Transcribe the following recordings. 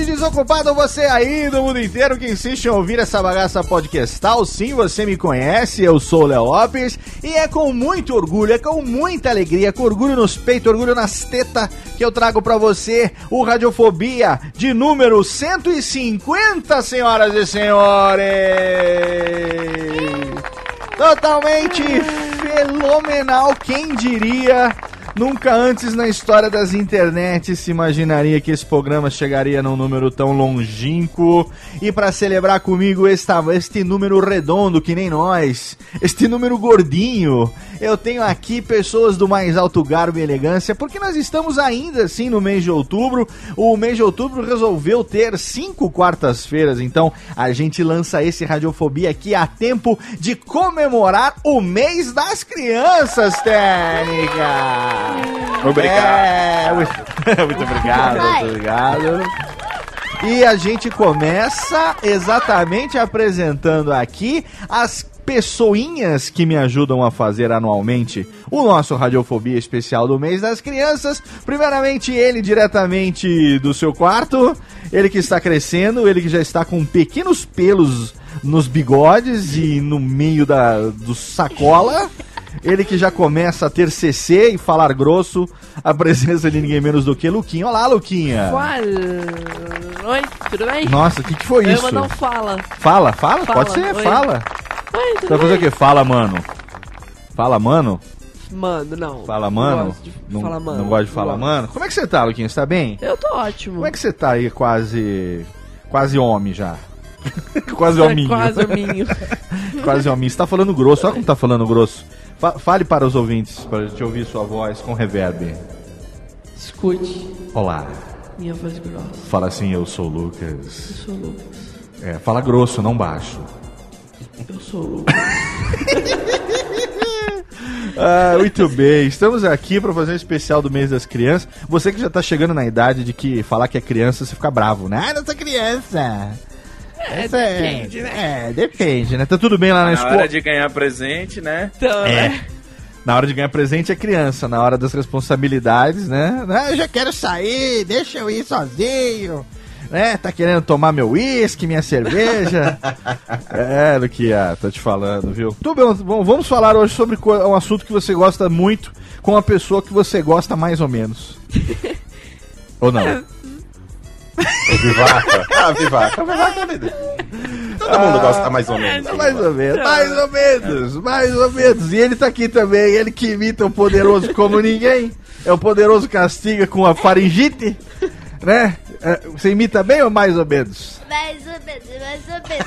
Ouvinte desocupado, você aí do mundo inteiro que insiste em ouvir essa bagaça podcastal. Sim, você me conhece, eu sou o Léo Lopes e é com muito orgulho, é com muita alegria, com orgulho nos peitos, orgulho nas tetas que eu trago pra você o Radiofobia de número 150, senhoras e senhores! Totalmente fenomenal, quem diria? Nunca antes na história das internets se imaginaria que esse programa chegaria num número tão longínquo. E para celebrar comigo esta, este número redondo, que nem nós, este número gordinho, eu tenho aqui pessoas do mais alto garbo e elegância, porque nós estamos ainda assim no mês de outubro. O mês de outubro resolveu ter cinco quartas-feiras, então a gente lança esse Radiofobia aqui a tempo de comemorar o mês das crianças, Técnica! Obrigado. É, muito, muito obrigado, muito obrigado. E a gente começa exatamente apresentando aqui as pessoinhas que me ajudam a fazer anualmente o nosso Radiofobia especial do mês das crianças. Primeiramente, ele diretamente do seu quarto, ele que está crescendo, ele que já está com pequenos pelos nos bigodes e no meio da do sacola. Ele que já começa a ter CC e falar grosso, a presença de ninguém menos do que Luquinha. Olá, Luquinha. Oi, tudo bem? Nossa, o que, que foi isso? vou não fala. Fala, fala, Fala, pode ser, oi. fala. Tudo vai fazer o quê? Fala, mano. Fala, mano? Mano, não. Fala, mano? gosto Não, mano. não gosta de falar, gosto. mano? Como é que você tá, Luquinha? Você tá bem? Eu tô ótimo. Como é que você tá aí, quase. Quase homem já? quase hominho. Quase hominho. quase hominho. Você tá falando grosso, olha como tá falando grosso. Fa- fale para os ouvintes, para te ouvir sua voz com reverb. Escute Olá. minha voz grossa. Fala assim, eu sou o Eu Lucas. sou o Lucas. É, fala grosso, não baixo. Eu sou o Lucas. Ah, muito bem, estamos aqui para fazer um especial do mês das crianças. Você que já tá chegando na idade de que falar que é criança, você fica bravo, né? Ah, não sou criança. É, Essa depende, né? É, depende, né? Tá tudo bem lá na, Na escola. hora de ganhar presente, né? Então, É. né? Na hora de ganhar presente é criança, na hora das responsabilidades, né? Ah, eu já quero sair, deixa eu ir sozinho. Né? Tá querendo tomar meu uísque, minha cerveja. é, Luquia, tô te falando, viu? Tudo bem, bom, vamos falar hoje sobre um assunto que você gosta muito com uma pessoa que você gosta mais ou menos. ou não? Vivaca. Ah, Vivaca. Vivaca Todo mundo gosta mais ou menos. É, Mais ou menos, mais ou menos, mais ou menos. E ele tá aqui também, ele que imita o poderoso como ninguém. É o poderoso castiga com a faringite, né? É, Você imita bem ou mais ou menos? Mais ou menos, mais ou menos.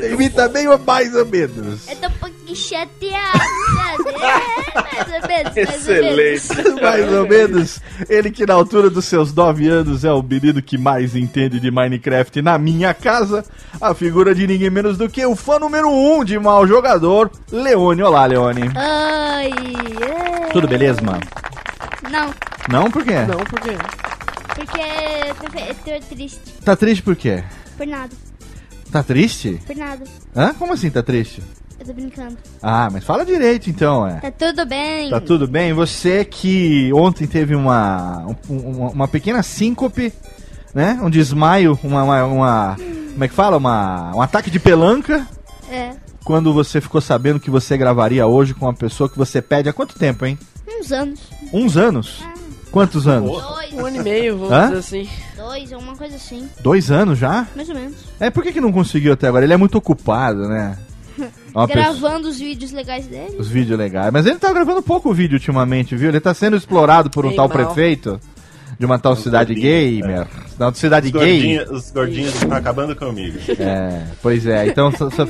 Você imita bem ou mais ou menos? Eu tô um pouquinho chateado, sabe? É, mais ou menos, mais ou menos. Excelente. Mais ou menos, ele que na altura dos seus 9 anos é o menino que mais entende de Minecraft na minha casa, a figura de ninguém menos do que o fã número 1 um de mau jogador, Leone. Olá, Leone. Ai, é. Tudo beleza, mano? Não, Não, por quê? Não, por quê? porque eu tô, tô triste. Tá triste por quê? Por nada, Tá triste? por nada. Hã? Como assim tá triste? Eu tô brincando. Ah, mas fala direito então, é. Tá tudo bem. Tá tudo bem? Você que ontem teve uma, um- uma, uma pequena síncope, né? Um desmaio, uma, uma, uma- Como é que fala? Uma, um ataque de pelanca. É, Quando você ficou sabendo que você gravaria hoje com uma pessoa que você pede há quanto tempo, hein? uns anos. Uns anos? Quantos anos? Dois, Um ano e meio, vamos Hã? dizer assim. dois, alguma coisa assim. Dois anos já? Mais ou menos. É, por que, que não conseguiu até agora? Ele é muito ocupado, né? É Uma pessoa- Gravando os vídeos legais dele. Os vídeos legais. Mas ele tá gravando pouco vídeo ultimamente, viu? Ele tá sendo explorado por um Bem tal mal. prefeito de uma tal cidade gordinhos, gamer. Não, cidade Os gay. gordinhos, os gordinhos estão acabando comigo. É, pois é. Então você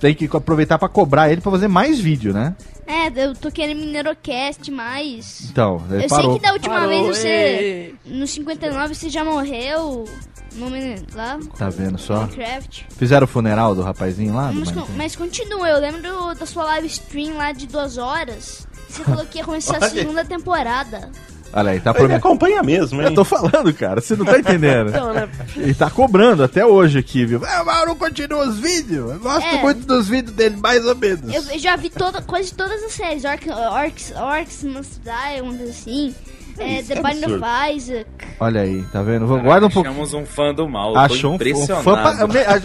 tem que aproveitar pra cobrar ele pra fazer mais vídeo, né? É, eu tô querendo Mineirocast mais. Então, ele Eu parou. sei que da última Parou, vez você. ei. No 59 você já morreu. No Mine- lá, Tá vendo só? Minecraft. Fizeram o funeral do rapazinho lá? do Mas, con- Minecraft? mas continua, eu lembro da sua live stream lá de duas horas. Você falou que ia começar a segunda temporada. Olha aí, tá Ele prometendo. acompanha mesmo, Eu hein? tô falando, cara, você não tá entendendo. Então, né? Ele tá cobrando até hoje aqui, viu? Mas eu não continuo os vídeos. Eu gosto É. muito dos vídeos dele, mais ou menos. Eu, eu já vi toda, quase todas as séries. Orc, Orcs, Orcs Must Die, uma coisa assim. É, The é Binding of. Isaac. Olha aí, tá vendo? Vou- Guarda um pouco. Achamos um fã do mal. Achou um, um fã.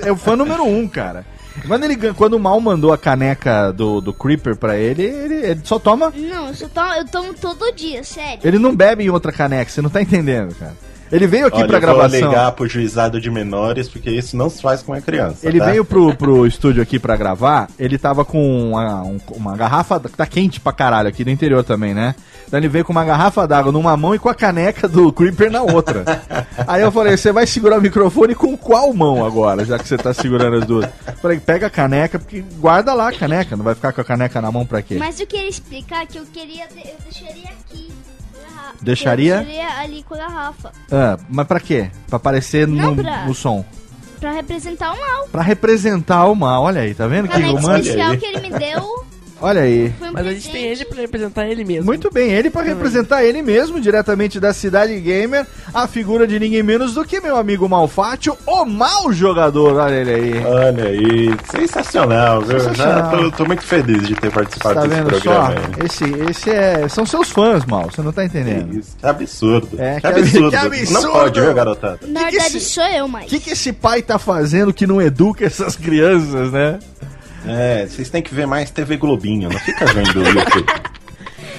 É o fã número um, cara. Quando, ele, quando o Mal mandou a caneca do, do Creeper pra ele, ele, ele só toma. Não, eu, só tomo, eu tomo todo dia, sério. Ele não bebe em outra caneca, você não tá entendendo, cara. Ele veio aqui Olha, pra eu vou gravação. alegar pro juizado de menores, porque isso não se faz com uma criança. Ele tá? veio pro, pro estúdio aqui pra gravar, ele tava com uma, um- uma garrafa, tá quente pra caralho aqui do interior também, né? Então ele veio com uma garrafa d'água numa mão e com a caneca do Creeper na outra. Aí eu falei, você vai segurar o microfone com qual mão agora, já que você tá segurando as duas? Falei, pega a caneca, porque guarda lá a caneca, não vai ficar com a caneca na mão pra quê? Mas eu queria explicar que eu queria. Eu deixaria aqui. Deixaria? Deixaria ali com a garrafa. Ah, mas pra quê? Pra aparecer Não, no, pra- no som. Pra representar o mal. Pra representar o mal, olha aí, tá vendo O que caneco romântico? especial que ele me deu Olha aí. um Mas a gente tem ele pra representar ele mesmo. Muito bem, ele para representar ele mesmo, diretamente da Cidade Gamer, a figura de ninguém menos do que meu amigo Malfátio, o mau jogador, olha ele aí. Olha aí, sensacional, viu? Sensacional. Já tô, tô muito feliz de ter participado Tá desse vendo só? programa. aí. Esse, esse é. São seus fãs, mal, você não tá entendendo. Que isso, que absurdo. É, que, que absurdo. que absurdo. Não pode, viu, garotada? Na Que que verdade, esse- sou eu, mas. O que, que esse pai tá fazendo que não educa essas crianças, né? É, vocês têm que ver mais TV Globinho, não fica vendo o YouTube.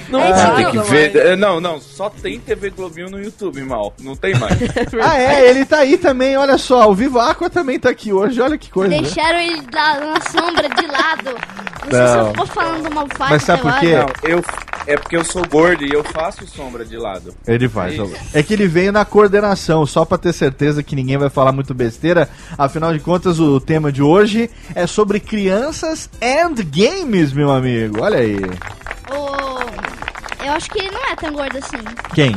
Não É, Tem que ver. eh, Não, não, só tem TV Globinho no YouTube, mal. Não tem mais. Ah, é, ele tá aí também, olha só. O Viva Aqua também tá aqui hoje, olha que coisa. né? Deixaram ele lá na sombra de lado. Não, sei se Não. eu vou falando mal fácil. Mas sabe por quê? Não, eu. É porque eu sou gordo e eu faço sombra de lado. Ele faz. É isso. É que ele veio na coordenação, só pra ter certeza que ninguém vai falar muito besteira. Afinal de contas, o tema de hoje é sobre crianças and games, meu amigo. Olha aí. Eu acho que ele não é tão gordo assim. Quem?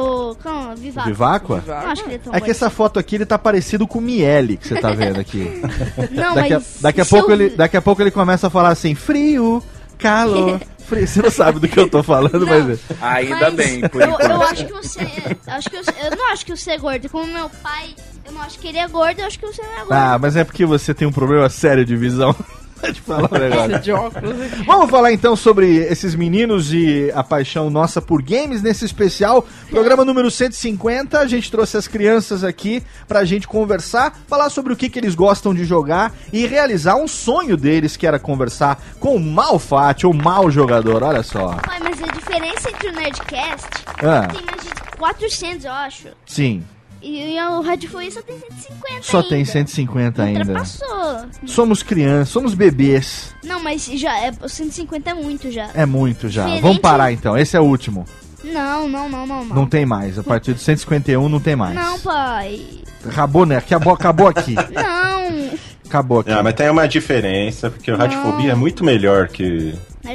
O. Como? Vivaco. Viváqua? Não acho que ele é tão É que essa foto aqui ele tá parecido com o Miele que você tá vendo aqui. Não, daqui, a, mas. daqui, a se pouco eu- ele, daqui a pouco ele começa a falar assim: frio, calor, frio. Você não sabe do que eu tô falando, Não. mas. Ainda Mas bem, por eu, enquanto. eu acho que você. Acho que você, eu não acho que você é gordo. Como meu pai, eu não acho que ele é gordo, eu acho que você não é gordo. Ah, mas é porque você tem um problema sério de visão. Eu falar um negócio. Vamos falar então sobre esses meninos e a paixão nossa por games nesse especial. Programa número 150. A gente trouxe as crianças aqui pra gente conversar, falar sobre o que, que eles gostam de jogar e realizar um sonho deles, que era conversar com o Malfate, o mau jogador. Olha só. Pai, mas a diferença entre o Nerdcast Ah. tem mais de 400, eu acho. Sim, E, e o Rádio Foi só tem 150 só ainda. tem 150 ainda. Ultrapassou. Somos crianças, somos bebês. Não, mas já é, o 150 é muito já. É muito já. Diferente- Vamos parar então. Esse é o último. Não, não, não, não, não. Não tem mais. A partir do 151 não tem mais. Não, pai. Acabou, né? Acabou, acabou aqui. Não. Acabou aqui. Ah, mas tem uma diferença, porque o Radiofobia é muito melhor que,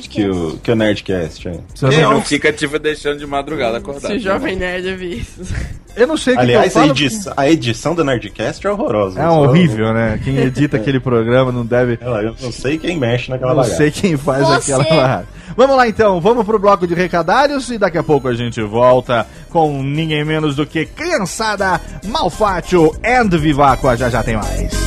que, o, que o Nerdcast. hein? Você Quem não- não fica te deixando de madrugada acordado. Se o jovem nerd vi isso. Eu não sei o que, Aliás, que eu a falo. edição, a edição do Nerdcast é horrorosa. É horrível, né? Quem edita aquele programa não deve. Eu não sei quem mexe naquela Não bagaça. sei quem faz Você. aquela barra. Vamos lá então, vamos pro bloco de recadários e daqui a pouco a gente volta com ninguém menos do que Criançada, Malfátio and Viváqua. Já já tem mais.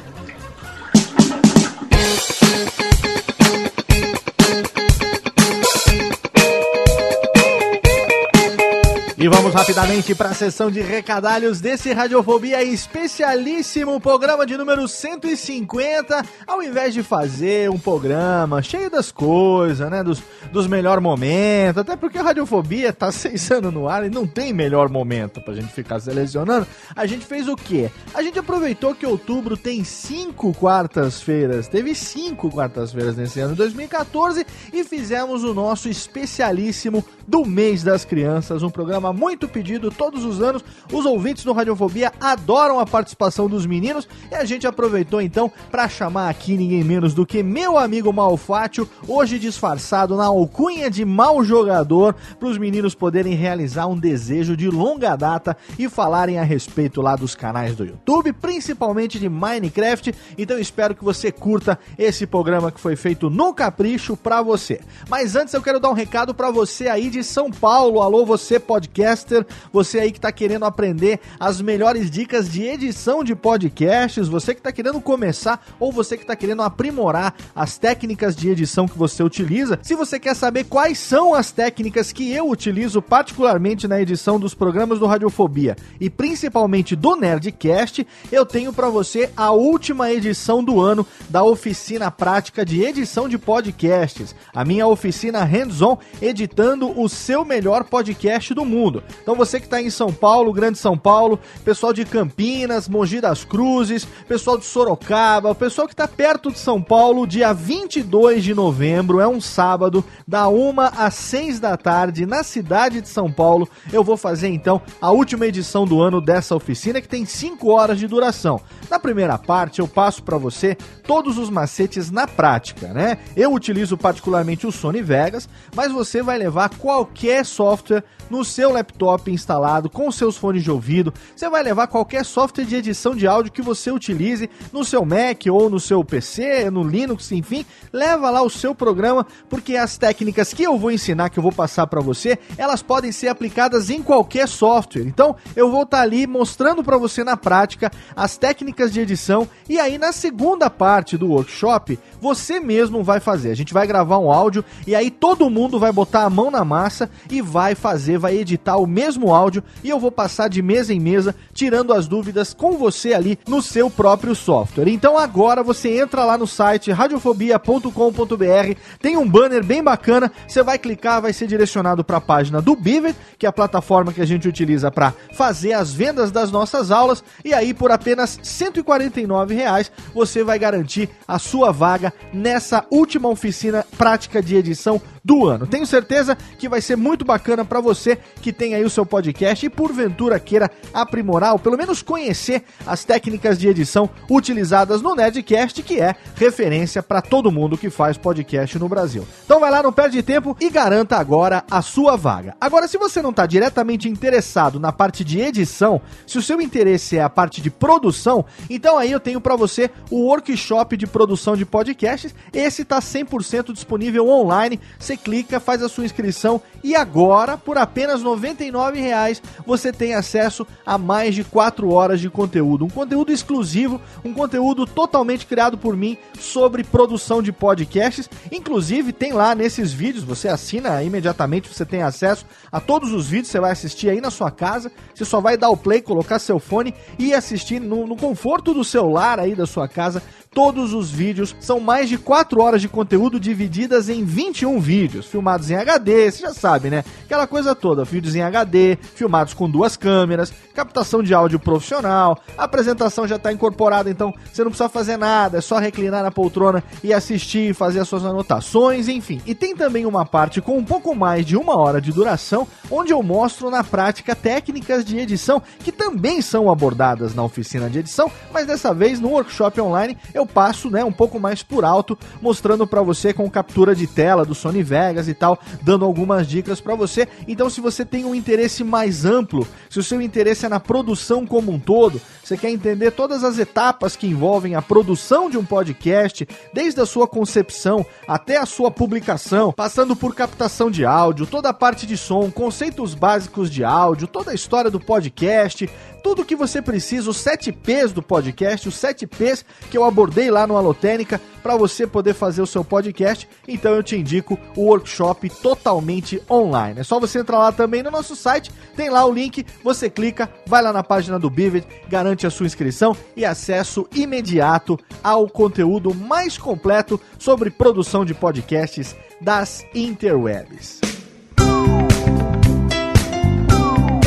E vamos rapidamente para a sessão de recadalhos desse Radiofobia especialíssimo, programa de número 150. Ao invés de fazer um programa cheio das coisas, né, dos, dos melhores momentos, até porque a Radiofobia tá seis anos no ar e não tem melhor momento pra gente ficar selecionando, a gente fez o quê? A gente aproveitou que outubro tem cinco quartas-feiras, teve cinco quartas-feiras nesse ano de 2014 e fizemos o nosso especialíssimo do mês das crianças, um programa muito pedido todos os anos. Os ouvintes do Radiofobia adoram a participação dos meninos e a gente aproveitou então para chamar aqui ninguém menos do que meu amigo Malfátio, hoje disfarçado na alcunha de mau jogador, para os meninos poderem realizar um desejo de longa data e falarem a respeito lá dos canais do YouTube, principalmente de Minecraft. Então espero que você curta esse programa que foi feito no capricho para você. Mas antes eu quero dar um recado para você aí de São Paulo. Alô, você podcaster, você aí que tá querendo aprender as melhores dicas de edição de podcasts, você que tá querendo começar ou você que tá querendo aprimorar as técnicas de edição que você utiliza. Se você quer saber quais são as técnicas que eu utilizo particularmente na edição dos programas do Radiofobia e principalmente do Nerdcast, eu tenho para você a última edição do ano da oficina prática de edição de podcasts, a minha oficina hands-on editando o seu melhor podcast do mundo. Então você que está em São Paulo, Grande São Paulo, pessoal de Campinas, Mogi das Cruzes, pessoal de Sorocaba, o pessoal que está perto de São Paulo, dia 22 de novembro, é um sábado, da 1 às 6 da tarde, na cidade de São Paulo, eu vou fazer então a última edição do ano dessa oficina que tem 5 horas de duração. Na primeira parte eu passo para você todos os macetes na prática, né? Eu utilizo particularmente o Sony Vegas, mas você vai levar qualquer software no seu laptop instalado com seus fones de ouvido. Você vai levar qualquer software de edição de áudio que você utilize no seu Mac ou no seu PC, no Linux, enfim, leva lá o seu programa, porque as técnicas que eu vou ensinar, que eu vou passar para você, elas podem ser aplicadas em qualquer software. Então, eu vou estar ali mostrando para você na prática as técnicas de edição e aí na segunda parte do workshop, você mesmo vai fazer. A gente vai gravar um áudio e aí todo mundo vai botar a mão na massa e vai fazer, vai editar o mesmo áudio e eu vou passar de mesa em mesa, tirando as dúvidas com você ali no seu próprio software. Então agora você entra lá no site radiofobia.com.br, tem um banner bem bacana, você vai clicar, vai ser direcionado para a página do Bivet, que é a plataforma que a gente utiliza para fazer as vendas das nossas aulas, e aí por apenas 149 reais, você vai garantir a sua vaga nessa última oficina prática de edição do ano. Tenho certeza que vai ser muito bacana para você que tem aí o seu podcast e porventura queira aprimorar ou pelo menos conhecer as técnicas de edição utilizadas no Nerdcast, que é referência para todo mundo que faz podcast no Brasil. Então vai lá, não perde tempo e garanta agora a sua vaga. Agora, se você não está diretamente interessado na parte de edição, se o seu interesse é a parte de produção, então aí eu tenho para você o workshop de produção de podcasts. Esse está 100% disponível online. Você você clica, faz a sua inscrição e agora, por apenas R$ 99,00, você tem acesso a mais de 4 horas de conteúdo. Um conteúdo exclusivo, um conteúdo totalmente criado por mim sobre produção de podcasts. Inclusive, tem lá nesses vídeos, você assina imediatamente, você tem acesso a todos os vídeos, você vai assistir aí na sua casa. Você só vai dar o play, colocar seu fone e assistir no, no conforto do celular aí da sua casa todos os vídeos. São mais de 4 horas de conteúdo divididas em 21 vídeos, filmados em HD, você já sabe, né? Aquela coisa toda, vídeos em HD, filmados com duas câmeras, captação de áudio profissional, a apresentação já está incorporada, então você não precisa fazer nada, é só reclinar na poltrona e assistir, fazer as suas anotações, enfim. E tem também uma parte com um pouco mais de uma hora de duração, onde eu mostro na prática técnicas de edição que também são abordadas na oficina de edição, mas dessa vez no workshop online eu passo, né, um pouco mais por alto, mostrando para você com captura de tela do Sony Vegas e tal, dando algumas dicas para você. Então, se você tem um interesse mais amplo, se o seu interesse é na produção como um todo, você quer entender todas as etapas que envolvem a produção de um podcast, desde a sua concepção até a sua publicação, passando por captação de áudio, toda a parte de som, conceitos básicos de áudio, toda a história do podcast, tudo que você precisa, os 7 P's do podcast, os 7 P's que eu abordei lá no Alotênica para você poder fazer o seu podcast. Então eu te indico o workshop totalmente online. É só você entrar lá também no nosso site, tem lá o link, você clica, vai lá na página do Bivet, garante a sua inscrição e acesso imediato ao conteúdo mais completo sobre produção de podcasts das interwebs.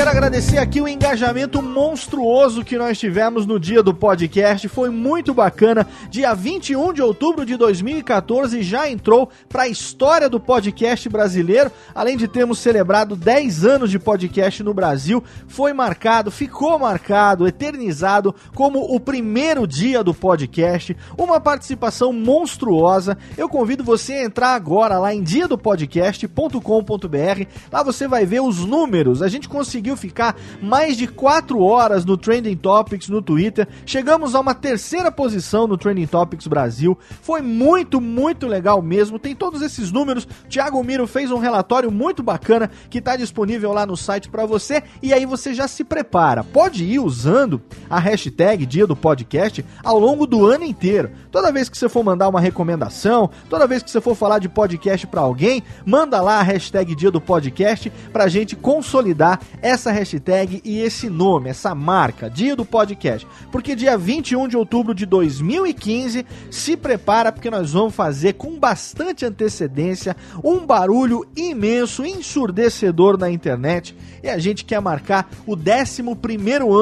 Quero agradecer aqui o engajamento monstruoso que nós tivemos no dia do podcast. Foi muito bacana. Dia 21 de outubro de 2014 já entrou para a história do podcast brasileiro. Além de termos celebrado 10 anos de podcast no Brasil, foi marcado, ficou marcado, eternizado como o primeiro dia do podcast. Uma participação monstruosa. Eu convido você a entrar agora lá em diadopodcast.com.br. Lá você vai ver os números. A gente conseguiu ficar mais de 4 horas no Trending Topics no Twitter. Chegamos a uma terceira posição no Trending Topics Brasil. Foi muito, muito legal mesmo. Tem todos esses números. Thiago Miro fez um relatório muito bacana que está disponível lá no site para você. E aí você já se prepara. Pode ir usando a hashtag Dia do Podcast ao longo do ano inteiro. Toda vez que você for mandar uma recomendação, toda vez que você for falar de podcast para alguém, manda lá a hashtag Dia do Podcast pra gente consolidar essa hashtag e esse nome, essa marca, Dia do Podcast. Porque dia 21 de outubro de 2015, se prepara porque nós vamos fazer com bastante antecedência um barulho imenso, ensurdecedor na internet. E a gente quer marcar o 11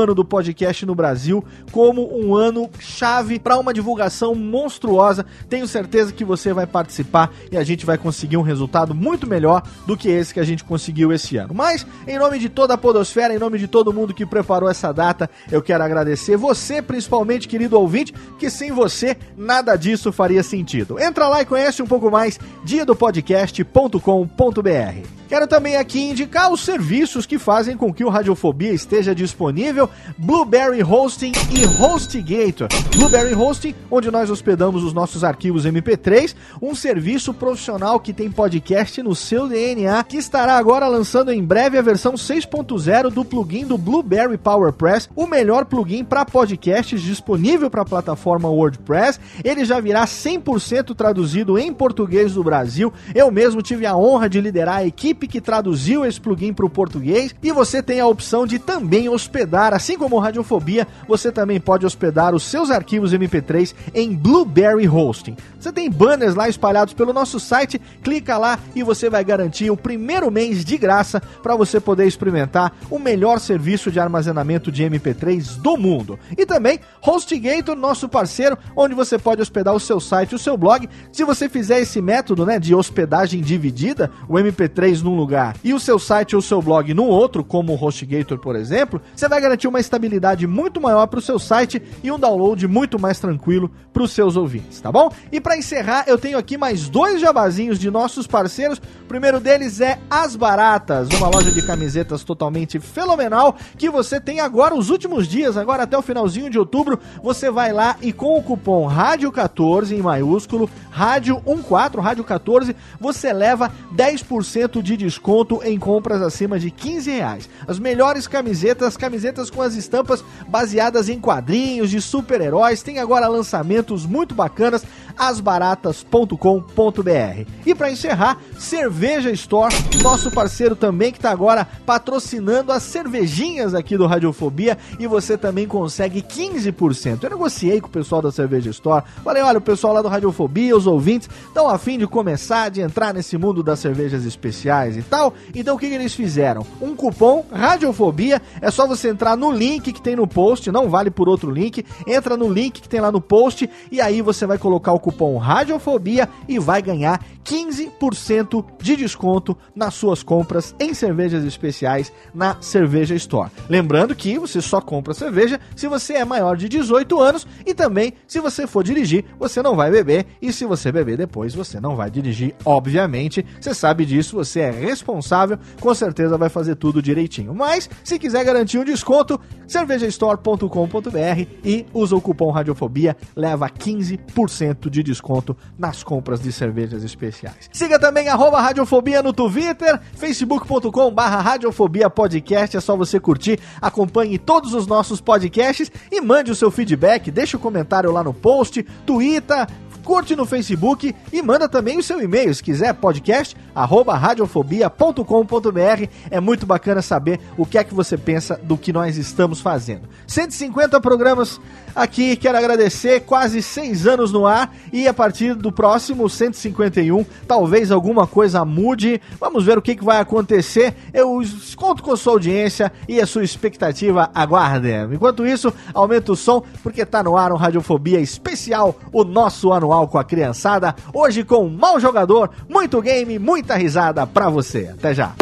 ano do podcast no Brasil como um ano chave para uma divulgação monstruosa. Tenho certeza que você vai participar e a gente vai conseguir um resultado muito melhor do que esse que a gente conseguiu esse ano. Mas, em nome de toda a Podosfera, em nome de todo mundo que preparou essa data, eu quero agradecer você, principalmente, querido ouvinte, que sem você nada disso faria sentido. Entra lá e conhece um pouco mais diadopodcast.com.br. Quero também aqui indicar os serviços que fazem com que o Radiofobia esteja disponível: Blueberry Hosting e HostGator. Blueberry Hosting, onde nós hospedamos os nossos arquivos MP3, um serviço profissional que tem podcast no seu DNA, que estará agora lançando em breve a versão 6.0 do plugin do Blueberry PowerPress, o melhor plugin para podcasts disponível para a plataforma WordPress. Ele já virá 100% traduzido em português do Brasil. Eu mesmo tive a honra de liderar a equipe que traduziu esse plugin para o português e você tem a opção de também hospedar, assim como o Radiofobia, você também pode hospedar os seus arquivos MP3 em Blueberry Hosting. Você tem banners lá espalhados pelo nosso site, clica lá e você vai garantir o primeiro mês de graça para você poder experimentar o melhor serviço de armazenamento de MP3 do mundo. E também HostGator, nosso parceiro, onde você pode hospedar o seu site, o seu blog. Se você fizer esse método, né, de hospedagem dividida, o MP3 no num lugar e o seu site ou o seu blog no outro, como o HostGator, por exemplo, você vai garantir uma estabilidade muito maior para o seu site e um download muito mais tranquilo para os seus ouvintes, tá bom? E para encerrar, eu tenho aqui mais dois jabazinhos de nossos parceiros. O primeiro deles é As Baratas, uma loja de camisetas totalmente fenomenal que você tem agora os últimos dias, agora até o finalzinho de outubro, você vai lá e com o cupom RÁDIO14 em maiúsculo, RÁDIO14, RÁDIO14, você leva 10% de desconto em compras acima de 15 reais. As melhores camisetas, camisetas com as estampas baseadas em quadrinhos de super-heróis, tem agora lançamentos muito bacanas, asbaratas.com.br. E para encerrar, Cerveja Store, nosso parceiro também que está agora patrocinando as cervejinhas aqui do Radiofobia e você também consegue 15%. Eu negociei com o pessoal da Cerveja Store, falei, olha, o pessoal lá do Radiofobia, os ouvintes, estão afim de começar, de entrar nesse mundo das cervejas especiais e tal, então o que, que eles fizeram? Um cupom Radiofobia, é só você entrar no link que tem no post, não vale por outro link, entra no link que tem lá no post e aí você vai colocar o cupom Radiofobia e vai ganhar 15% de desconto nas suas compras em cervejas especiais na Cerveja Store. Lembrando que você só compra cerveja se você é maior de 18 anos e também se você for dirigir, você não vai beber e se você beber depois, você não vai dirigir, obviamente. Você sabe disso, você é responsável, com certeza vai fazer tudo direitinho. Mas se quiser garantir um desconto, cervejastore.com.br e usa o cupom Radiofobia, leva 15% de desconto nas compras de cervejas especiais. Siga também arroba Radiofobia no Twitter, facebook.com barra Radiofobia Podcast, é só você curtir, acompanhe todos os nossos podcasts e mande o seu feedback, deixa o comentário lá no post, twitter, curte no Facebook e manda também o seu e-mail, se quiser, podcast arroba radiofobia.com.br. É muito bacana saber o que é que você pensa do que nós estamos fazendo. 150 programas aqui, quero agradecer, quase seis anos no ar e a partir do próximo 151, talvez alguma coisa mude. Vamos ver o que, que vai acontecer. Eu conto com a sua audiência e a sua expectativa. Aguardem. Enquanto isso, aumenta o som porque tá no ar um Radiofobia especial, o nosso anual com a criançada. Hoje com um mau jogador, muito game, muita risada pra você. Até já.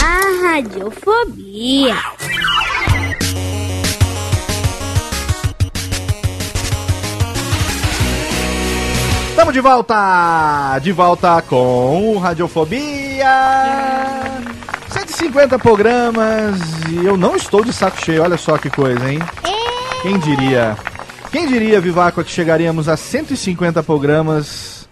A radiofobia. Estamos de volta! De volta com Radiofobia! 150 programas e eu não estou de saco cheio, olha só que coisa, hein? Quem diria? Quem diria, Vivaco, que chegaríamos a 150 programas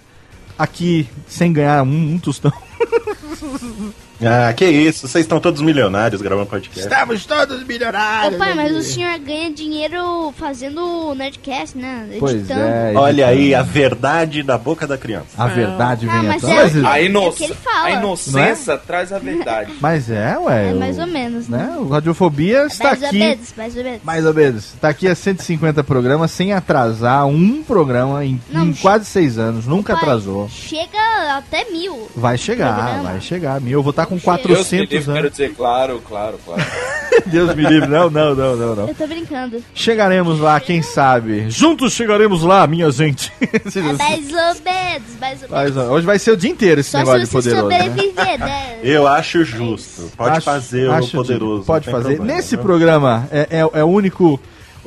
aqui sem ganhar um, um tostão? Ah, que isso, vocês estão todos milionários gravando podcast. Estamos todos milionários! Ô pai, mas o senhor ganha dinheiro fazendo o Nerdcast, né? Pois Editando. é. Olha aí a verdade da boca da criança. A verdade Ah, vem mas é- Mas, A, É ino o que ele fala. a inocência traz a verdade. mas é, ué. É mais ou menos, né? né? O Radiofobia está Mais ou aqui. menos, mais ou menos. Mais ou menos. Está aqui a 150 programas sem atrasar um programa em, Não, em quase seis anos. Nunca Pai, atrasou. Chega até mil. Vai chegar, programa. vai chegar. Mil, eu vou estar com Deus Deus me 400 livre, quero anos. dizer, claro, claro, claro. Deus me livre. Não, não, não, não, não. Eu tô brincando. Chegaremos lá, quem sabe. Juntos chegaremos lá, minha gente. É mais ou menos, mais ou menos. hoje vai ser o dia inteiro esse Só negócio se de poderoso. Né? né? Eu acho justo. Pode Acho- fazer acho o poderoso. Pode fazer. problema, Nesse viu? programa é, é, é o único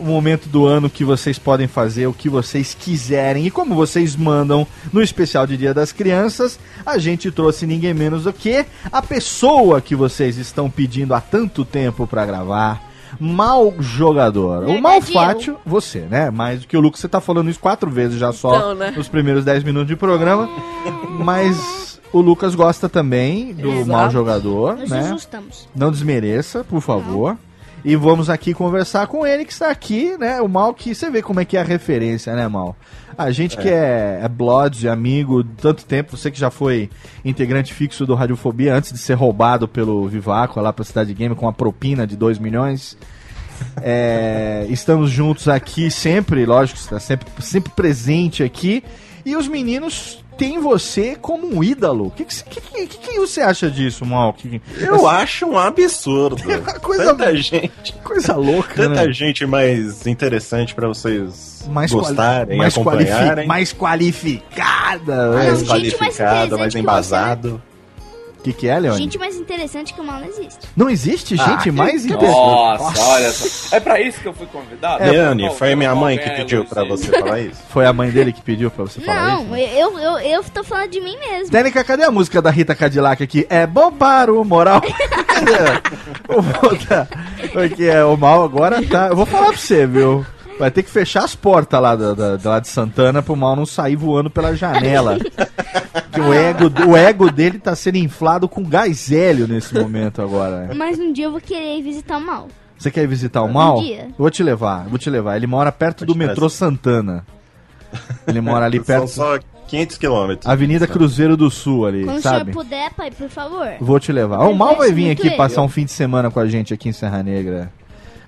momento do ano que vocês podem fazer o que vocês quiserem. E como vocês mandam no especial de Dia das Crianças, a gente trouxe ninguém menos do que a pessoa que vocês estão pedindo há tanto tempo pra gravar. Mal jogador. o Verdade, Malfátio, você, né? Mais do que o Lucas, você tá falando isso quatro vezes já só Então, né? nos primeiros 10 minutos de programa. Mas o Lucas gosta também do Exato. mal jogador, Nos né? ajustamos. Não desmereça, por favor. E vamos aqui conversar com ele que está aqui, né? O Mal que você vê como é que é a referência, né, Mal? A gente que é, é Blood, amigo, tanto tempo, você que já foi integrante fixo do Radiofobia antes de ser roubado pelo Vivaco lá pra Cidade Game com uma propina de 2 milhões. É, estamos juntos aqui sempre, lógico, está sempre, sempre presente aqui. E os meninos têm você como um ídolo. O que, que, que, que- que você acha disso, Mal? Que, Eu acho um absurdo. Coisa- Tanta gente, coisa louca, tanta né? gente mais interessante pra vocês mais gostarem, mais, qualifi- acompanharem. mais qualificada. Não, né? mais gente mais qualificado, presente mais embasado. O que, que é, Leone? Gente mais interessante que o mal não existe. Não existe Ah, gente que- mais que interessante. Nossa, olha só. É pra isso que eu fui convidado? Leone, Não, foi minha não, mãe não, que é, pediu pra você falar isso? Foi a mãe dele que pediu pra você falar Não, isso? eu, eu, eu tô falando de mim mesmo. Técnica, cadê a música da Rita Cadillac aqui? É bom para o moral. o tá- Porque é, o mal agora tá. Eu vou falar pra você, viu? Vai ter que fechar as portas lá, da, da- da- lá de Santana pro mal não sair voando pela janela. Que o ego, o ego dele tá sendo inflado com gás hélio nesse momento agora. né? Mas um dia eu vou querer ir visitar o mal. Você quer ir visitar o mal? dia. Vou te levar, vou te levar. Ele mora perto do metrô Santana. Ele mora ali São perto. só 500 quilômetros. Avenida Cruzeiro do Sul ali, Quando o sabe? senhor puder, pai, por favor. Vou te levar. Eu o Mal vai vir aqui ele. passar um fim de semana com a gente aqui em Serra Negra.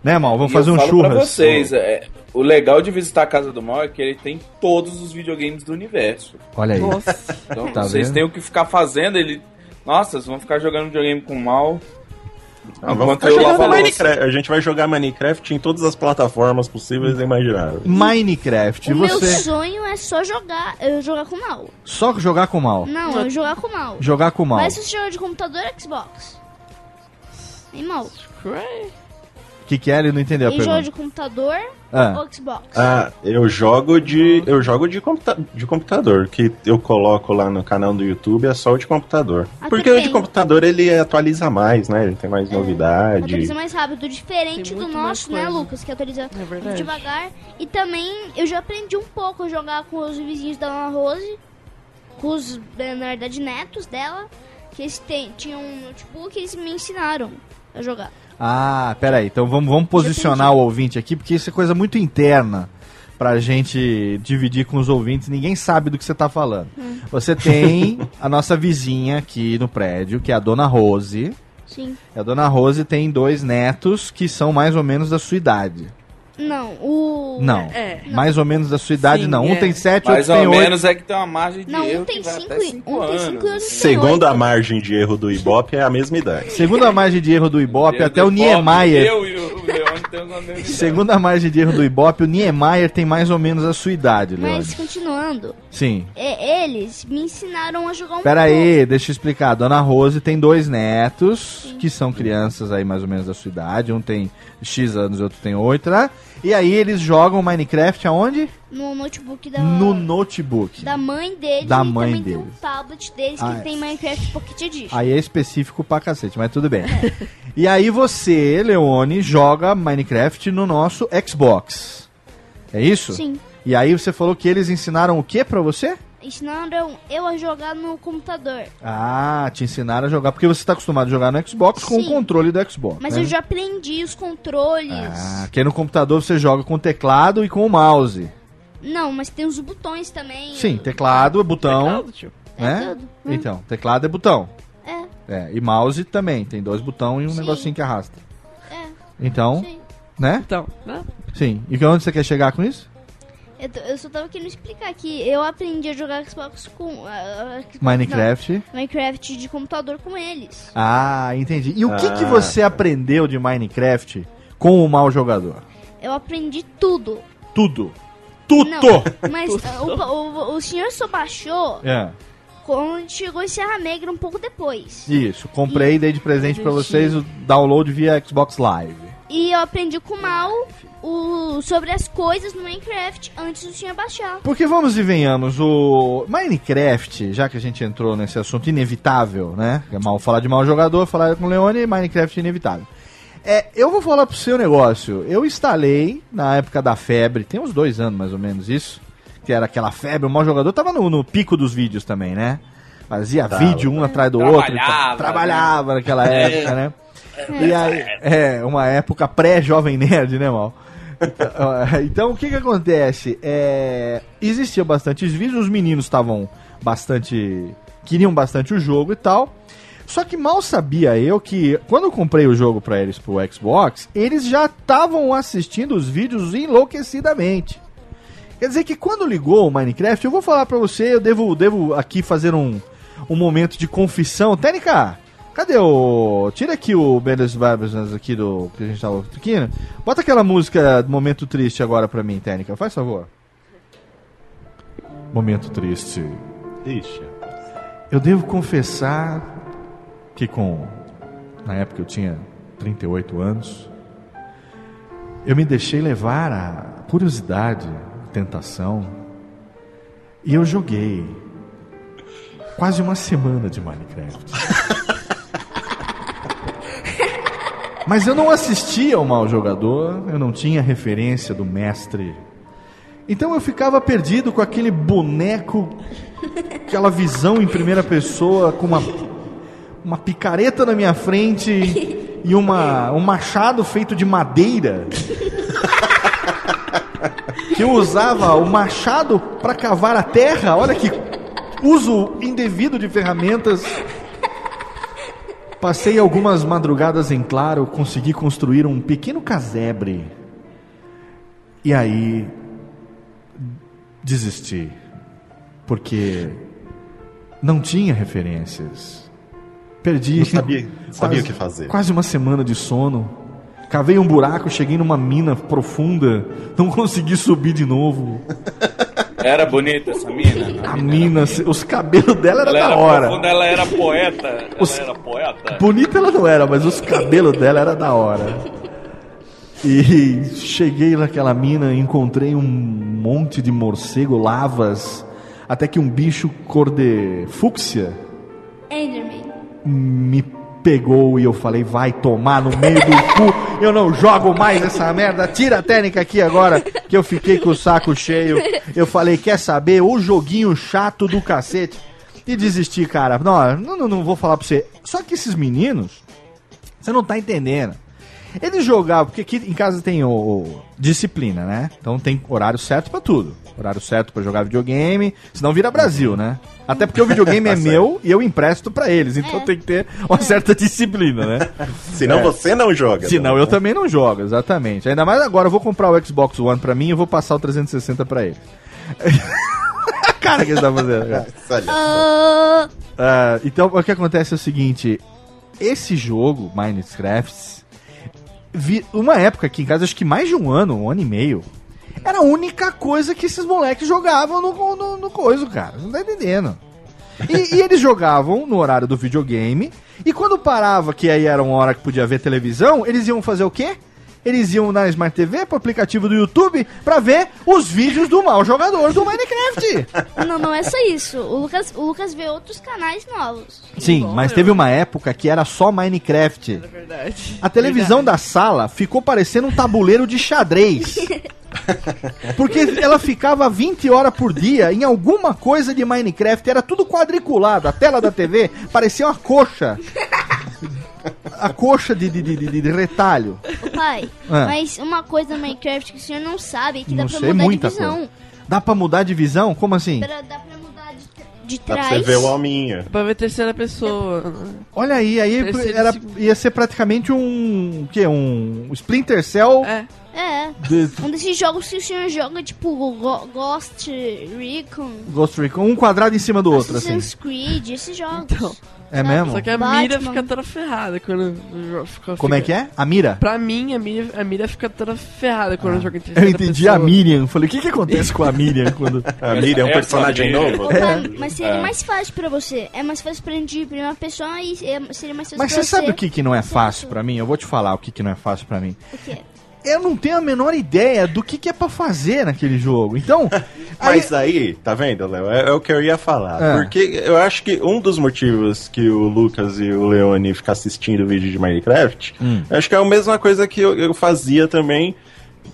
Né, Mal? Vamos E fazer eu um falo churras. Pra vocês, é, o legal de visitar a casa do mal é que ele tem todos os videogames do universo. Olha aí. Nossa. Então Tá vocês vendo? têm o que ficar fazendo, ele. Nossa, vocês vão ficar jogando videogame com o mal. Ah, vamos ficar jogando. Minecraft. A gente vai jogar Minecraft em todas as plataformas possíveis e imagináveis. Minecraft. o meu Você sonho é só jogar, eu jogar com o mal. só jogar com o Mal. Não, eu jogar com o mal. Jogar com o Mal. Mas se você jogar de computador, Xbox. Tem mal. O que, que é? Ele não entendeu a Ele joga pergunta. de computador Ah. ou Xbox. Ah, eu jogo de. Eu jogo de, computa de computador. Que eu coloco lá no canal do YouTube é só o de computador. Até Porque o de computador ele atualiza mais, né? Ele tem mais novidade. Atualiza mais rápido, diferente do nosso, né. Lucas? Que atualiza É devagar. E também eu já aprendi um pouco a jogar com os vizinhos da Ana Rose, com os, eh, na verdade, netos dela, que eles têm, tinham um notebook e eles me ensinaram a jogar. Ah, peraí. Então vamos, vamos posicionar o ouvinte aqui, porque isso é coisa muito interna pra gente dividir com os ouvintes. Ninguém sabe do que você tá falando. Hum. Você tem a nossa vizinha aqui no prédio, que é a Dona Rose. Sim. E a Dona Rose tem dois netos que são mais ou menos da sua idade. Não, o. Não. É. Mais ou menos da sua idade, Sim, não. Um é. tem sete, Mais outro tem ou oito. menos é que tem uma margem de Não, erro um tem que vai cinco, até e- cinco um tem anos. cinco anos. Segundo a margem de erro do Ibope, é a mesma idade. Segundo a margem de erro do Ibope, até o Niemeyer. Eu e o Segundo a margem de erro do Ibope, o Niemeyer tem mais ou menos a sua idade, Leone. Mas continuando, Sim. é, eles me ensinaram a jogar um Pera pouco. aí, deixa eu explicar. A Dona Rose tem dois netos, que são crianças aí mais ou menos da sua idade. Um tem X anos e outro tem 8, né? E aí eles jogam Minecraft aonde? No notebook da, No notebook. da mãe deles. Da e mãe também tem deles. um tablet deles Ah, que é. tem Minecraft Pocket Edition. Aí é específico pra cacete, mas tudo bem. e aí você, Leone, joga Minecraft no nosso Xbox. É isso? Sim. E aí você falou que eles ensinaram o que pra você? Ensinaram eu a jogar no computador. Ah, te ensinaram a jogar, porque você tá acostumado a jogar no Xbox com o controle do Xbox. Mas né? eu já aprendi os controles. Ah, que no computador você joga com o teclado e com o mouse. Não, mas tem os botões também. Sim, eu- teclado, botão, Teclado, tio. É né? tudo. Hum. Então, teclado é botão. É, É, e mouse também, tem dois botões e um Sim. negocinho que arrasta. é, Então, sim. né? Então, né? Sim. E onde você quer chegar com isso? Eu, tô- eu só tava querendo explicar que eu aprendi a jogar Xbox com. ah, ah, Xbox- Minecraft. não, Minecraft de computador com eles. Ah, entendi. E o que, que Ah. você aprendeu de Minecraft com o mau jogador? Eu aprendi tudo. Tudo. Tudo! Não, mas ah, o, o, o senhor só baixou É, quando chegou em Serra Negra um pouco depois. isso. Comprei e dei de presente pra vocês o download via Xbox Live. E eu aprendi com o Mal o, sobre as coisas no Minecraft antes do senhor baixar. Porque vamos e venhamos, o Minecraft, já que a gente entrou nesse assunto inevitável, né? É mal falar de mau jogador, falar com o Leone, Minecraft é inevitável. É, eu vou falar pro seu negócio. Eu instalei na época da febre, tem uns dois anos mais ou menos isso, que era aquela febre, o mau jogador tava no, no pico dos vídeos também, né? Fazia Tava. vídeo um atrás do outro. e tal. Trabalhava, Trabalhava naquela época, né? E aí, é, uma época pré-jovem nerd, né, Mal? Então, Então, o que que acontece? É, existia bastante vídeos, os meninos estavam bastante... queriam bastante o jogo e tal. Só que mal sabia eu que, quando eu comprei o jogo pra eles pro Xbox, eles já estavam assistindo os vídeos enlouquecidamente. Quer dizer que quando ligou o Minecraft, eu vou falar pra você, eu devo, devo aqui fazer um, um momento de confissão. Técnica, cadê o. Tira aqui o Belas Barbas aqui do. que a gente tava aqui. né? Bota aquela música Momento Triste agora pra mim, Técnica, faz favor. Momento triste. Ixi. Eu devo confessar que com. Na época eu tinha 38 anos. Eu me deixei levar a curiosidade, a tentação. E eu joguei quase uma semana de Minecraft. Mas eu não assistia ao mau jogador, eu não tinha referência do mestre. Então eu ficava perdido com aquele boneco, aquela visão em primeira pessoa, com uma, uma picareta na minha frente e uma, um machado feito de madeira. Que eu usava o machado para cavar a terra. Olha que uso indevido de ferramentas. Passei algumas madrugadas em claro, consegui construir um pequeno casebre. E aí desisti, porque não tinha referências. Perdi. Não sabia, sabia o quase- que fazer. Quase uma semana de sono. Cavei um buraco, cheguei numa mina profunda, não consegui subir de novo. Era bonita essa mina? A mina, os cabelos dela era Ela da era hora. profunda, ela era poeta. Ela Os- era poeta. Bonita ela não era, mas os cabelos dela era da hora. E cheguei naquela mina, encontrei um monte de morcego, lavas, até que um bicho cor de fúcsia Enderman. me pegou e eu falei, vai tomar no meio do cu, eu não jogo mais essa merda, tira a técnica aqui agora, que eu fiquei com o saco cheio. Eu falei, quer saber, o joguinho chato do cacete. E desisti, cara. Não, não, não, vou falar pra você. Só que esses meninos, você não tá entendendo. Eles jogavam, porque aqui em casa tem o, o- disciplina, né? Então tem horário certo pra tudo. Horário certo pra jogar videogame, senão vira Brasil, né? Até porque o videogame é Tá meu e eu empresto pra eles, então É. tem que ter uma certa disciplina, né? Senão É. você não joga. Senão né? eu também não jogo, exatamente. Ainda mais agora, eu vou comprar o Xbox One pra mim e eu vou passar o 360 pra ele. a cara que ele tá fazendo, cara. Ah, então, o que acontece é o seguinte: esse jogo, Minecraft, vi, uma época aqui em casa, acho que mais de um ano, um ano e meio, era a única coisa que esses moleques jogavam no, no, no coisa, cara. Você Não tá entendendo. E, e eles jogavam no horário do videogame, e quando parava, que aí era uma hora que podia ver televisão, eles iam fazer o quê? Eles iam na Smart TV, pro aplicativo do YouTube, pra ver os vídeos do mau jogador do Minecraft. não, não é só isso. O Lucas, o Lucas vê outros canais novos. Sim, Bom, mas teve uma época que era só Minecraft. É verdade. A televisão da sala ficou parecendo um tabuleiro de xadrez. Porque ela ficava 20 horas por dia em alguma coisa de Minecraft, era tudo quadriculado. A tela da TV parecia uma coxa. A coxa de, de, de, de- de retalho. Pai, Ah. mas uma coisa no Minecraft que o senhor não sabe é que Não dá pra sei mudar muita de visão. coisa. Dá pra mudar de visão? Como assim? Pra- dá pra mudar de, de Dá pra trás. você ver o alminha. Pra ver terceira pessoa. Olha aí, aí era, ia ser praticamente um. O quê? Um Splinter Cell. É. É. de- Um desses jogos que o senhor joga, tipo Go- Ghost Recon, Ghost Recon, um quadrado em cima do outro, assim. Assassin's Creed, esses jogos. Então, É mesmo? Só que a Batman. mira fica toda ferrada quando jogo fica. Como é que é? A mira? Pra mim, a mira, a mira fica toda ferrada quando eu jogo em Eu entendi a pessoa. Miriam. Falei, o que, que acontece com a Miriam quando. A Miriam é um Essa personagem novo. Pai, mas seria É. mais fácil pra você. É mais fácil pra gente ir pra uma pessoa e é- seria mais fácil Mas pra você sabe o que, que não é fácil pra mim? Eu vou te falar o que, que não é fácil pra mim. O quê? Eu não tenho a menor ideia do que, que é pra fazer naquele jogo. Então. Mas aí, tá vendo, Léo? É, é o que eu ia falar. É. Porque eu acho que um dos motivos que o Lucas e o Leone ficam assistindo vídeo de Minecraft, Hum. eu acho que é a mesma coisa que eu, eu fazia também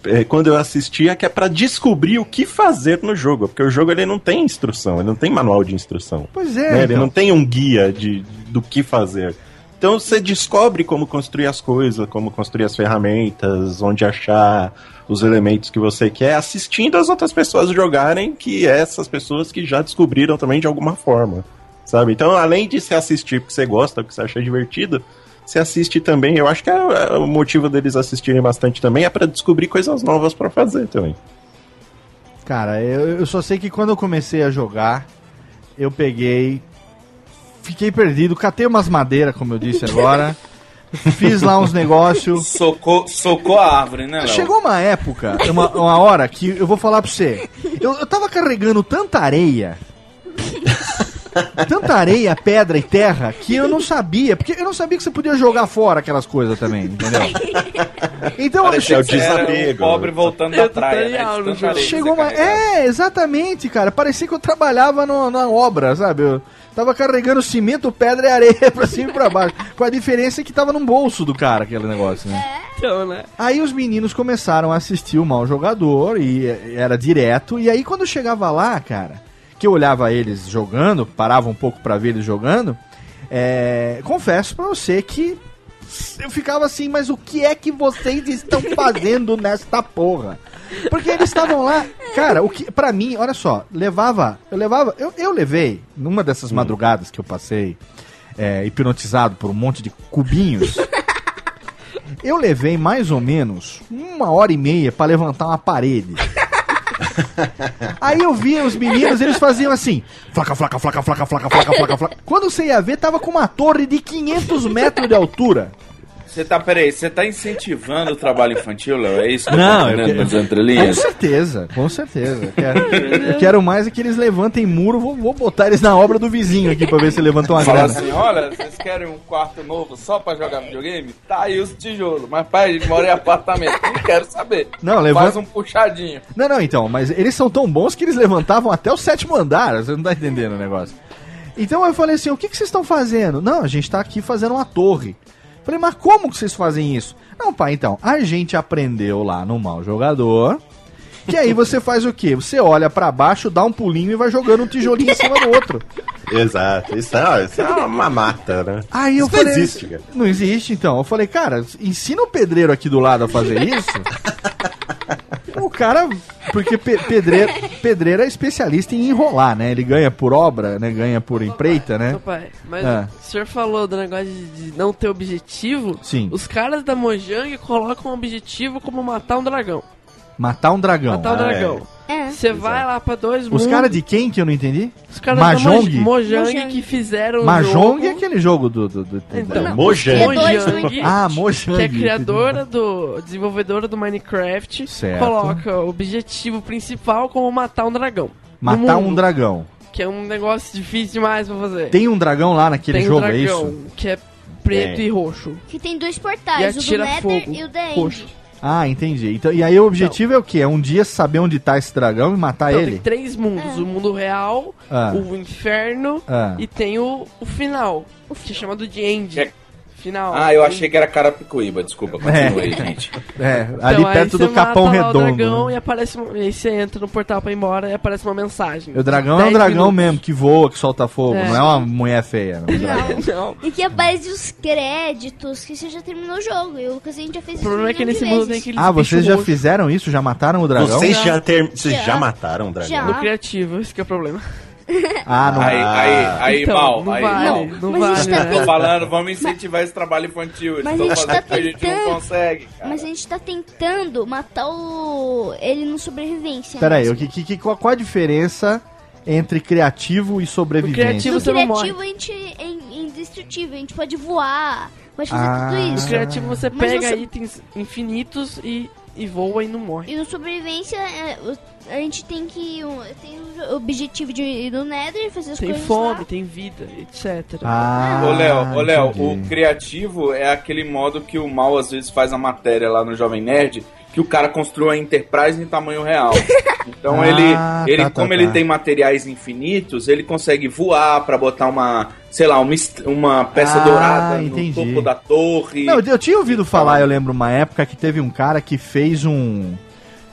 é, quando eu assistia, que é pra descobrir o que fazer no jogo. Porque o jogo ele não tem instrução, ele não tem manual de instrução. Pois é, né? Ele então. não tem um guia de, do que fazer. Então você descobre como construir as coisas, como construir as ferramentas, onde achar os elementos que você quer, assistindo as outras pessoas jogarem, que é essas pessoas que já descobriram também de alguma forma. Sabe? Então, além de se assistir porque você gosta, porque você acha divertido, você assiste também. Eu acho que é, é o motivo deles assistirem bastante também é pra descobrir coisas novas pra fazer também. Cara, eu, eu só sei que quando eu comecei a jogar, eu peguei. Fiquei perdido, catei umas madeiras, como eu disse agora. fiz lá uns negócios. Socou, socou a árvore, né, Léo? Chegou uma época, uma, uma hora que eu vou falar pra você. Eu, eu tava carregando tanta areia. tanta areia, pedra e terra que eu não sabia, porque eu não sabia que você podia jogar fora aquelas coisas também, entendeu? Então, Parecia o Era um desapego. pobre voltando É da praia, né? De tanta areia Chegou uma. É, exatamente, cara. Parecia que eu trabalhava no- na obra, sabe? Eu tava carregando cimento, pedra e areia pra cima e pra baixo. Com a diferença que tava no bolso do cara aquele negócio, né? Então, né? Aí os meninos começaram a assistir o mau jogador e era direto. E aí quando eu chegava lá, cara, que eu olhava eles jogando, parava um pouco pra ver eles jogando, é, confesso pra você que eu ficava assim, mas o que é que vocês estão fazendo nesta porra? Porque eles estavam lá, cara, o que para mim, olha só, levava, eu levava, eu, eu levei numa dessas madrugadas que eu passei é, hipnotizado por um monte de cubinhos. Eu levei mais ou menos uma hora e meia pra levantar uma parede. Aí eu via os meninos, eles faziam assim: flaca, flaca, flaca, flaca, flaca, flaca, flaca, flaca. Quando você ia ver, tava com uma torre de 500 metros de altura. Você tá, peraí, você tá incentivando o trabalho infantil, Léo? É isso que Não, eu tô eu nas Com entrelinhas? certeza, com certeza. Quero, quero mais é que eles levantem muro, vou, vou botar eles na obra do vizinho aqui pra ver se levantam uma grana. assim, olha, vocês querem um quarto novo só pra jogar videogame? Tá aí os tijolos, mas pai, a gente mora em apartamento, não quero saber. Não, levanta- Faz um puxadinho. Não, não, então, mas eles são tão bons que eles levantavam até o sétimo andar, você não tá entendendo o negócio. Então eu falei assim, o que, que vocês estão fazendo? Não, a gente tá aqui fazendo uma torre. Falei, mas como que vocês fazem isso? Não, pai, então, a gente aprendeu lá no Mal Jogador, que aí você faz o quê? Você olha pra baixo, dá um pulinho e vai jogando um tijolinho em cima do outro. Exato. Isso é, isso é uma mata, né? Aí eu Isso falei, não existe, cara. Não existe, então. Eu falei, cara, ensina o pedreiro aqui do lado a fazer isso. O cara, porque pe- pedreiro, pedreiro é especialista em enrolar, né? Ele ganha por obra, né? Ganha por empreita, né? Meu pai, mas É. o senhor falou do negócio de, de não ter objetivo. Sim. Os caras da Mojang colocam um objetivo como matar um dragão. Matar um dragão. matar um Ah, dragão. É. Você vai lá pra dois Os mundos. caras de quem que eu não entendi? Os caras Mahjong? da Moj- Mojang, Mojang. que fizeram Mahjong jogo. é aquele jogo do... do, do- Então, da- Mojang. Mojang, Ah, Mojang. que é criadora do... desenvolvedora do Minecraft, Certo. coloca o objetivo principal como matar um dragão. Matar um dragão. Que é um negócio difícil demais pra fazer. Tem um dragão lá naquele Tem um jogo, é dragão, isso? que é preto Tem. e roxo. Que tem dois E portais, o do atira Nether fogo. e o da Roxo. Ah, entendi. Então, e aí o objetivo é o quê? É um dia saber onde tá esse dragão e matar Então, ele? tem três mundos. O mundo real, Ah. o inferno Ah. e tem o, o final, que é chamado de end. É- Final. Ah, eu achei que era Carapicuíba, desculpa, continua aí, gente. É, Então, ali aí perto você do Capão Redondo. O dragão né? e aparece. E aí você entra no portal pra ir embora e aparece uma mensagem. O dragão é um dragão minutos. mesmo, que voa, que solta fogo. É. Não é uma mulher feia. Não. Não. E que aparece os créditos, que você já terminou o jogo. E o Lucas a gente já fez O problema é que nesse mundo tem aqueles Ah, vocês já fizeram isso? Já mataram o dragão? Vocês já, ter... Vocês Já. já mataram o dragão? Já. No criativo, esse que é o problema. Ah, não. Aí, aí, aí, Então, mal, não aí, vale, mal. não Mas a gente vale. tá Tô falando, vamos incentivar esse trabalho infantil. Eles Mas estão a gente fazendo tá que a gente não tentando. consegue, cara. Mas a gente tá tentando matar o... ele no sobrevivência. Pera aí, o que, que, que- qual, qual a diferença entre criativo e sobrevivência? O criativo No você não morre. criativo a gente é in- indestrutível, a gente pode voar, pode fazer Ah. tudo No isso. criativo você Mas pega você- itens infinitos e, e voa e não morre. E no sobrevivência, é, a gente tem que. Tem o objetivo de ir no Nether, fazer as Tem coisas fome, lá. tem vida, etc. Ah, Ô, Léo, ô, Léo, o criativo é aquele modo que o mal às vezes faz a matéria lá no Jovem Nerd, que o cara construiu a Enterprise em tamanho real. Então Ah, ele, ele tá, tá, como ele tá. tem materiais infinitos, ele consegue voar pra botar uma, sei lá, uma, uma peça Ah, dourada entendi. no topo da torre. Não, eu tinha ouvido falar, eu lembro, uma época que teve um cara que fez um.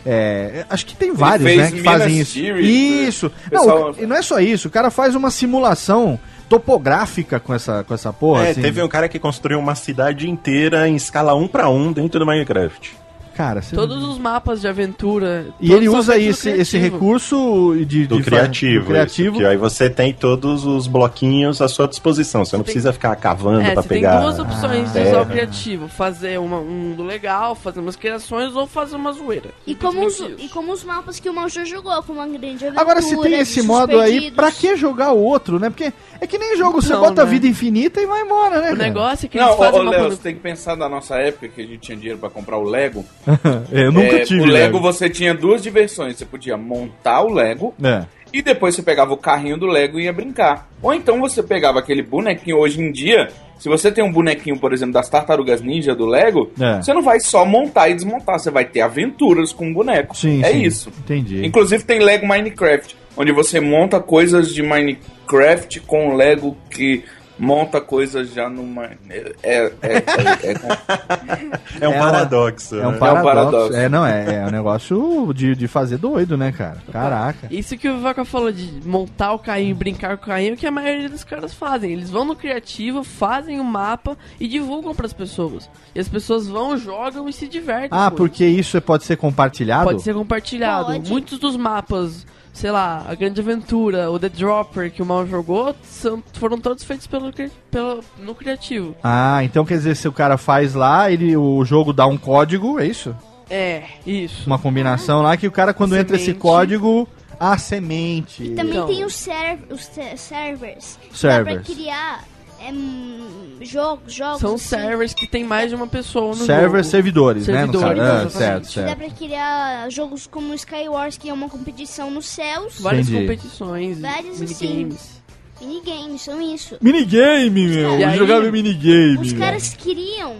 é, acho que tem vários, né, que fazem Minas isso. Tirith, isso. Não, pessoal- o- e não é só isso, o cara faz uma simulação topográfica com essa, com essa porra. É, assim. teve um cara que construiu uma cidade inteira em escala 1 para 1 dentro do Minecraft. Cara, você- Todos os mapas de aventura. E ele usa esse, esse recurso de, Do de criativo. do criativo. isso, que aí você tem todos os bloquinhos à sua disposição. Você não precisa ficar cavando É, pra você pegar. tem duas opções de usar o criativo: fazer uma- um mundo legal, fazer umas criações ou fazer uma zoeira. E como, os, e como os mapas que o Maljo jogou, como uma grande aventura. Agora, se tem esse modo aí, pra que jogar o outro, né? Porque é que nem jogo, você Não, bota a né? vida infinita e vai embora, né? O cara? negócio é que Não, eles fazem ô, uma Léo, você tem que pensar da nossa época que a gente tinha dinheiro pra comprar o Lego. Eu nunca É, tive O Lego você tinha duas diversões. Você podia montar o Lego É. E depois você pegava o carrinho do Lego e ia brincar. Ou então você pegava aquele bonequinho hoje em dia. Se você tem um bonequinho, por exemplo, das tartarugas ninja do Lego, É. você não vai só montar e desmontar, você vai ter aventuras com o boneco. Sim, é sim. isso. Entendi. Inclusive tem Lego Minecraft, onde você monta coisas de Minecraft com Lego que monta coisas já no Mine- é, é, é, é, é- É um É paradoxo. É um né? paradoxo. É, não, é, é um negócio de, de fazer doido, né, cara? Caraca. Isso que o Vaca falou de montar o carrinho e brincar com o carrinho, é que a maioria dos caras fazem. Eles vão no criativo, fazem o mapa e divulgam pras pessoas. E as pessoas vão, jogam e se divertem. Ah, porque isso pode ser compartilhado? Pode ser compartilhado. Pode. Muitos dos mapas, sei lá, a Grande Aventura, o The Dropper que o Mal jogou, são, foram todos feitos pelo, pelo, no criativo. Ah, então quer dizer, se o cara faz lá, ele, o jogo dá um código, é isso? É, isso. Uma combinação lá que o cara, quando entra esse Semente. código, a semente. Também Então. tem os, serv os se- servers. Dá Servers. pra criar é, hum, jogos, jogos. São assim. servers que tem mais de uma pessoa no Server, jogo. servidores, né? no Servidores. Ah, exatamente. certo, Que dá certo. pra criar jogos como Skywars, que é uma competição nos céus. Várias Entendi. competições, Vários, minigames. Minigames, são isso. Minigame, meu! E aí- Jogava minigame. Os caras queriam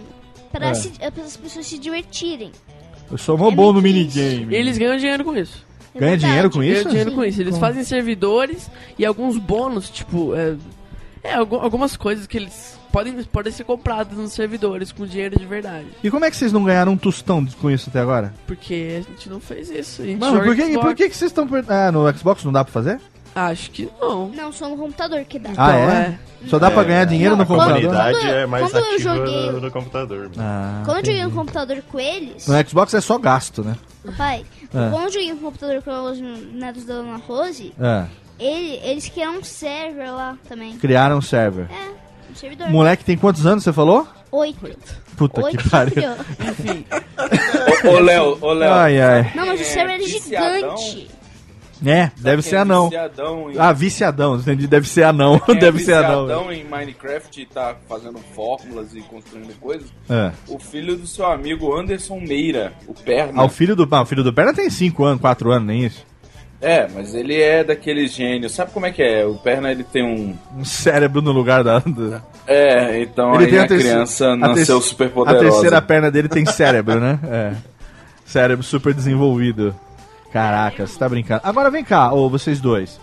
para É. se- para as pessoas se divertirem. Eu sou mó É bom no minigame. Eles ganham dinheiro com isso. É Ganha dinheiro com isso? Ganham dinheiro com isso. Eles fazem servidores e alguns bônus, tipo, é, é, algu- algumas coisas que eles podem, podem ser compradas nos servidores com dinheiro de verdade. E como é que vocês não ganharam um tostão com isso até agora? Porque a gente não fez isso. A Mano, por que, por que, que vocês estão... Ah, no Xbox não dá pra fazer? Acho que não. Não, só no computador que dá. Ah, Então, é? Só dá pra ganhar dinheiro Não, no A computador? comunidade Quando- é mais quando eu ativa joguei- no, no computador. Ah, Quando eu joguei entendi. no computador com eles, No Xbox é só gasto, né? pai, Ah. quando eu joguei no computador com os netos da Ana Rose, É. ele, eles criaram um server lá também. Criaram um server. É, um servidor. Moleque tem quantos anos, você falou? Oito. Puta Oito, que pariu. Enfim, Ô, Léo, ô, Léo. Ai, ai. Não, mas o É, server era viciadão. gigante. É, deve ser é anão. viciadão em- Ah, viciadão, entendi. Deve ser anão. quem é Deve ser anão. viciadão em Minecraft e tá fazendo fórmulas e construindo coisas. É. O filho do seu amigo Anderson Meira, o Perna. Ah, o filho do, ah, o filho do Perna tem 5 anos, 4 anos, nem isso. É, mas ele é daqueles gênios. Sabe como é que é? O Perna ele tem um. Um cérebro no lugar da. É, então Ele aí tem a a, terce- criança a nasceu terce- super A poderosa. terceira perna dele tem cérebro, né? É. Cérebro super desenvolvido. Caraca, você tá brincando. Agora vem cá, ô, vocês dois.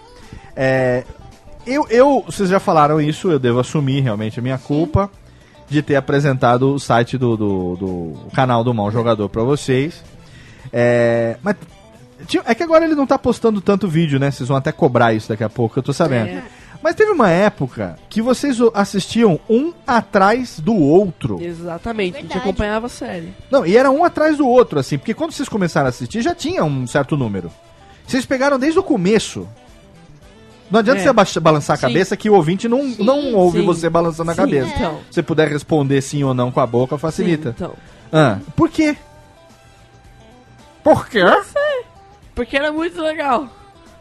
É, eu, eu, vocês já falaram isso, eu devo assumir realmente a minha culpa de ter apresentado o site do, do, do canal do Mal Jogador pra vocês. É, mas é que agora ele não tá postando tanto vídeo, né? Vocês vão até cobrar isso daqui a pouco, eu tô sabendo. É. Mas teve uma época que vocês o- assistiam um atrás do outro. exatamente. A gente Verdade. acompanhava a série. Não, e era um atrás do outro, assim, porque quando vocês começaram a assistir já tinha um certo número. Vocês pegaram desde o começo. Não adianta É. você balançar a Sim. cabeça que o ouvinte não, Sim, não ouve sim. você balançando a Sim, cabeça. Então, Se você puder responder sim ou não com a boca, facilita. Sim, então. Ah, por quê? Por quê? Porque era muito legal.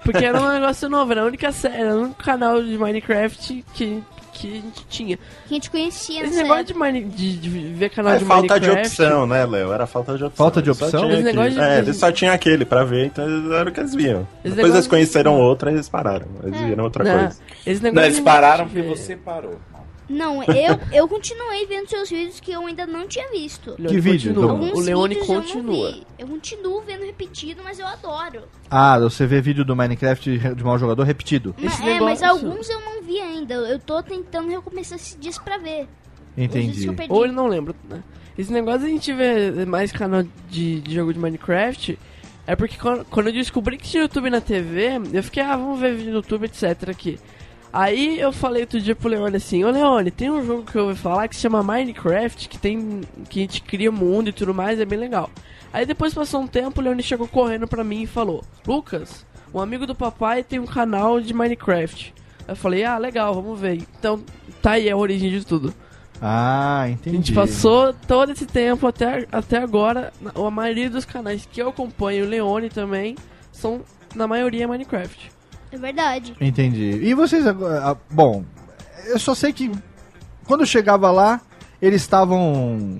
Porque era um negócio novo, era a única série, era o único canal de Minecraft que, que a gente tinha. Que a gente conhecia Esse negócio de, Mine, de, de ver canal É de falta de Minecraft. opção, né, Léo? Era falta de opção. Falta de Eles só opção? negócio aquele. de- É, eles só tinham aquele pra ver, então era o que eles viam. Esse Depois eles conheceram de- outra e eles pararam. Eles É. viram outra Não, coisa. esse Não, eles de pararam porque você parou. Não, eu, eu continuei vendo seus vídeos que eu ainda não tinha visto. Que vídeo, continua. Dom? O Leone vídeos eu não continua. vi. Eu continuo vendo repetido, mas eu adoro. Ah, você vê vídeo do Minecraft de mau jogador repetido. É, mas negócio- alguns eu não vi ainda. Eu tô tentando recomeçar esses dias pra ver. Entendi. eu. Ou ele não lembra, né? Esse negócio de a gente ver mais canal de, de jogo de Minecraft é porque quando, quando eu descobri que tinha YouTube na TV, eu fiquei, ah, vamos ver vídeo no YouTube, etc. aqui. Aí eu falei outro dia pro Leone assim, ô Leone, tem um jogo que eu ouvi falar que se chama Minecraft, que tem. que a gente cria mundo e tudo mais, é bem legal. Aí depois passou um tempo, o Leone chegou correndo pra mim e falou, Lucas, um amigo do papai tem um canal de Minecraft. Eu falei, ah, legal, vamos ver. Então, tá aí a origem de tudo. Ah, A entendi. gente passou todo esse tempo até, até agora. A maioria dos canais que eu acompanho, o Leone também, são na maioria Minecraft. É verdade. Entendi. E vocês agora. ah, Bom, eu só sei que quando eu chegava lá, eles estavam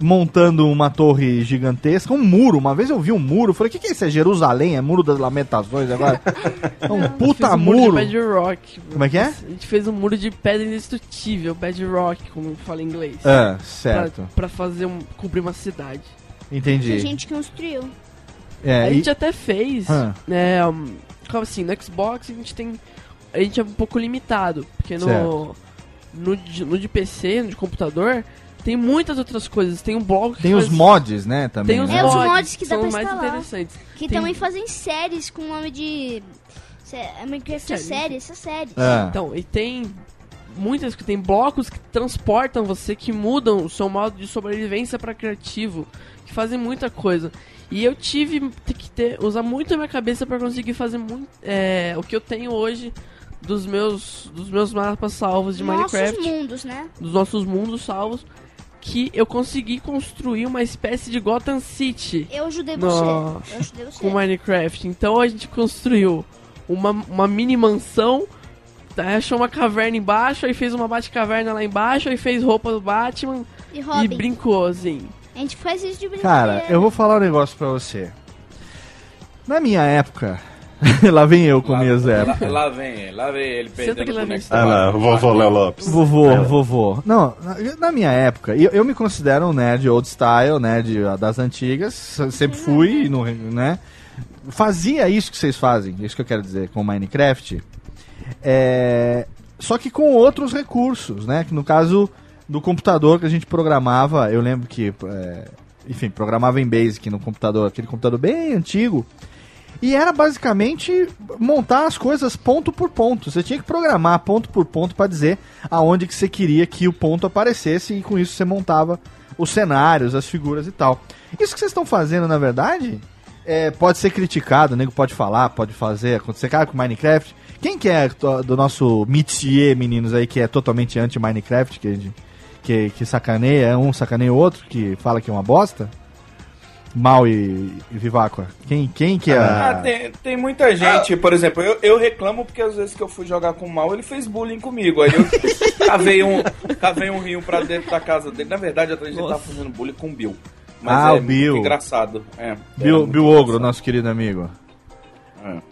montando uma torre gigantesca, um muro. Uma vez eu vi um muro, falei, o que, que é isso? É Jerusalém? É muro das lamentações agora? É um Fez puta um muro. de bedrock. Como é que é? A gente fez um muro de pedra indestrutível, bedrock, como fala em inglês. É, Pra, certo. pra fazer um, cobrir uma cidade. Que a Entendi. gente construiu. É, a e- gente até fez, Ah. né, um, assim, no Xbox a gente tem, a gente é um pouco limitado, porque no, no, de, no de PC, no de computador, tem muitas outras coisas, tem um blog que tem os faz- mods, né, também. tem os né? É, os mods, mods que dá são pra os mais interessantes. Que Tem- também fazem séries com o nome de. É Minecraft é Série. série, essa série. É. Então, e tem muitas que tem blocos que transportam você, que mudam o seu modo de sobrevivência pra criativo, que fazem muita coisa. E eu tive que ter, usar muito a minha cabeça pra conseguir fazer muito, é, o que eu tenho hoje dos meus dos meus mapas salvos de Nossos Minecraft, mundos, né? dos nossos mundos salvos, que eu consegui construir uma espécie de Gotham City Eu ajudei você. Eu ajudei você. com Minecraft. Então a gente construiu uma, uma mini mansão, achou uma caverna embaixo, aí fez uma Batcaverna lá embaixo, aí fez roupa do Batman E e brincou assim. A gente faz isso de brincadeira. Cara, eu vou falar um negócio pra você. Na minha época, lá vem eu com minhas lá, épocas. lá vem ele, lá vem ele Senta perdendo que o lá boneco. vem Ah lá, vovô Léo Lopes. Vovô, É. vovô. Não, na, na minha época, eu, eu me considero um nerd old style, nerd das antigas, se- sempre fui, no, né? Fazia isso que vocês fazem, isso que eu quero dizer, com Minecraft. É, só que com outros recursos, né? Que no caso do computador que a gente programava, eu lembro que, é, enfim, programava em Basic no computador, aquele computador bem antigo. E era basicamente montar as coisas ponto por ponto. Você tinha que programar ponto por ponto para dizer aonde que você queria que o ponto aparecesse e com isso você montava os cenários, as figuras e tal. Isso que vocês estão fazendo, na verdade, é, pode ser criticado, o nego pode falar, pode fazer, acontecer, cara, com Minecraft. Quem que é to- do nosso métier, meninos aí, que é totalmente anti-Minecraft, que, a gente- que, que sacaneia, um sacaneia o outro, que fala que é uma bosta? Mal e, e Viváqua. Quem, quem que é? Ah, tem, tem muita gente, por exemplo, eu, eu reclamo porque às vezes que eu fui jogar com o mal, ele fez bullying comigo. Aí eu cavei um, cavei um rio pra dentro da casa dele. Na verdade, a gente tava fazendo bullying com o Bill. Mas Ah, é o Bill. muito engraçado. É, Bill, é muito Bill Ogro, engraçado. nosso querido amigo.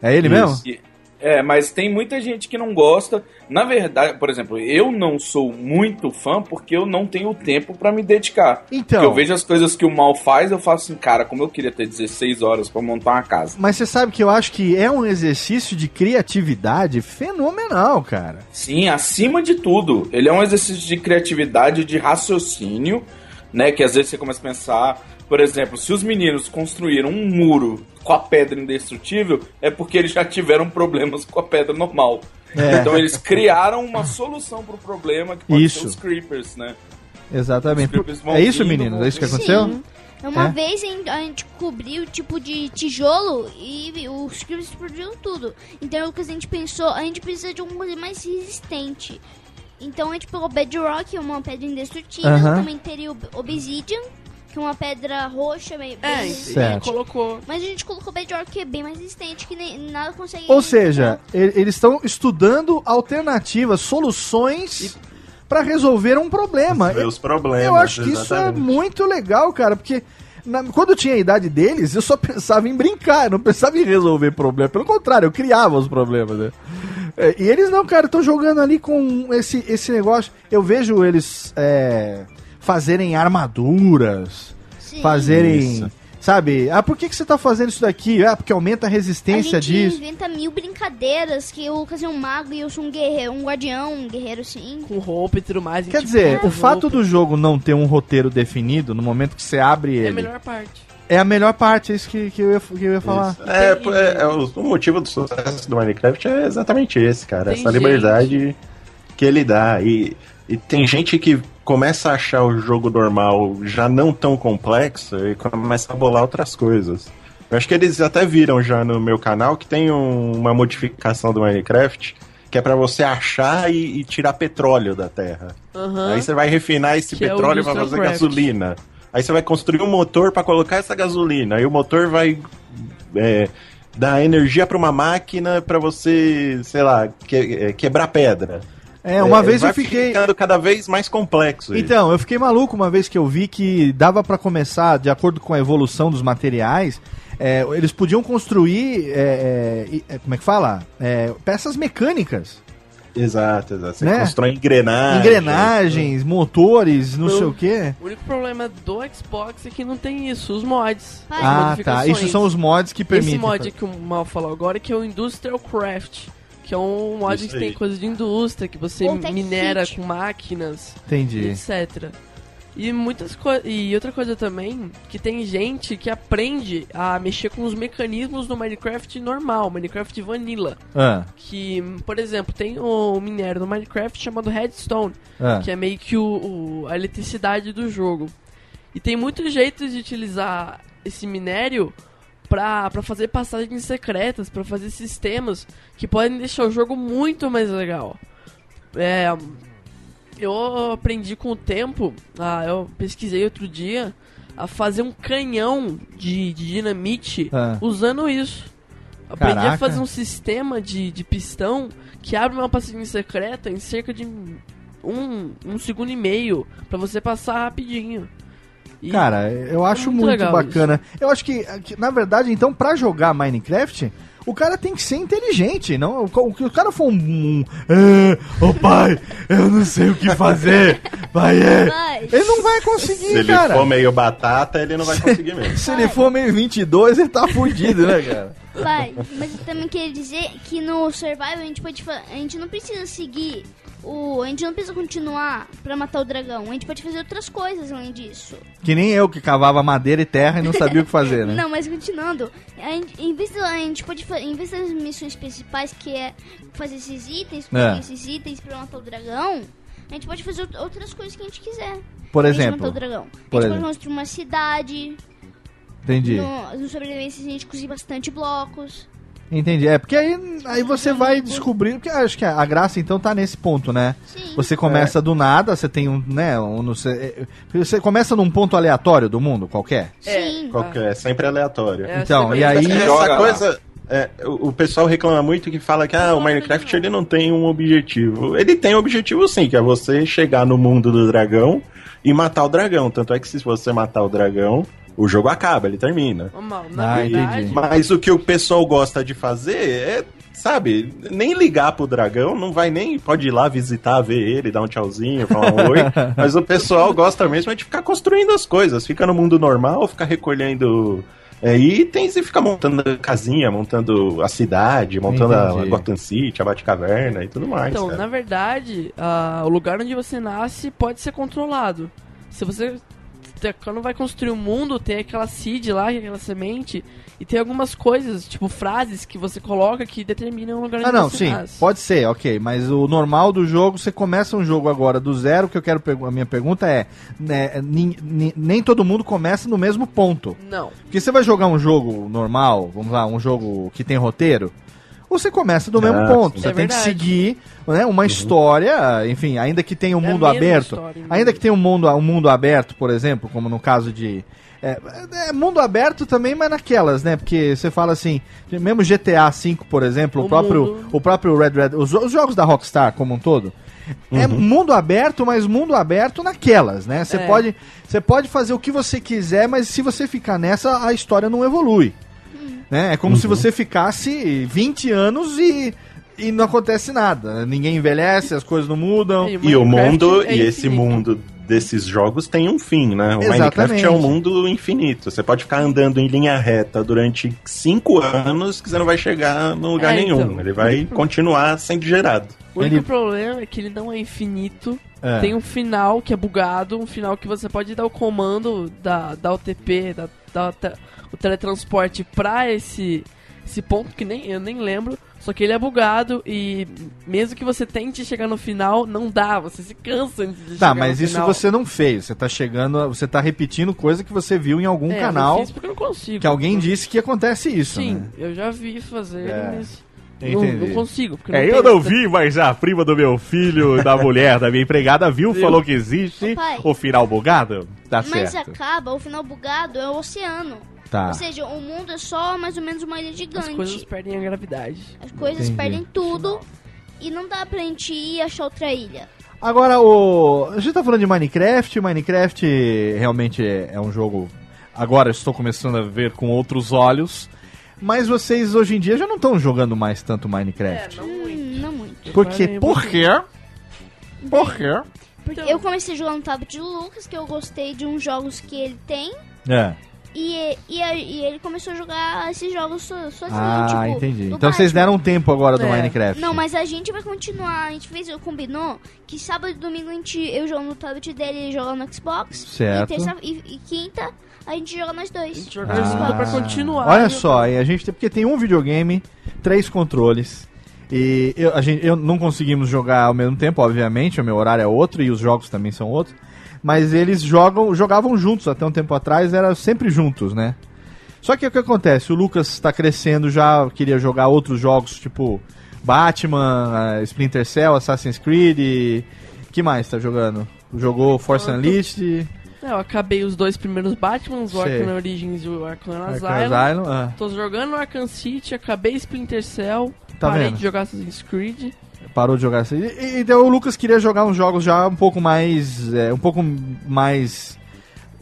É. É ele mesmo? E- É, mas tem muita gente que não gosta. Na verdade, por exemplo, eu não sou muito fã porque eu não tenho tempo pra me dedicar. Então. Porque eu vejo as coisas que o mal faz, eu faço assim, cara, como eu queria ter 16 horas pra montar uma casa. Mas você sabe que eu acho que é um exercício de criatividade fenomenal, cara. Sim, acima de tudo, ele é um exercício de criatividade, de raciocínio, né? Que às vezes você começa a pensar, por exemplo, se os meninos construíram um muro com a pedra indestrutível, é porque eles já tiveram problemas com a pedra normal. É. Então eles criaram uma solução pro problema que pode Isso. ser os creepers, né? Exatamente. Creepers É isso, meninos? É isso que aconteceu? Sim. Uma É? vez a a gente cobriu tipo de tijolo e os creepers explodiram tudo. Então o que a gente pensou, a gente precisa de alguma coisa mais resistente. Então a gente pegou Bedrock, uma pedra indestrutível, Aham. também teria o Obsidian, que é uma pedra roxa meio É. Certo. colocou. Mas a gente colocou Bedrock que é bem mais resistente, que nem, nada consegue... Ou seja, e- eles estão estudando alternativas, soluções pra resolver um problema. Ver os problemas. Eu acho que isso é exatamente. muito legal, cara, porque na- quando eu tinha a idade deles, eu só pensava em brincar, eu não pensava em resolver problema. Pelo contrário, eu criava os problemas, né? É, e eles não, cara, estão jogando ali com esse, esse negócio. Eu vejo eles é, fazerem armaduras, Sim. fazerem. Isso. Sabe? Ah, por que, que você tá fazendo isso daqui? Ah, porque aumenta a A resistência gente disso. inventa mil brincadeiras, que o Lucas é um mago e eu sou um guerreiro, um guardião, um guerreiro sim. Com roupa e tudo mais. a Quer dizer, o fato do jogo não ter um roteiro definido no momento que você abre ele É a melhor parte. É a melhor parte, é isso que, que, eu, ia, que eu ia falar. Isso. É, pô, é, é o, motivo do sucesso do Minecraft é exatamente esse, cara. Tem essa liberdade que ele dá. E, e tem gente que começa a achar o jogo normal já não tão complexo e começa a bolar outras coisas. Eu acho que eles até viram já no meu canal que tem um- uma modificação do Minecraft que é pra você achar e, e tirar petróleo da terra. Aham. Aí você vai refinar esse Que é petróleo pra Industrial fazer Craft. gasolina. Aí você vai construir um motor pra colocar essa gasolina. Aí o motor vai é, dar energia pra uma máquina pra você, sei lá, que- é, quebrar pedra. É, uma É, vez eu fiquei. ficando cada vez mais complexo. isso. Então, eu fiquei maluco uma vez que eu vi que dava pra começar, de acordo com a evolução dos materiais, é, eles podiam construir. é, é, é, como é que fala? Peças mecânicas. Exato, exato. Você Né? constrói engrenagem. engrenagens, motores, não sei o quê. O único problema do Xbox é que não tem isso, os mods. Ah, Ah, tá. Isso são os mods que permitem. Esse mod que o Mal falou agora, que é o Industrial Craft. Que é um mod Isso que tem coisa de indústria, que você minera com máquinas, Entendi. etc. E muitas. E outra coisa também, que tem gente que aprende a mexer com os mecanismos do Minecraft normal, Minecraft Vanilla. Ah, Que, por exemplo, tem um minério no Minecraft chamado Redstone, ah. que é meio que o, o- a eletricidade do jogo. E tem muitos jeitos de utilizar esse minério pra, pra fazer passagens secretas, pra fazer sistemas que podem deixar o jogo muito mais legal. É, eu aprendi com o tempo, ah, eu pesquisei outro dia, a fazer um canhão de, de dinamite Ah. usando isso. Aprendi Caraca. a fazer um sistema de, de pistão que abre uma passagem secreta em cerca de um, um segundo e meio pra você passar rapidinho. E- Cara, eu acho muito muito, legal bacana. Eu acho que, que, na verdade, então, pra jogar Minecraft, o cara tem que ser inteligente, não? O, o, o cara for um. um "É, Ô pai, eu não sei o que fazer. Vai, é. Vai. Ele não vai conseguir, Se ele cara. for meio batata, ele não vai conseguir mesmo. Se ele for meio 22, ele tá fudido, né, cara? Pai, mas eu também queria dizer que no Survival a gente pode a gente não precisa seguir o, a gente não precisa continuar pra matar o dragão. A gente pode fazer outras coisas além disso. Que nem eu que cavava madeira e terra e não sabia o que fazer, né? Não, mas continuando, a gente, em vez a gente pode em vez das missões principais que é fazer esses itens, É. esses itens pra matar o dragão, a gente pode fazer out- outras coisas que a gente quiser. Por exemplo, matar o dragão. A gente por pode exemplo. construir uma cidade. Entendi. No, no sobrevivência a gente conseguir bastante blocos. Entendi. É, porque aí, aí você vai descobrir, porque acho que a, a graça então tá nesse ponto, né? Sim. Você começa do nada, você tem um, né, um, não sei, é, você começa num ponto aleatório do mundo, qualquer. Sim. Qualquer, é sempre aleatório. É, Então, sempre e aí-. Essa coisa. é, o, o pessoal reclama muito que fala que ah, o Minecraft ele não tem um objetivo. Ele tem um objetivo sim, que é você chegar no mundo do dragão e matar o dragão. Tanto é que se você matar o dragão, o jogo acaba, ele termina. Mal, na Ah, verdade. Mas o que o pessoal gosta de fazer é, sabe, nem ligar pro dragão, não vai nem, pode ir lá visitar, ver ele, dar um tchauzinho, falar um oi. mas o pessoal gosta mesmo é de ficar construindo as coisas, fica no mundo normal, fica recolhendo é, itens e fica montando casinha, montando a cidade, montando a Entendi. Gotham City, a Batcaverna e tudo mais. Então, cara. na verdade, ah, o lugar onde você nasce pode ser controlado. Se você quando vai construir o mundo, tem aquela seed lá, que aquela semente, e tem algumas coisas, tipo frases que você coloca que determinam o lugar onde Ah, não, sim, nasce. pode ser, ok. Mas o normal do jogo, você começa um jogo agora do zero. Que eu quero a minha pergunta é: né, nem todo mundo começa no mesmo ponto. Não. Porque você vai jogar um jogo normal, vamos lá, um jogo que tem roteiro, você começa do Ah, mesmo ponto. sim. Você É tem que verdade. seguir né, uma história, enfim, ainda que tenha um É mundo aberto. história, né? Ainda que tenha um mundo, um mundo aberto, por exemplo, como no caso de. É, é mundo aberto também, mas naquelas, né? Porque você fala assim, mesmo GTA V, por exemplo, o, O próprio, mundo- o próprio Red Red, os, os jogos da Rockstar como um todo, é mundo aberto, mas mundo aberto naquelas, né? Você É. pode, você pode fazer o que você quiser, mas se você ficar nessa, a história não evolui. Né? É como se você ficasse 20 anos e, e não acontece nada. Ninguém envelhece, as coisas não mudam. É, E o mundo, é e esse mundo desses jogos tem um fim, né? O Exatamente. Minecraft é um mundo infinito. Você pode ficar andando em linha reta durante cinco anos que você não vai chegar num lugar É, nenhum. então. Ele vai continuar sendo gerado. O único Ele- problema é que ele não é infinito. É. Tem um final que é bugado, um final que você pode dar o comando da, da OTP, da, da o teletransporte pra esse, esse ponto que nem eu nem lembro. Só que ele é bugado e mesmo que você tente chegar no final, não dá. Você se cansa antes de Tá, chegar mas no isso final. você não fez. Você tá chegando, você tá repetindo coisa que você viu em algum É, eu canal não fiz porque eu não consigo. que alguém disse que acontece isso, Sim, né? eu já vi fazer, É. mas não, não consigo. Porque É, eu não essa- vi, mas a prima do meu filho, da mulher, da minha empregada, viu, Viu? falou que existe Ô, pai. o final bugado. Tá Mas certo. acaba, o final bugado é o oceano. Tá. Ou seja, o mundo é só mais ou menos uma ilha As gigante. coisas perdem a gravidade. As coisas Entendi. perdem tudo e não dá pra gente ir achar outra ilha. Agora, o. A gente tá falando de Minecraft. Minecraft realmente é, é um jogo. Agora eu estou começando a ver com outros olhos. Mas vocês hoje em dia já não estão jogando mais tanto Minecraft. É, não muito. Hum, não muito. Por quê? parei Por quê? Por quê? Porque Então- eu comecei a jogar no tablet do Lucas, que eu gostei de uns jogos que ele tem. É. E, e, e ele começou a jogar esses jogos so, sozinho, Ah, tipo, entendi. Então vocês deram um tempo agora do É. Minecraft. Não, mas a gente vai continuar. A gente fez, combinou que sábado e domingo a gente, eu jogo no tablet dele e ele joga no Xbox. Certo. E, terça, e, e quinta a gente joga nós A dois. gente joga Ah. pra continuar. Olha só, e a gente tem, porque tem um videogame, três controles. E eu, a gente, eu não conseguimos jogar ao mesmo tempo, obviamente, o meu horário é outro e os jogos também são outros. Mas eles jogam, jogavam juntos até um tempo atrás, era sempre juntos, né? Só que o que acontece? O Lucas está crescendo já, queria jogar outros jogos, tipo Batman, eh, Splinter Cell, Assassin's Creed. E... que mais tá jogando? Jogou Force Unleashed, É, eu acabei os dois primeiros Batmans, o. Arkham Origins e o Arkham Asylum. Asylum. ah. Tô jogando Arkham City, acabei Splinter Cell, Tá parei vendo? de jogar Assassin's Creed. Parou de jogar assim. E, e daí o Lucas queria jogar uns jogos já um pouco mais. é, um pouco mais.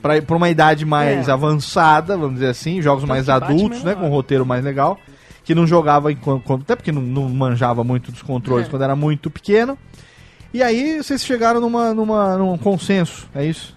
Pra, pra uma idade mais É. avançada, vamos dizer assim, jogos Tanto mais adultos, né? Com um roteiro mais legal. Que não jogava enquanto. Até porque não, não manjava muito dos controles É. quando era muito pequeno. E aí vocês chegaram numa, numa, num consenso, é isso?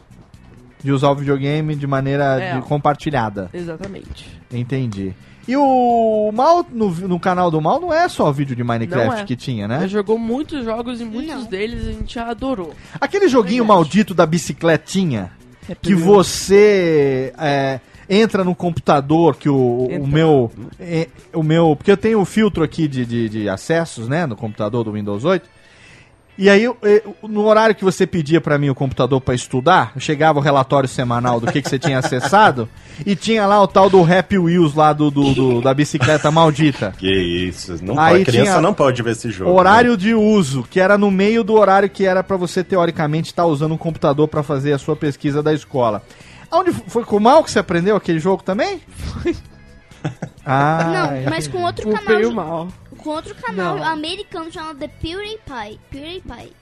De usar o videogame de maneira É. de- compartilhada. Exatamente. Entendi. E o Mal, no, no canal do Mal, não é só vídeo de Minecraft é. que tinha, Ele né? jogou muitos jogos e muitos Não. deles a gente adorou. Aquele joguinho maldito da bicicletinha, É que você é, entra no computador, que o, o meu. é, o meu. Porque eu tenho o filtro aqui de, de, de acessos, né? No computador do Windows 8. E aí, no horário que você pedia pra mim o computador pra estudar, chegava o relatório semanal do que, que você tinha acessado, e tinha lá o tal do Happy Wheels lá do, do- do- da bicicleta maldita. Que isso, não Aí pode, criança não pode ver esse jogo. Horário de uso, que era no meio do horário que era pra você teoricamente estar usando um computador pra fazer a sua pesquisa da escola. Aonde f- foi com o Mal que você aprendeu aquele jogo também? Ah, não, mas com outro Foi canal. mal. Com outro canal americano chamado The PewDiePie. PewDiePie.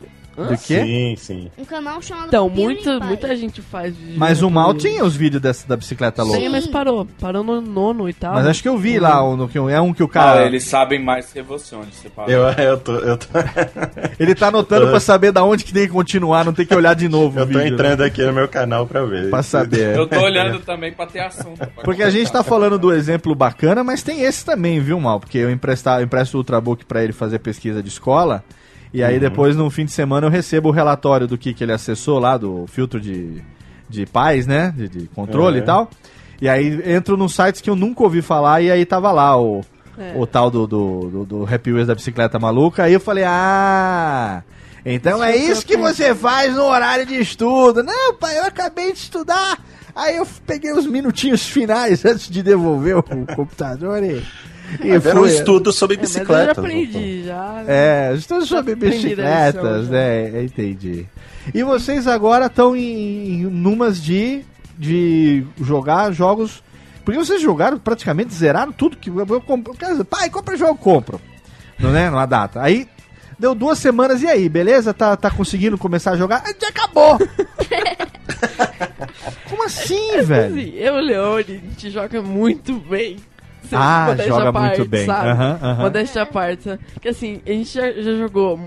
Do né? quê? Sim, sim. Um canal chamado Então, PewDiePie. muita, muita gente faz vídeo. Mas o Mal tinha os vídeos dessa, da bicicleta louca. Sim, mas parou. Parou no nono e tal. Mas acho que eu vi lá, o- no, que é um que o Ah, cara. eles sabem mais que você onde você parou. Eu, eu tô, eu tô, Ele tá anotando pra saber da onde que tem que continuar, não tem que olhar de novo o eu tô vídeo. entrando aqui no meu canal pra ver. Pra saber. Eu tô olhando também pra ter assunto. pra Porque a gente tá falando do exemplo bacana, mas tem esse também, viu, Mal? Porque eu emprestar, eu empresto o Ultrabook pra ele fazer pesquisa de escola. E aí depois, no fim de semana, eu recebo o relatório do que, que ele acessou lá, do filtro de, de paz, né? De, de controle É. e tal. E aí entro nos sites que eu nunca ouvi falar e aí tava lá o, É. o tal do, do, do, do Happy Wheels da bicicleta maluca. Aí eu falei, ah... Então é isso que você faz no horário de estudo. Não, pai, eu acabei de estudar. Aí eu peguei os minutinhos finais antes de devolver o computador e... e Era um fui. estudo sobre É, mas eu já aprendi, já. É, estudo sobre aprendi bicicletas, né? Entendi. E vocês agora estão em, em numas de, de jogar jogos. Porque vocês jogaram praticamente, zeraram tudo que eu, compro. dizer, pai, compra jogo, eu compro. Não, né? Numa data. Aí deu duas semanas e aí, beleza? Tá, tá conseguindo começar a jogar? Já acabou! Como assim, velho? Assim, eu e o Leone, a gente joga muito bem. Sem Ah, joga parte, muito bem. Sabe? Aham, aham. Modéstia à parte. sabe? Porque assim, a gente já, já jogou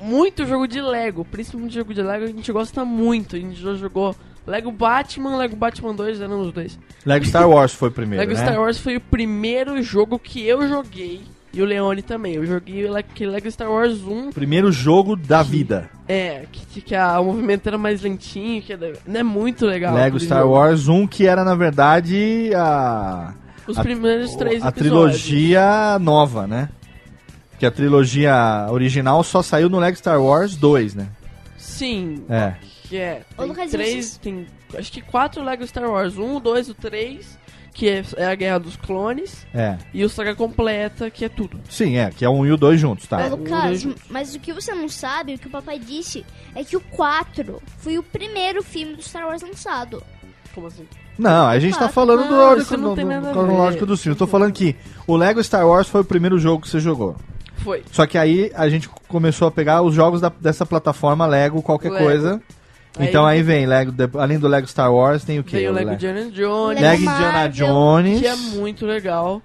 muito jogo de Lego. Principalmente jogo de Lego, a gente gosta muito. A gente já jogou Lego Batman, Lego Batman 2, eram os dois. Lego Star Wars foi o primeiro, Lego né? Star Wars foi o primeiro jogo que eu joguei. E o Leone também. Eu joguei Lego Star Wars 1. Primeiro jogo da vida. É, que, que a, o movimento era mais lentinho. Que era- não é muito legal. Lego Star jogo. Wars 1, que era na verdade a. Os a- primeiros três A episódios. trilogia nova, né? Que a trilogia original só saiu no Lego Star Wars 2, né? Sim. É. Que é. Ô, Tem Lucas, três. vocês- Tem acho que quatro Lego Star Wars. Um, o dois, o três. Que é, é a Guerra dos Clones. É. E o Saga Completa, que é tudo. Sim, é, que é um e o dois juntos, tá? Ô, É, Lucas, um, dois, mas o que você não sabe, o que o papai disse, é que o 4 foi o primeiro filme do Star Wars lançado. Como assim? Não, a gente tá falando do não, ordem tem nada a cronológico dos filmes. Tô falando que o Lego Star Wars foi o primeiro jogo que você jogou. Foi. Só que aí a gente começou a pegar os jogos da- dessa plataforma Lego, qualquer Lego. coisa. Aí Então aí vem Lego, além do Lego Star Wars, tem o que? Veio o Lego Indiana Jones, Lego Lego Indiana Jones. que é muito legal.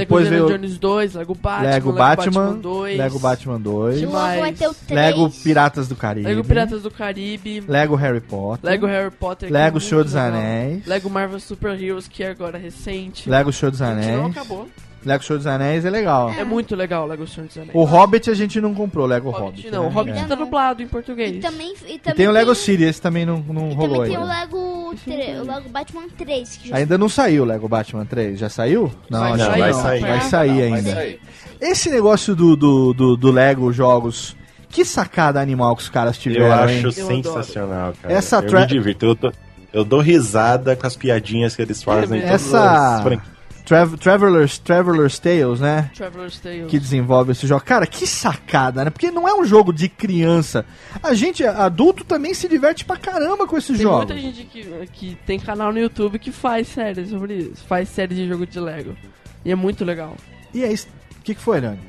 Depois Lego veio Jones 2, Lego Batman, Lego Batman, 2, Lego Batman 2, E logo vai mais? ter o 3. Lego Piratas do Caribe, Lego Piratas do Caribe, Lego Harry Potter, Lego Harry Potter, é Lego muito Senhor dos legal. Anéis, Lego Marvel Super Heroes, que é agora recente. Lego Senhor dos Que não Anéis. acabou. Lego Senhor dos Anéis é legal. É muito legal o Lego Senhor dos Anéis. O Hobbit a gente não comprou, Lego Hobbit, Hobbit. não, né? o Hobbit É. tá dublado em português. E também, e E também tem o Lego tem, City, esse também não, não e rolou também tem o ainda. Lego, tre- o Lego Batman 3. Que já Ainda não saiu o Lego Batman 3, já saiu? Não, Vai acho que sair, não. vai sair. Vai sair Vai ainda. sair. Esse negócio do, do, do, do Lego jogos, que sacada animal que os caras Eu tiveram, hein? acho Eu sensacional, cara. Essa eu tra- me divirto. Eu, tô- eu dou risada com as piadinhas que eles fazem. em todas Trav Traveler's, Traveler's Tales, né? Traveler's Tales. Que desenvolve esse jogo. Cara, que sacada, né? Porque não é um jogo de criança. A gente, adulto, também se diverte pra caramba com esses Tem jogos. muita gente que, que tem canal no YouTube que faz séries sobre isso. Faz séries de jogo de Lego. E é muito legal. E é isso. O que, que foi, Leandro?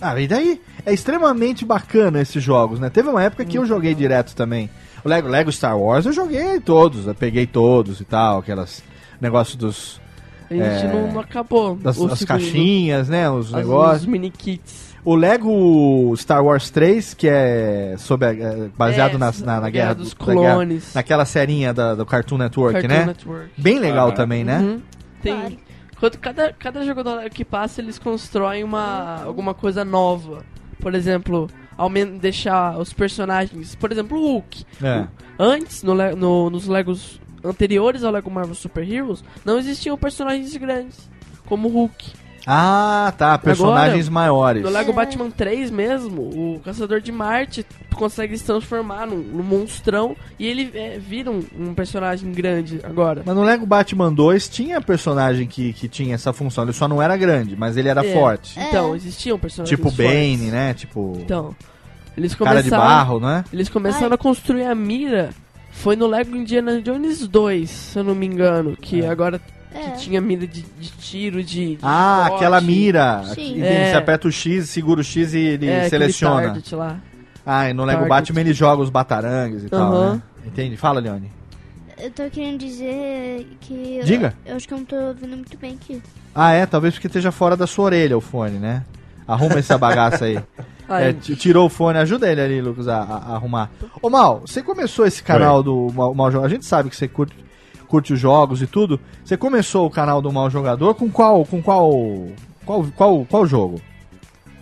Ah, e daí? É extremamente bacana esses jogos, né? Teve uma época que eu joguei direto também. O Lego, Lego Star Wars eu joguei todos, eu peguei todos e tal, aquelas negócios dos A gente É. não, não acabou. das as segundo. caixinhas, né, os As- negócios. Os mini kits. O Lego Star Wars 3, que é sobre a- é, baseado É, na, na, na guerra dos da guerra- clones. naquela serinha da, do Cartoon Network, Cartoon né? Network. Bem legal Aham. também, né? Uhum. Tem. Claro. Quando cada, cada jogo da Lego que passa, eles constroem uma, alguma coisa nova. Por exemplo, deixar os personagens. Por exemplo, o Hulk. É. Antes, no, no- nos Legos anteriores ao Lego Marvel Super Heroes, não existiam personagens grandes. Como o Hulk. Ah, tá, personagens maiores. No Lego Batman 3 mesmo, o Caçador de Marte consegue se transformar num, num monstrão e ele é, vira um, um personagem grande agora. Mas no Lego Batman 2 tinha personagem que, que tinha essa função, ele só não era grande, mas ele era É. forte. Então, existiam personagens Tipo Bane, fortes. né? Tipo Então, eles cara de começaram, barro, né? eles começaram Ai. a construir a mira. Foi no Lego Indiana Jones 2, se eu não me engano, que É. agora É. que tinha mira de, de tiro, de, de Ah, shot, aquela mira. Sim. É. Você aperta o X, segura o X e ele é, seleciona. target lá. Ah, e no Lego Target. Batman ele joga os batarangues e tal, Aham. né? Entende? Fala, Leone. Eu tô querendo dizer que. eu- Diga. Eu, acho que eu não tô ouvindo muito bem aqui. Ah, é? Talvez porque esteja fora da sua orelha o fone, né? Arruma essa bagaça aí. É, tirou o fone, ajuda ele ali, Lucas, a, a- arrumar. Ô Mal, você começou esse canal do Mal. A gente sabe que você curte, curte os jogos e tudo. Você começou o canal do Mal Jogador com qual. com qual. Qual, qual, qual jogo?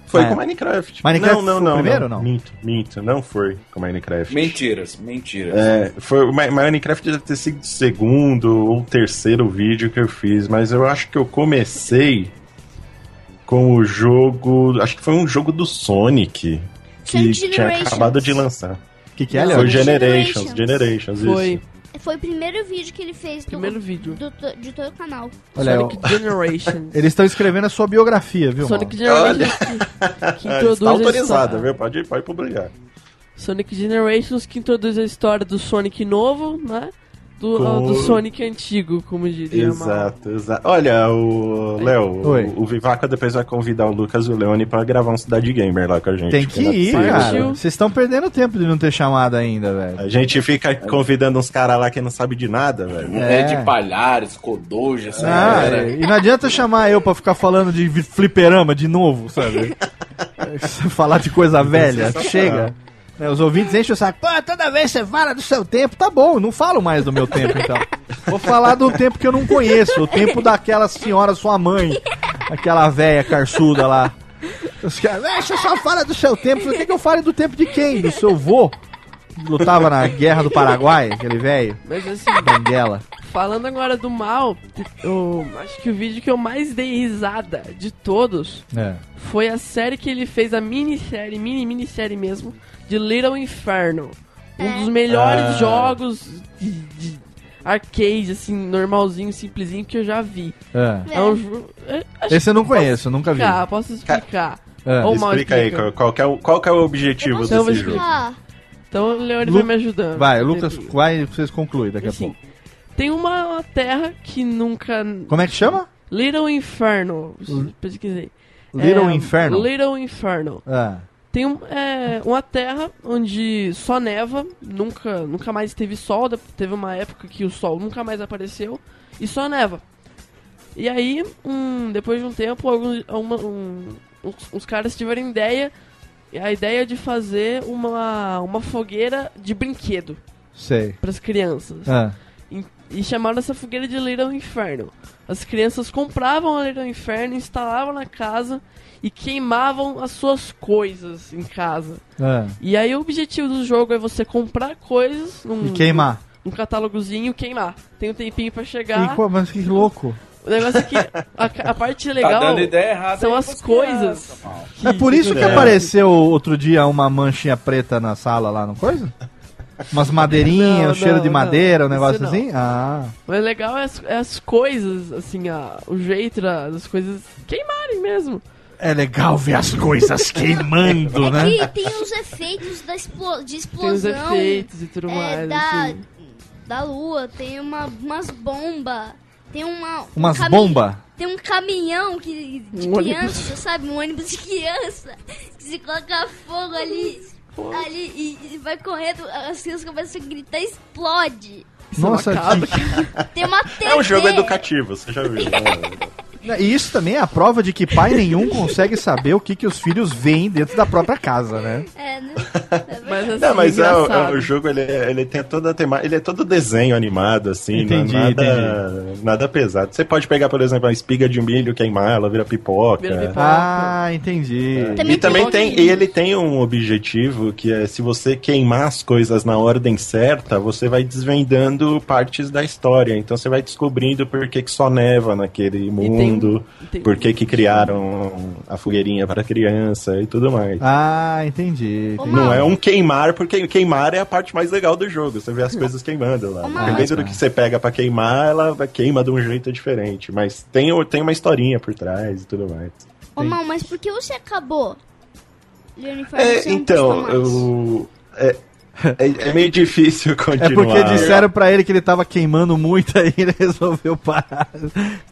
Foi É. com Minecraft. Minecraft não, não, foi o não, primeiro, não? Minto, minto, não foi com Minecraft. Mentiras, mentiras. É, foi, Minecraft deve ter sido o segundo ou terceiro vídeo que eu fiz, mas eu acho que eu comecei com o jogo. Acho que foi um jogo do Sonic. Que tinha acabado de lançar. O que, que é, Léo? Foi Sonic Generations, Generations. Generations, foi isso. Foi o primeiro vídeo que ele fez do, primeiro vídeo. do- do- de todo o canal. Olha, Sonic Generations. Eles estão escrevendo a sua biografia, viu, Sonic? Generations que, que introduz Está a autorizado, história. viu? Pode, pode publicar. Sonic Generations que introduz a história do Sonic novo, né? Do, Com- do Sonic antigo, como diria Mal. Exato, exato. Olha, o Léo, o, o Vivaco depois vai convidar o Lucas e o Leone pra gravar um Cidade Gamer lá com a gente. Tem que ir, é cara. Vocês estão perdendo tempo de não ter chamado ainda, velho. A gente fica convidando uns caras lá que não sabe de nada, velho. É, É. de Palhares, Codoja, essa Ah, galera. e não adianta chamar eu pra ficar falando de fliperama de novo, sabe? Falar de coisa velha, chega. Né, os ouvintes enchem o saco. Pô, toda vez você fala do seu tempo, tá bom, não falo mais do meu tempo então. Vou falar do tempo que eu não conheço, o tempo daquela senhora, sua mãe, aquela velha carçuda lá. Os caras, "Ah, você só fala do seu tempo. Falei, Quer que eu fale do tempo de quem? Do seu vô? Lutava na guerra do Paraguai, aquele velho, Mas assim, Banguela. falando agora do mal, eu acho que o vídeo que eu mais dei risada de todos É. foi a série que ele fez, a minissérie, mini minissérie mesmo, de Little Inferno. Um dos melhores Ah. jogos de, de arcade, assim, normalzinho, simplesinho que eu já vi. É. É um jogo. é, Esse eu não conheço, eu nunca vi. que posso explicar. É. Ou mal Explica aí, qual, qual que é o, qual que é o objetivo desse jogo? Então o Leone Lu- vai me ajudando. Vai, Lucas Entendi. vai vocês concluem daqui a pouco. tem uma, terra que nunca. Como é que chama? Little Inferno. Pesquisei. Little É, Inferno? Little Inferno. Ah, tem um, é, uma terra onde só neva, nunca, nunca mais teve sol, teve uma época que o sol nunca mais apareceu e só neva. E aí, um, depois de um tempo, alguns, uma- um- uns, uns caras tiveram ideia, a ideia de fazer uma, uma fogueira de brinquedo Sei. para as crianças. Ah. E, e chamaram essa fogueira de Little Inferno. As crianças compravam a Little Inferno, instalavam na casa e queimavam as suas coisas em casa. ah. E aí o objetivo do jogo é você comprar coisas num, E queimar. num catálogozinho e queimar. Tem um tempinho pra E, chegar. pô, mas que louco. O negócio é que a, a parte Tá legal errada. são as coisas. É por isso que É. apareceu outro dia uma manchinha preta na sala lá, não coisa? Umas madeirinhas, Não, um cheiro não, de não. madeira, um Isso negócio não. assim? Ah. O legal é as, é as coisas, assim, a, o jeito da- das coisas queimarem mesmo. É legal ver as coisas queimando, É né? que tem os efeitos da explo- de Tem os explosão efeitos e tudo é, mais. da, assim. da lua, tem uma, umas bombas, tem uma. um Umas bombas. Tem um caminhão que, de Um ônibus. criança, sabe? Um ônibus de criança. Que se coloca fogo ali, ali e, e vai correndo, as crianças começam a gritar explode. Nossa, acaba. Tem uma TV. É um jogo educativo, você já viu. né? E isso também é a prova de que pai nenhum consegue saber o que, que os filhos veem dentro da própria casa, né? É, né? Mas, assim, Não, mas é, o- é o jogo, ele, é- ele tem toda a temática, ele é todo desenho animado, assim, Entendi, não é nada, nada pesado. Você pode pegar, por exemplo, uma espiga de milho, queimar ela, vira pipoca. Vira pipoca. Ah, entendi. Também E também tem- tem, e ele tem um objetivo que é se você queimar as coisas na ordem certa, você vai desvendando partes da história. Então você vai descobrindo por que, que só neva naquele mundo, tem- por que, que criaram a fogueirinha para criança e tudo mais. Ah, entendi. Entendi. Não é um queimar, porque queimar é a parte mais legal do jogo. Você vê as coisas queimando lá. Dependendo do que você pega pra queimar, ela queima de um jeito diferente. Mas tem, tem uma historinha por trás e tudo mais. Ô, Mal, mas por que você acabou? É, não então, eu. É, é, é meio difícil É continuar. porque disseram pra ele que ele tava queimando muito, aí ele resolveu parar.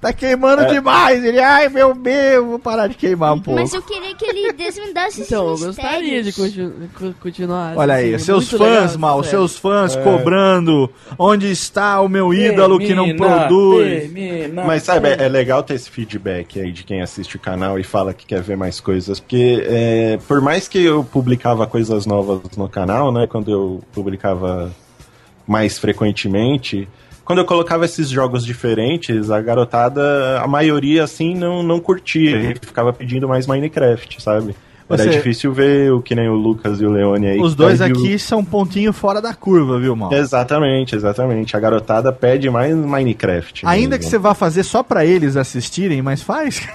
Tá queimando É. demais! Ele, ai meu Deus, vou parar de queimar um pouco. Mas eu queria que ele desvendasse Então, eu gostaria de continu continuar. Olha assim, aí, é seus legal fãs, essa mal, seus fãs É. cobrando onde está o meu ídolo que não produz. Mas sabe, é, é legal ter esse feedback aí de quem assiste o canal e fala que quer ver mais coisas, porque é, por mais que eu publicava coisas novas no canal, né, quando eu publicava mais frequentemente, quando eu colocava esses jogos diferentes, a garotada, a maioria assim não, não curtia, e ficava pedindo mais Minecraft, sabe? Era Você- difícil ver o que nem o Lucas e o Leone aí. Os que dois pede o- aqui são um pontinho fora da curva, viu, mal? Exatamente, exatamente. A garotada pede mais Minecraft. Ainda que mesmo. você vá fazer só pra eles assistirem, mas faz.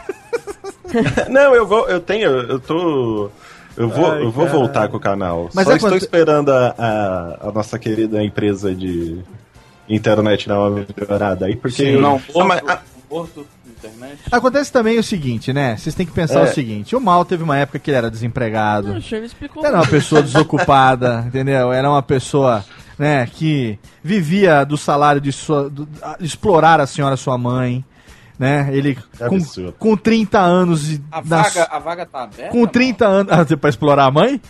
Não, eu vou, eu tenho, eu tô. Eu vou, Ai, eu vou cara. voltar com o canal. Mas Só é estou quanto- esperando a, a, a nossa querida empresa de internet dar uma melhorada aí, porque. Sim, não, Ah, mas- morto, ah, morto, internet. Acontece também o seguinte, né? Vocês têm que pensar É. o seguinte: o mal teve uma época que ele era desempregado. Não, explicou. Era uma pessoa desocupada, entendeu? Era uma pessoa, né, que vivia do salário de, sua, do- explorar a senhora sua mãe, né? Ele com, absurdo. com 30 anos e A na- vaga, a vaga tá aberta? com 30 anos, ah, pra explorar a mãe?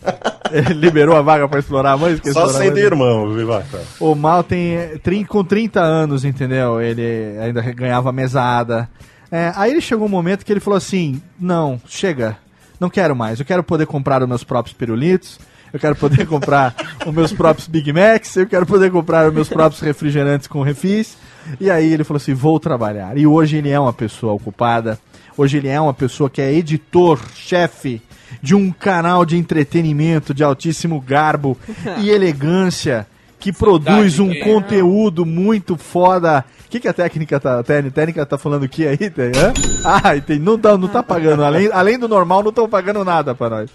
Ele liberou a vaga pra explorar a mãe? Só de sendo mãe. irmão, viu, Vaca? O Mal tem eh, trin- com 30 anos, entendeu? Ele ainda ganhava mesada. É, aí ele chegou um momento que ele falou assim: Não, chega, não quero mais. Eu quero poder comprar os meus próprios pirulitos. Eu quero poder comprar os meus próprios Big Macs. Eu quero poder comprar os meus próprios refrigerantes com refis. E aí ele falou assim: Vou trabalhar. E hoje ele é uma pessoa ocupada. Hoje ele é uma pessoa que é editor, chefe de um canal de entretenimento de altíssimo garbo e elegância que produz um Gagueira. conteúdo muito foda. O que, que a técnica tá, a técnica, tá falando aqui aí? Tem, hã? Ah, entendi. Não tá, não tá pagando. Além, além do normal, não estão pagando nada pra nós.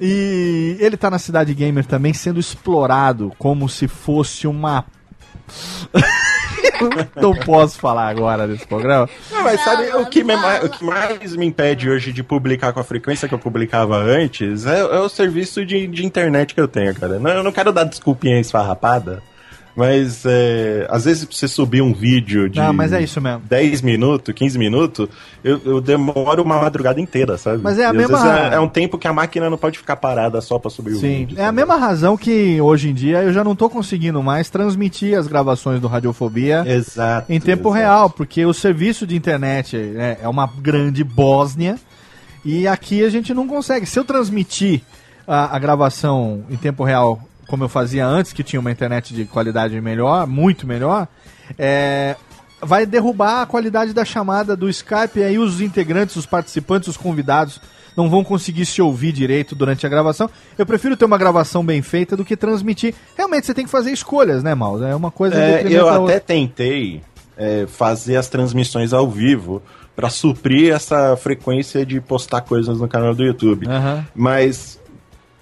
E ele tá na Cidade Gamer também sendo explorado como se fosse uma. não posso falar agora nesse programa. Não, mas sabe, Fala, o que, me, fala. o que mais me impede hoje de publicar com a frequência que eu publicava antes é, é o serviço de, de internet que eu tenho, cara. Não, eu não quero dar desculpinha esfarrapada, Mas é, às vezes pra você subir um vídeo de Não, mas é isso mesmo. 10 minutos, 15 minutos, eu, eu demoro uma madrugada inteira, sabe? Mas é a E às mesma- vezes É, é um tempo que a máquina não pode ficar parada só pra subir o Sim, vídeo. é a mesma razão que hoje em dia eu já não tô conseguindo mais transmitir as gravações do Radiofobia Exato. em tempo exato. real, porque o serviço de internet né, é uma grande Bósnia e aqui a gente não consegue. Se eu transmitir a, a gravação em tempo real como eu fazia antes, que tinha uma internet de qualidade melhor, muito melhor, é, vai derrubar a qualidade da chamada do Skype e aí os integrantes, os participantes, os convidados não vão conseguir se ouvir direito durante a gravação. Eu prefiro ter uma gravação bem feita do que transmitir. Realmente você tem que fazer escolhas, né, Mal? É uma coisa É, eu até tentei é, fazer as transmissões ao vivo pra suprir essa frequência de postar coisas no canal do YouTube. Aham. Mas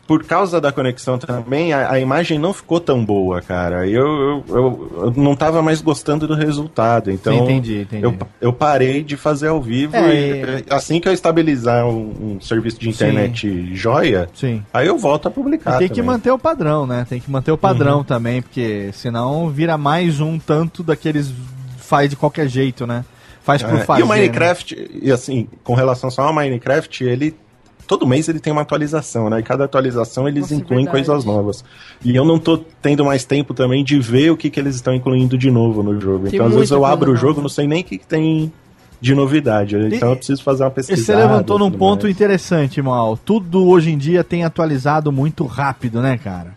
por causa da conexão também, a, a imagem não ficou tão boa, cara. Eu, eu, eu, eu não tava mais gostando do resultado. Então Sim, entendi, entendi. Eu, eu parei de fazer ao vivo É, e e- assim que eu estabilizar um, um serviço de internet joia, Sim. aí eu volto a publicar. tem que também. manter o padrão, né? Tem que manter o padrão também, porque senão vira mais um tanto daqueles faz de qualquer jeito, né? Faz por É, fazer. e o Minecraft, e assim, com relação só ao Minecraft, ele. Todo mês ele tem uma atualização, né? E cada atualização eles Nossa, incluem verdade. coisas novas. E eu não tô tendo mais tempo também de ver o que, que eles estão incluindo de novo no jogo. Tem então, às vezes eu abro o jogo, não sei nem o que, que tem de novidade. Então eu preciso fazer uma E pesquisa. você levantou num ponto interessante, Mal. Tudo hoje em dia tem atualizado muito rápido, né, cara?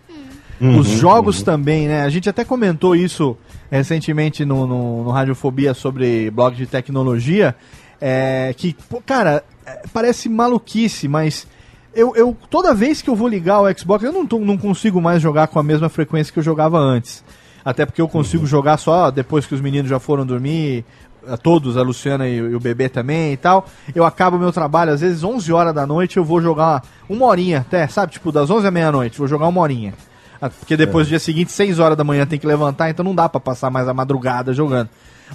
Uhum, Os jogos também, né? A gente até comentou isso recentemente no, no, no Radiofobia sobre blog de tecnologia. É, que, pô, cara, é, parece maluquice, mas eu, eu toda vez que eu vou ligar o Xbox, eu não, tô- não consigo mais jogar com a mesma frequência que eu jogava antes. Até porque eu consigo jogar só depois que os meninos já foram dormir, a todos, a Luciana e, e o bebê também e tal. Eu acabo meu trabalho, às vezes 11 horas da noite eu vou jogar uma horinha até, sabe? Tipo, das 11 à meia-noite, vou jogar uma horinha. Ah, Porque depois do dia seguinte, 6 horas da manhã tem que levantar, então não dá pra passar mais a madrugada jogando.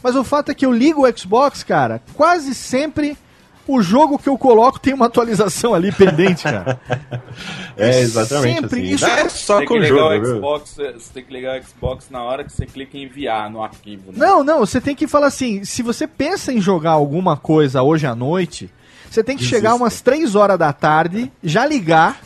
Mas o fato é que eu ligo o Xbox, cara, quase sempre o jogo que eu coloco tem uma atualização ali pendente, cara. É, exatamente. Sempre assim. isso- Não é só com que o ligar jogo? Xbox, você tem que ligar o Xbox na hora que você clica em enviar no arquivo. Né? Não, não, você tem que falar assim, se você pensa em jogar alguma coisa hoje à noite, você tem que Desista. chegar umas 3 horas da tarde, já ligar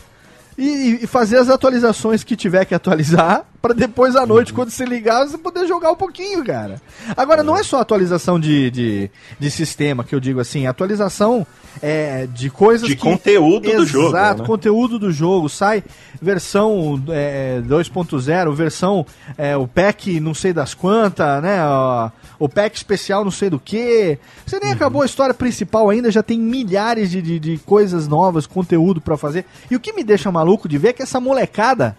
e, e fazer as atualizações que tiver que atualizar, pra depois à noite, quando você ligar, você poder jogar um pouquinho, cara. Agora, não é só atualização de, de, de sistema, que eu digo assim, atualização é, de coisas De que... conteúdo do jogo, Exato, né? conteúdo do jogo. Sai versão é, 2.0, versão é, o pack não sei das quantas, né? ó, o pack especial não sei do que. Você Uhum. nem acabou a história principal ainda, já tem milhares de, de, de coisas novas, conteúdo pra fazer. E o que me deixa maluco de ver é que essa molecada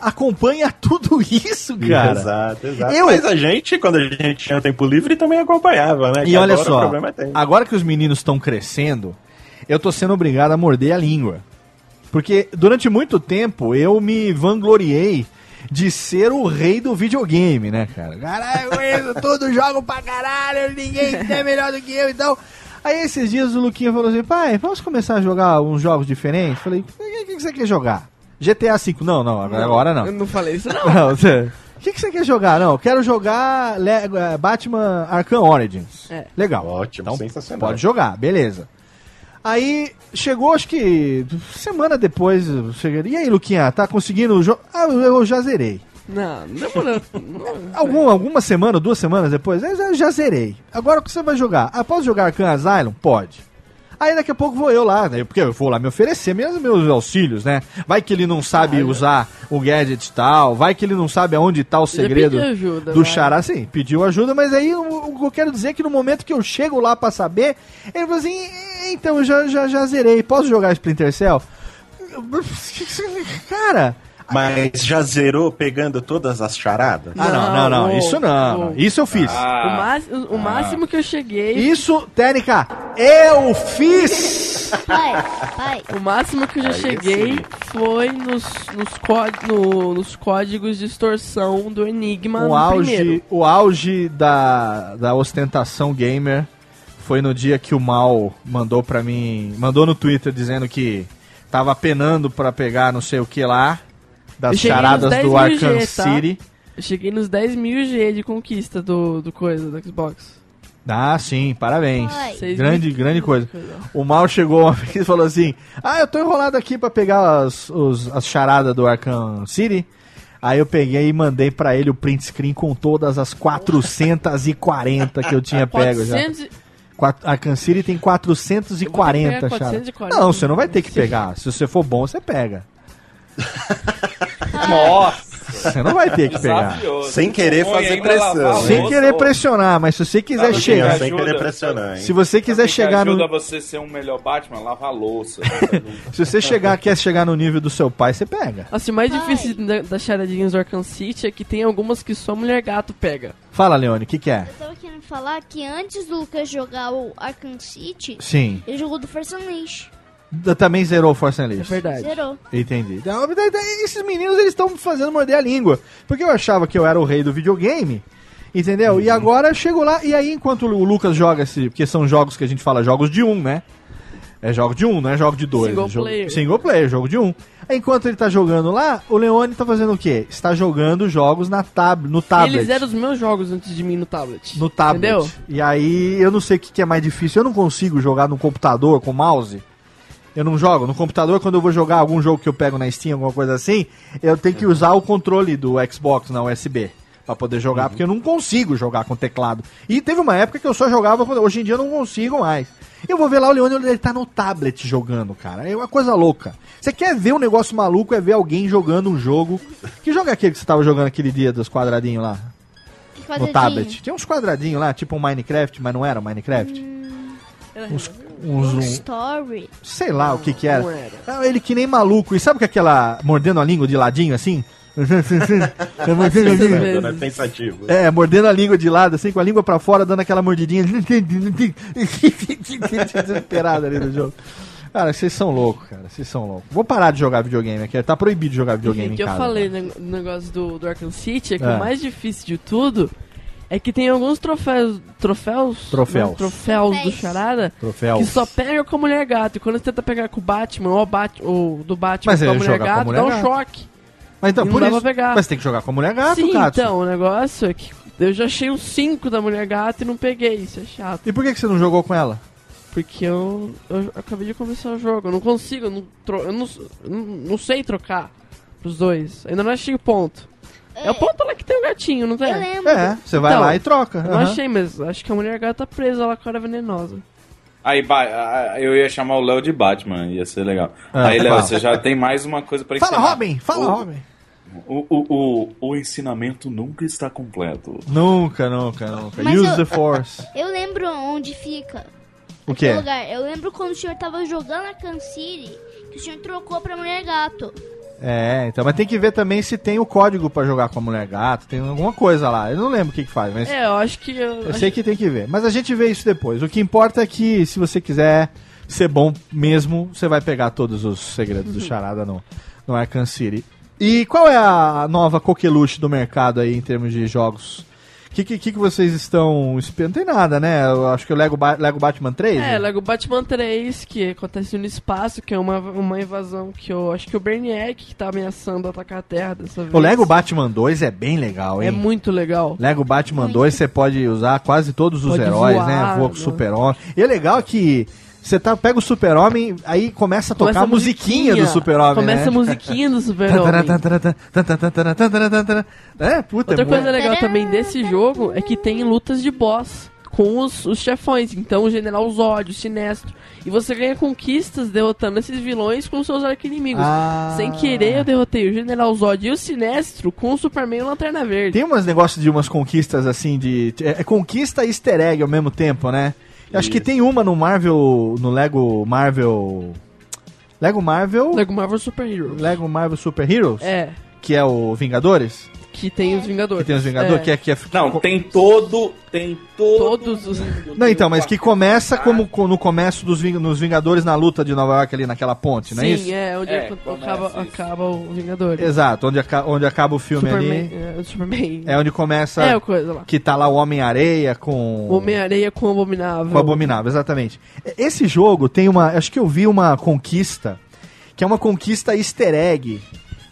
acompanha tudo isso, cara. Exato, exato. Eu- Mas a gente, quando a gente tinha tempo livre, também acompanhava, né? E Que olha só, é agora que os meninos estão crescendo, eu tô sendo obrigado a morder a língua. Porque durante muito tempo eu me vangloriei de ser o rei do videogame, né, cara? Caralho, eu todos jogam pra caralho, ninguém é melhor do que eu, então. Aí esses dias o Luquinha falou assim: pai, vamos começar a jogar uns jogos diferentes? Falei: o que, que você quer jogar? GTA V? Não, não, agora não. Eu não falei isso, não. Não, você- O que, que você quer jogar? Não, eu quero jogar Le- eh, Batman Arkham Origins. É. Legal. Ótimo, sensacional. Pode jogar, beleza. Aí chegou, acho que semana depois, cheguei, e aí, Luquinha, tá conseguindo jogar? Ah, eu, já zerei. Não, não demorou. não. Algum, alguma semana, duas semanas depois, eu já, já zerei. Agora o que você vai jogar? Ah, posso jogar Arkham Asylum? Pode. Aí daqui a pouco vou eu lá, né? Porque eu vou lá me oferecer mesmo meus auxílios, né? Vai que ele não sabe usar o gadget e tal, vai que ele não sabe aonde tá o segredo ajuda, do vai. xará, sim, pediu ajuda, mas aí o, que eu quero dizer é que no momento que eu chego lá pra saber, ele falou assim, "E- então eu já, já, já zerei, posso jogar Splinter Cell? Cara, Mas já zerou pegando todas as charadas? ah não, não, não, Não, isso não, não. isso eu fiz. O, Ah, máximo, o máximo que eu cheguei. Isso, Técnica, eu fiz! Pai, pai. O máximo que eu já Aí cheguei sim. foi nos, nos, no- nos códigos de extorsão do Enigma O no auge, primeiro. o auge da, da ostentação gamer foi no dia que o Mal mandou pra mim, mandou no Twitter dizendo que tava penando pra pegar não sei o que lá, das charadas nos 10 do mil Arkham G, tá? City. Eu cheguei nos 10 mil G de conquista do, do coisa, do Xbox. Ah, sim, parabéns. Grande, grande coisa. O Mal chegou uma vez e falou assim: Ah, eu tô enrolado aqui pra pegar as, os, as charadas do Arkham City. Aí eu peguei e mandei pra ele o print screen com todas as 440 que eu tinha pego já. 400 e- Quatro- Arkham City tem 440 Eu vou ter que pegar charadas. 440. Não, você não vai ter que pegar. Se você for bom, você pega. Nossa! Você não vai ter que pegar. desafioso. Sem querer fazer pressão, né? Sem querer pressionar, mas se você quiser Sabe que chegar. sem ajuda? querer pressionar, hein? Se você quiser Sabe chegar ajuda no. você ser um melhor Batman? Lavar a louça. Se você chegar, quer chegar no nível do seu pai, você pega. Assim, o mais Ai. difícil da- das charadinhas do Arkham City é que tem algumas que só mulher gato pega. Fala, Leone, o que, que é? Eu tava querendo falar que antes do Lucas jogar o Arkham City, Sim. ele jogou do Force Unleashed. Também zerou Force É Unleashed. verdade. Zerou. Entendi. Então, Esses meninos, eles estão fazendo morder a língua. Porque eu achava que eu era o rei do videogame. Entendeu? Uhum. E agora eu chego lá, e aí enquanto o Lucas joga esse. Porque são jogos que a gente fala jogos de um, né? É jogo de um, não é jogo de dois. Single é jogo, player. Single player, jogo de um. Aí, enquanto ele tá jogando lá, o Leone tá fazendo o quê? Está jogando jogos na tab, no tablet. Eles eram os meus jogos antes de mim no tablet. No tablet. Entendeu? E aí, eu não sei o que, que é mais difícil. Eu não consigo jogar no computador com mouse. Eu não jogo. No computador, quando eu vou jogar algum jogo que eu pego na Steam, alguma coisa assim, eu tenho que usar o controle do Xbox na USB pra poder jogar, porque eu não consigo jogar com teclado. E teve uma época que eu só jogava, hoje em dia eu não consigo mais. Eu vou ver lá o Leone, ele tá no tablet jogando, cara. É uma coisa louca. Você quer ver um negócio maluco, é ver alguém jogando um jogo. Que jogo é aquele que você tava jogando aquele dia dos quadradinhos lá? Que no quadradinho. tablet. Tinha uns quadradinhos lá, tipo um Minecraft, mas não era um Minecraft. Uns, uns um, Story. sei lá o que que era. Era. Ah, ele que nem maluco. E sabe que aquela mordendo a língua de ladinho assim? Mordendo a língua. vezes. Pensativo. É, mordendo a língua de lado, assim, com a língua pra fora, dando aquela mordidinha. Desesperado ali no jogo. Cara, vocês são loucos, cara. Vocês são loucos. Vou parar de jogar videogame aqui. Tá proibido de jogar videogame O em que eu casa. falei no negócio do, do Arkham City é que É. o mais difícil de tudo é que tem alguns troféus. Troféus? Troféus. Né, troféus do Troféus. Charada Troféu. que só pega com a mulher gato. E quando você tenta pegar com o Batman ou, o Bat, ou do Batman Mas com a mulher com a gato, mulher dá um gato. choque. Mas então, não por isso. pegar. Mas tem que jogar com a mulher gato, Sim, Katsu. então, o negócio é que eu já achei os 5 da mulher gato e não peguei. Isso é chato. E por que, que você não jogou com ela? Porque eu, eu acabei de começar o jogo. Eu não consigo, eu não, eu não, eu não, não sei trocar os dois. Ainda não achei o ponto. É, o ponto lá que tem o gatinho, não tem? Eu lembro. É, você vai Então, lá e troca. Eu não achei, mas acho que a mulher gata tá presa lá com a hora venenosa. Aí eu ia chamar o Léo de Batman, ia ser legal. Ah, Aí, Léo, fala. você já tem mais uma coisa pra ensinar. Fala, Robin! Fala, o, Robin! O, o, o, o ensinamento nunca está completo. Nunca, nunca, nunca. Mas Use eu- the force. Eu lembro onde fica. O aquele quê? lugar. Eu lembro quando o senhor tava jogando a Can City, que o senhor trocou pra Mulher Gato. É, então, mas tem que ver também se tem o código pra jogar com a mulher gato, tem alguma coisa lá. Eu não lembro o que, que faz, mas É, eu acho que. Eu, eu sei que tem que ver. Mas a gente vê isso depois. O que importa é que se você quiser ser bom mesmo, você vai pegar todos os segredos do Charada no, no Arkham City. E qual é a nova coqueluche do mercado aí em termos de jogos? O que, que, que vocês estão esperando? Não tem nada, né? Eu acho que o Lego, Ba- Lego Batman 3? É, né? Lego Batman 3, que acontece no espaço, que é uma, uma invasão que eu acho que o Brainiac que tá ameaçando atacar a Terra dessa vez. O Lego Batman 2 é bem legal, hein? É muito legal. Lego Batman 2 você pode usar quase todos os Pode heróis, voar, né? Voa com o né? Super-Homem. E é legal que você tá, pega o Super-Homem, aí começa a tocar Começa a musiquinha, do Super-Homem, Começa né? a musiquinha do Super-Homem. É, puta, Outra é coisa legal também desse jogo é que tem lutas de boss com os, os chefões. Então, o General Zod, o Sinestro. E você ganha conquistas derrotando esses vilões com seus arqui-inimigos. Ah. Sem querer, eu derrotei o General Zod e o Sinestro com o Superman e o Lanterna Verde. Tem umas negócios de umas conquistas assim de. É, é conquista e easter egg ao mesmo tempo, né? Acho que tem uma no Marvel. No Lego Marvel. Lego Marvel. Lego Marvel Super Heroes. Lego Marvel Super Heroes, É, que é o Vingadores. Que tem os Vingadores. Que tem os Vingadores, É. que é, que é Não, tem todo. Tem todo. Todos os- Não, então, mas que começa como co- no começo dos Ving- nos Vingadores na luta de Nova York ali naquela ponte, não é Sim, isso? é, onde É, acaba, isso. acaba o Vingadores. Exato, onde, aca- onde acaba o filme Superman, ali. é, Superman. É onde começa É, o coisa lá. que tá lá o Homem-Areia com O Homem-Areia com o Abominável. com o Abominável, exatamente. Esse jogo tem uma, acho que eu vi uma conquista, que é uma conquista easter egg,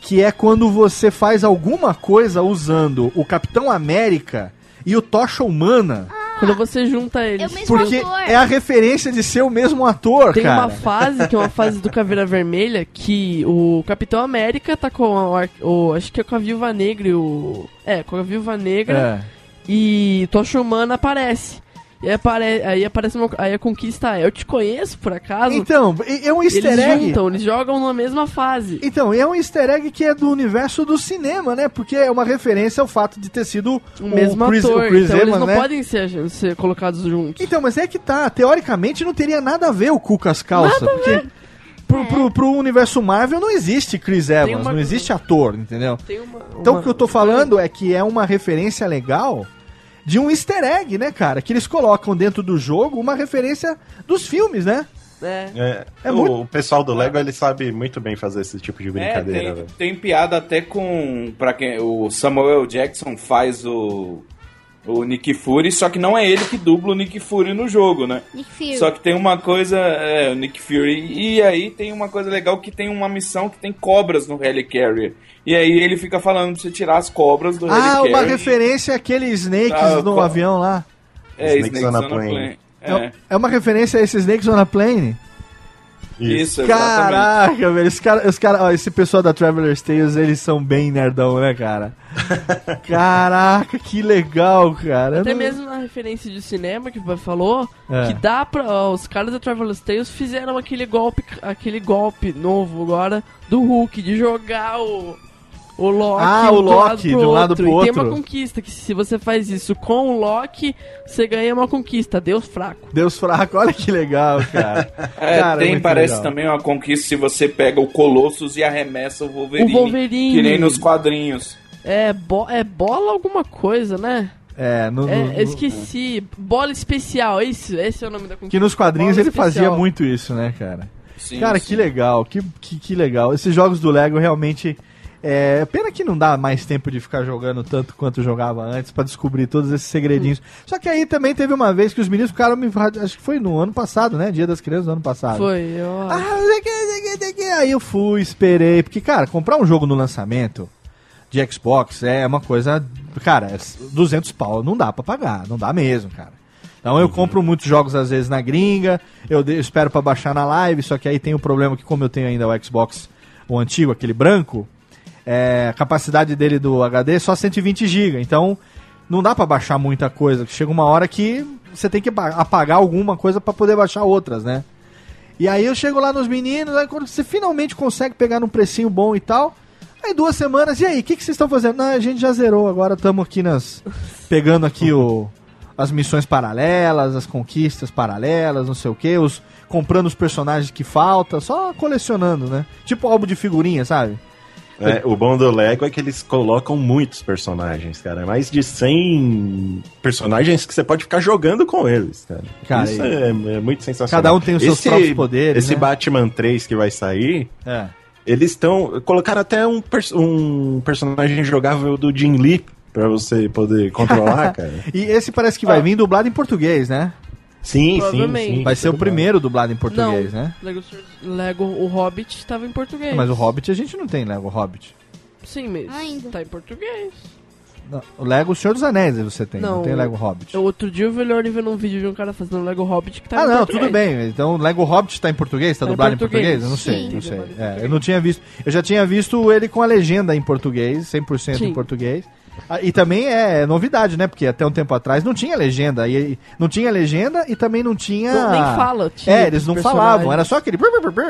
que é quando você faz alguma coisa usando o Capitão América e o Tocha Humana, Quando você junta eles. É o mesmo porque ator. é a referência de ser o mesmo ator, Tem cara. uma fase, que é uma fase do Caveira Vermelha, que o Capitão América tá com o, ar- o- Acho que é com a Viúva Negra e o. É, com a Viúva Negra É. e Tocha Humana aparece. E aí, apare, aí aparece uma, aí a conquista é, eu te conheço por acaso? Então, é é um easter eles egg. juntam, eles jogam na mesma fase. Então, e é um easter egg que é do universo do cinema, né? Porque é uma referência ao fato de ter sido O mesmo Chris, ator. o Chris então eles não né? podem ser, ser colocados juntos. Então, mas é que tá. Teoricamente não teria nada a ver o cu com as calças. porque pro, pro, pro universo Marvel não existe Chris Evans, uma- não existe ator, entendeu? Tem uma- Então uma- o que eu tô falando é que é uma referência legal de um easter egg, né, cara? Que eles colocam dentro do jogo uma referência dos filmes, né? É. É, É o, muito- o pessoal do Lego, ele sabe muito bem fazer esse tipo de É, brincadeira, tem, velho. tem piada até com. Pra quem, o Samuel Jackson faz o. O Nick Fury, só que não é ele que dubla o Nick Fury no jogo, né? Nick Fury. Só que tem uma coisa, é, o Nick Fury, e aí tem uma coisa legal que tem uma missão que tem cobras no Helicarrier. E aí ele fica falando pra você tirar as cobras do Ah, Helicarrier. uma referência àquele Snakes Ah, no qual- avião lá. É, Snakes Snakes on a Plane. Plane. É. É, é uma referência a esse Snakes on a Plane. Isso, exatamente. Caraca, velho. Os cara, os cara, ó, esse pessoal da Traveler's Tales, eles são bem nerdão, né, cara? Caraca, que legal, cara. Até não- mesmo na referência de cinema que você falou, É. que dá pra. ó, os caras da Traveler's Tales fizeram aquele golpe, aquele golpe novo agora do Hulk, de jogar o. O Loki, Ah, o de um lado Loki, pro de um lado pro E tem outro. uma conquista, que se você faz isso com o Loki, você ganha uma conquista. Deus fraco. Deus fraco, olha que legal, cara. É, Cara, tem, muito parece legal. também uma conquista se você pega o Colossus e arremessa o Wolverine. O Wolverine. Que nem nos quadrinhos. É, bo é bola alguma coisa, né? É, no, É, no- eu esqueci. Bola especial, isso, esse é o nome da conquista. que nos quadrinhos Bola ele fazia especial. muito isso, né, cara? Sim, cara, sim. que legal, que, que, que legal. Esses jogos do Lego realmente. É pena que não dá mais tempo de ficar jogando tanto quanto jogava antes pra descobrir todos esses segredinhos. Só que aí também teve uma vez que os meninos ficaram me. Acho que foi no ano passado, né? Dia das Crianças do ano passado. Foi, eu Ah. Aí eu fui, esperei. Porque, cara, comprar um jogo no lançamento de Xbox é uma coisa. Cara, é 200 pau não dá pra pagar. Não dá mesmo, cara. Então eu compro muitos jogos às vezes na gringa. Eu, de- eu espero pra baixar na live. Só que aí tem o problema que, como eu tenho ainda o Xbox, o antigo, aquele branco, é, capacidade dele do HD é só 120 GB. Então não dá pra baixar muita coisa. Chega uma hora que você tem que apagar alguma coisa pra poder baixar outras, né? E aí eu chego lá nos meninos, aí quando você finalmente consegue pegar num precinho bom e tal. Aí duas semanas, e aí, o que, que vocês estão fazendo? Não, a gente já zerou, agora estamos aqui nas. pegando aqui o. As missões paralelas, as conquistas paralelas, não sei o que, os. comprando os personagens que faltam, só colecionando, né? Tipo álbum de figurinha, sabe? É, o bom do Lego é que eles colocam muitos personagens, cara. Mais de 100 personagens que você pode ficar jogando com eles, cara. Cara, Isso e- é, é muito sensacional. Cada um tem os seus próprios poderes, Esse né? Batman 3 que vai sair, É. eles estão. Colocaram até um, um personagem jogável do Jim Lee pra você poder controlar, cara. E esse parece que vai vir dublado em português, né? Sim, sim, sim. Vai ser o primeiro dublado em português, não, né? Lego, Lego o Hobbit estava em português. Mas o Hobbit a gente não tem Lego Hobbit. Sim, mas Ainda. tá em português. Não, o Lego Senhor dos Anéis você tem, não, Não. tem Lego Hobbit. Outro dia eu vi vendo um vídeo de um cara fazendo Lego Hobbit que tá ah, em não, português. tudo bem. Então o Lego Hobbit tá em português? Tá Tá em dublado em português. português? Eu não sei, Sim. não sei. Em É, português. eu não tinha visto. Eu já tinha visto ele com a legenda em português, 100% em Sim. português. Ah, e também é novidade, né? Porque até um tempo atrás não tinha legenda. E, não tinha legenda e também não tinha. Não, nem fala, tinha É, eles não personagem. falavam. Era só aquele.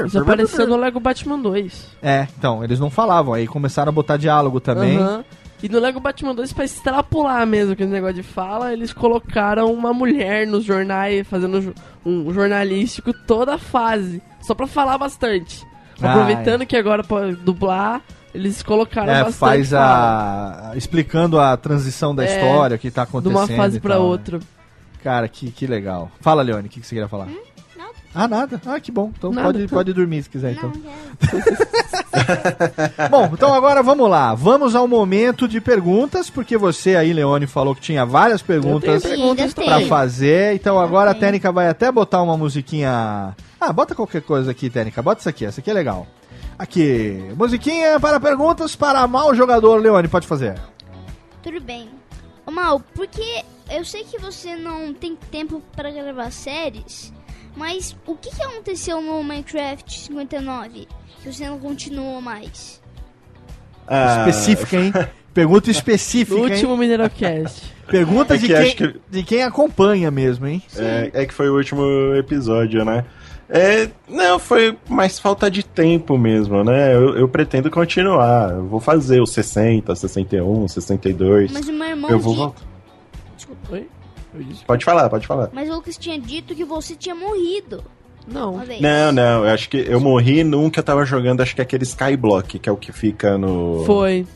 Isso apareceu no Lego Batman 2. É, então, eles não falavam. Aí começaram a botar diálogo também. Aham. E no Lego Batman 2, pra extrapolar mesmo aquele negócio de fala, eles colocaram uma mulher nos jornais, fazendo um jornalístico toda a fase. Só pra falar bastante. Ah, Aproveitando que agora pra dublar, eles colocaram É, bastante faz a. explicando a transição da É, história, o que tá De acontecendo. uma fase pra tal, né? outra. Cara, que, que legal. Fala, Leone, o que, que você queria falar? nada. Ah, nada. Ah, que bom. Então Nada. pode, pode dormir se quiser, então. Bom, então agora vamos lá. Vamos ao momento de perguntas, porque você aí, Leone, falou que tinha várias perguntas perguntas tem. fazer. Então agora a tem. Tênica vai até botar uma musiquinha. Ah, bota qualquer coisa aqui, Tênica. Bota isso aqui, essa aqui é legal. Aqui, musiquinha para perguntas para mal jogador. Leone, pode fazer. Tudo bem. Ô, Mal, porque eu sei que você não tem tempo para gravar séries, mas o que, que aconteceu no Minecraft 59 que você não continuou mais? Ah, Específica, hein? Pergunta específica, No hein? último Mineirocast. Pergunta É de, que quem, que- de quem acompanha mesmo, hein? É, é que foi o último episódio, né? É, não, foi mais falta de tempo mesmo, né? Eu, eu pretendo continuar. Eu vou fazer os 60, 61, 62. Mas o meu irmão eu vou voltar. Oi? Eu disse- Pode falar, pode falar. Mas o Lucas tinha dito que você tinha morrido Não. Não, não, eu acho que eu morri num que eu tava jogando, acho que é aquele Skyblock, que é o que fica no, Foi.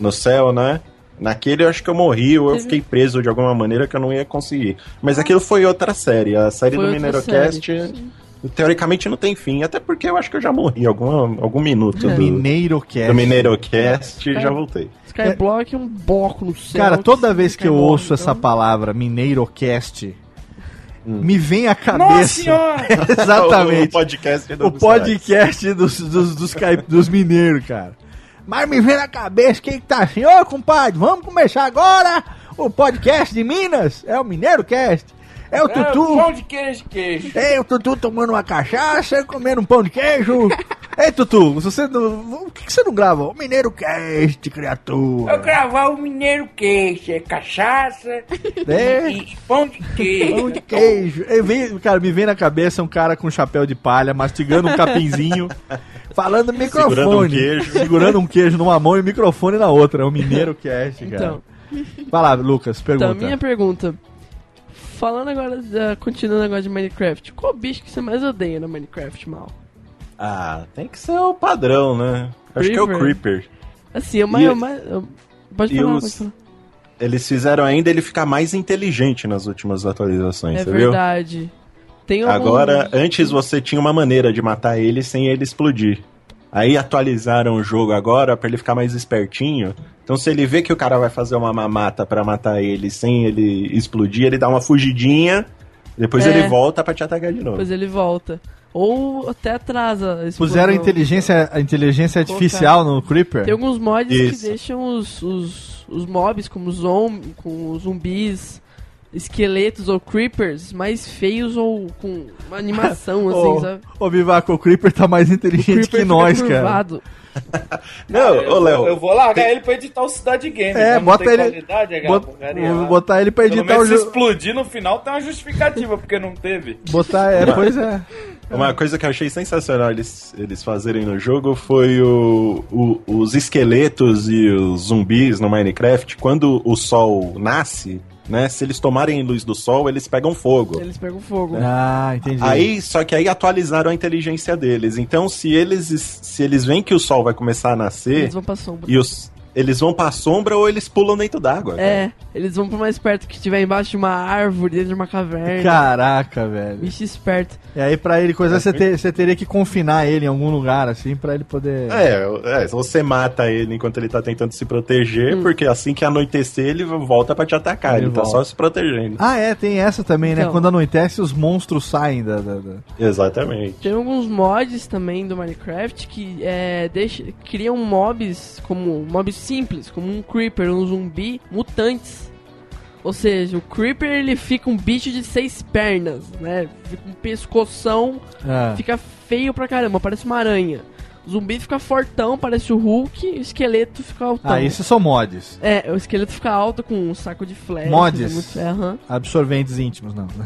no céu, né? Naquele eu acho que eu morri ou eu fiquei preso de alguma maneira que eu não ia conseguir. Mas aquilo foi outra série. A série Foi do outra Mineirocast, série. Teoricamente, não tem fim. Até porque eu acho que eu já morri algum, algum minuto É. do, Mineiro Cast. do Mineirocast e É. já voltei. Skyblock é um bloco no céu. Cara, toda vez que eu ouço essa então- palavra, Mineirocast, Hum. me vem à Nossa cabeça. senhora! O Exatamente. podcast do O podcast dos, dos, dos, dos mineiros, cara. Mas me vem na cabeça quem que tá assim, ô compadre, vamos começar agora o podcast de Minas. É o Mineiro Cast. É o É, Tutu. pão de queijo, de queijo. Ei, o Tutu tomando uma cachaça, comendo um pão de queijo. Ei, Tutu, você não, por que, que você não grava? O Mineiro Cast, criatura. Eu gravar o mineiro queijo, é cachaça É. e pão de queijo. Pão de queijo. Eu vi- cara, me vem na cabeça um cara com chapéu de palha, mastigando um capinzinho, falando no microfone. Segurando um queijo. Segurando um queijo numa mão e o microfone na outra. É o Mineiro Cast, cara. Então, Vai lá, Lucas, pergunta. então, minha pergunta. Falando agora, da, continuando agora de Minecraft, qual bicho que você mais odeia no Minecraft, mal? Ah, tem que ser o padrão, né? Acho que é o Creeper. Assim, eu mais. eu mais- eu- Pode falar, os- pode falar. Eles fizeram ainda ele ficar mais inteligente nas últimas atualizações, É você viu? verdade. Tem algum- Agora, antes você tinha uma maneira de matar ele sem ele explodir. Aí atualizaram o jogo agora pra ele ficar mais espertinho. Então se ele vê que o cara vai fazer uma mamata pra matar ele sem ele explodir, ele dá uma fugidinha, depois É. ele volta pra te atacar de novo. Depois ele volta. Ou até atrasa. Puseram a inteligência, a inteligência artificial no Creeper? Tem alguns mods Isso. que deixam os, os, os mobs, como zom, com zumbis, esqueletos ou creepers, mais feios ou com uma animação, assim, Ô, sabe? Ô, Vivaco, o Creeper tá mais inteligente que nós, cara. curvado. Não, eu, ô Léo, eu vou largar ele pra editar o Cidade Game. É, não bota tem ele- Qualidade, aquela Bot- porcaria vou lá. botar ele pra Pelo editar o menos se jogo. explodir no final tem uma justificativa, porque não teve. Botar, é, pois é. Uma coisa que eu achei sensacional eles, eles fazerem no jogo foi o, o- os esqueletos e os zumbis no Minecraft, quando o sol nasce, né? Se eles tomarem luz do sol, eles pegam fogo. Eles pegam fogo. Ah, entendi. Aí, só que aí atualizaram a inteligência deles. Então, se eles se eles veem que o sol vai começar a nascer Eles vão pra sombra. e os eles vão pra sombra ou eles pulam dentro d'água. É, eles vão pro mais perto que estiver embaixo de uma árvore, dentro de uma caverna. Caraca, velho. Bicho esperto. E aí, pra ele coisa, você, ter- você teria que confinar ele em algum lugar, assim, pra ele poder. É, é, você mata ele enquanto ele tá tentando se proteger, porque assim que anoitecer ele volta pra te atacar. Ele Ele, tá só se protegendo. Ah, é, tem essa também, né? Então. Quando anoitece, os monstros saem da. da- da- Exatamente. Tem alguns mods também do Minecraft que é, deixa, criam mobs como mobs simples, como um creeper, um zumbi, mutantes. Ou seja, o creeper ele fica um bicho de seis pernas, né? Fica um pescoção, Ah. fica feio pra caramba, parece uma aranha. O zumbi fica fortão, parece o Hulk, e o esqueleto fica altão. Ah, isso são mods. É, o esqueleto fica alto com um saco de flechas. Mods. é muito- é, aham. Absorventes íntimos, não.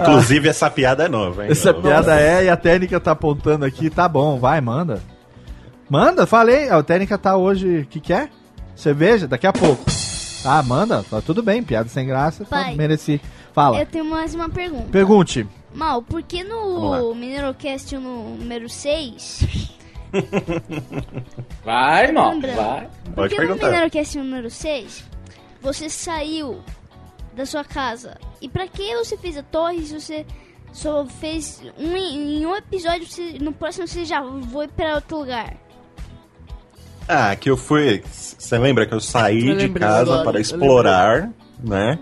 Inclusive, essa piada é nova, hein? Essa piada é e a técnica tá apontando aqui. Tá bom, vai, manda. Manda, falei. A técnica tá hoje. O que, que é? Cerveja? Daqui a pouco. Ah, manda. Tá tudo bem. Piada sem graça. Tá, Pai. mereci. Fala. Eu tenho mais uma pergunta. Pergunte. Mal, por que no Mineirocast no número 6? Vai, não, Lembrando. vai. Por Pode que no perguntar. Mineirocast número 6 você saiu da sua casa? E pra que você fez a torre se você só fez um em em um episódio, você- no próximo você já foi pra outro lugar? Ah, que eu fui. Você lembra que eu saí Eu de casa agora, para explorar, né?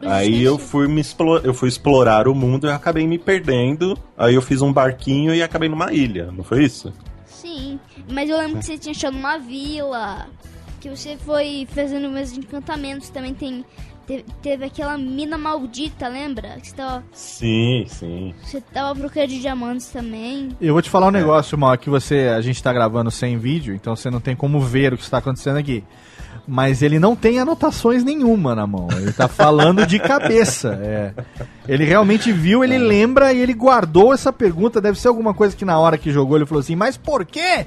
Aí eu fui, me explo- eu fui explorar o mundo e acabei me perdendo. Aí eu fiz um barquinho e acabei numa ilha, não foi isso? Sim, mas eu lembro que você tinha achado uma vila, que você foi fazendo meus encantamentos, também tem... te- Teve aquela mina maldita, lembra? Que você tava, Sim, sim. você tava procurando de diamantes também. Eu vou te falar um negócio, Mal, que você, a gente tá gravando sem vídeo, então você não tem como ver o que está acontecendo aqui. Mas ele não tem anotações nenhuma na mão. Ele tá falando de cabeça. é. Ele realmente viu, ele lembra e ele guardou essa pergunta. Deve ser alguma coisa que na hora que jogou ele falou assim, mas por quê?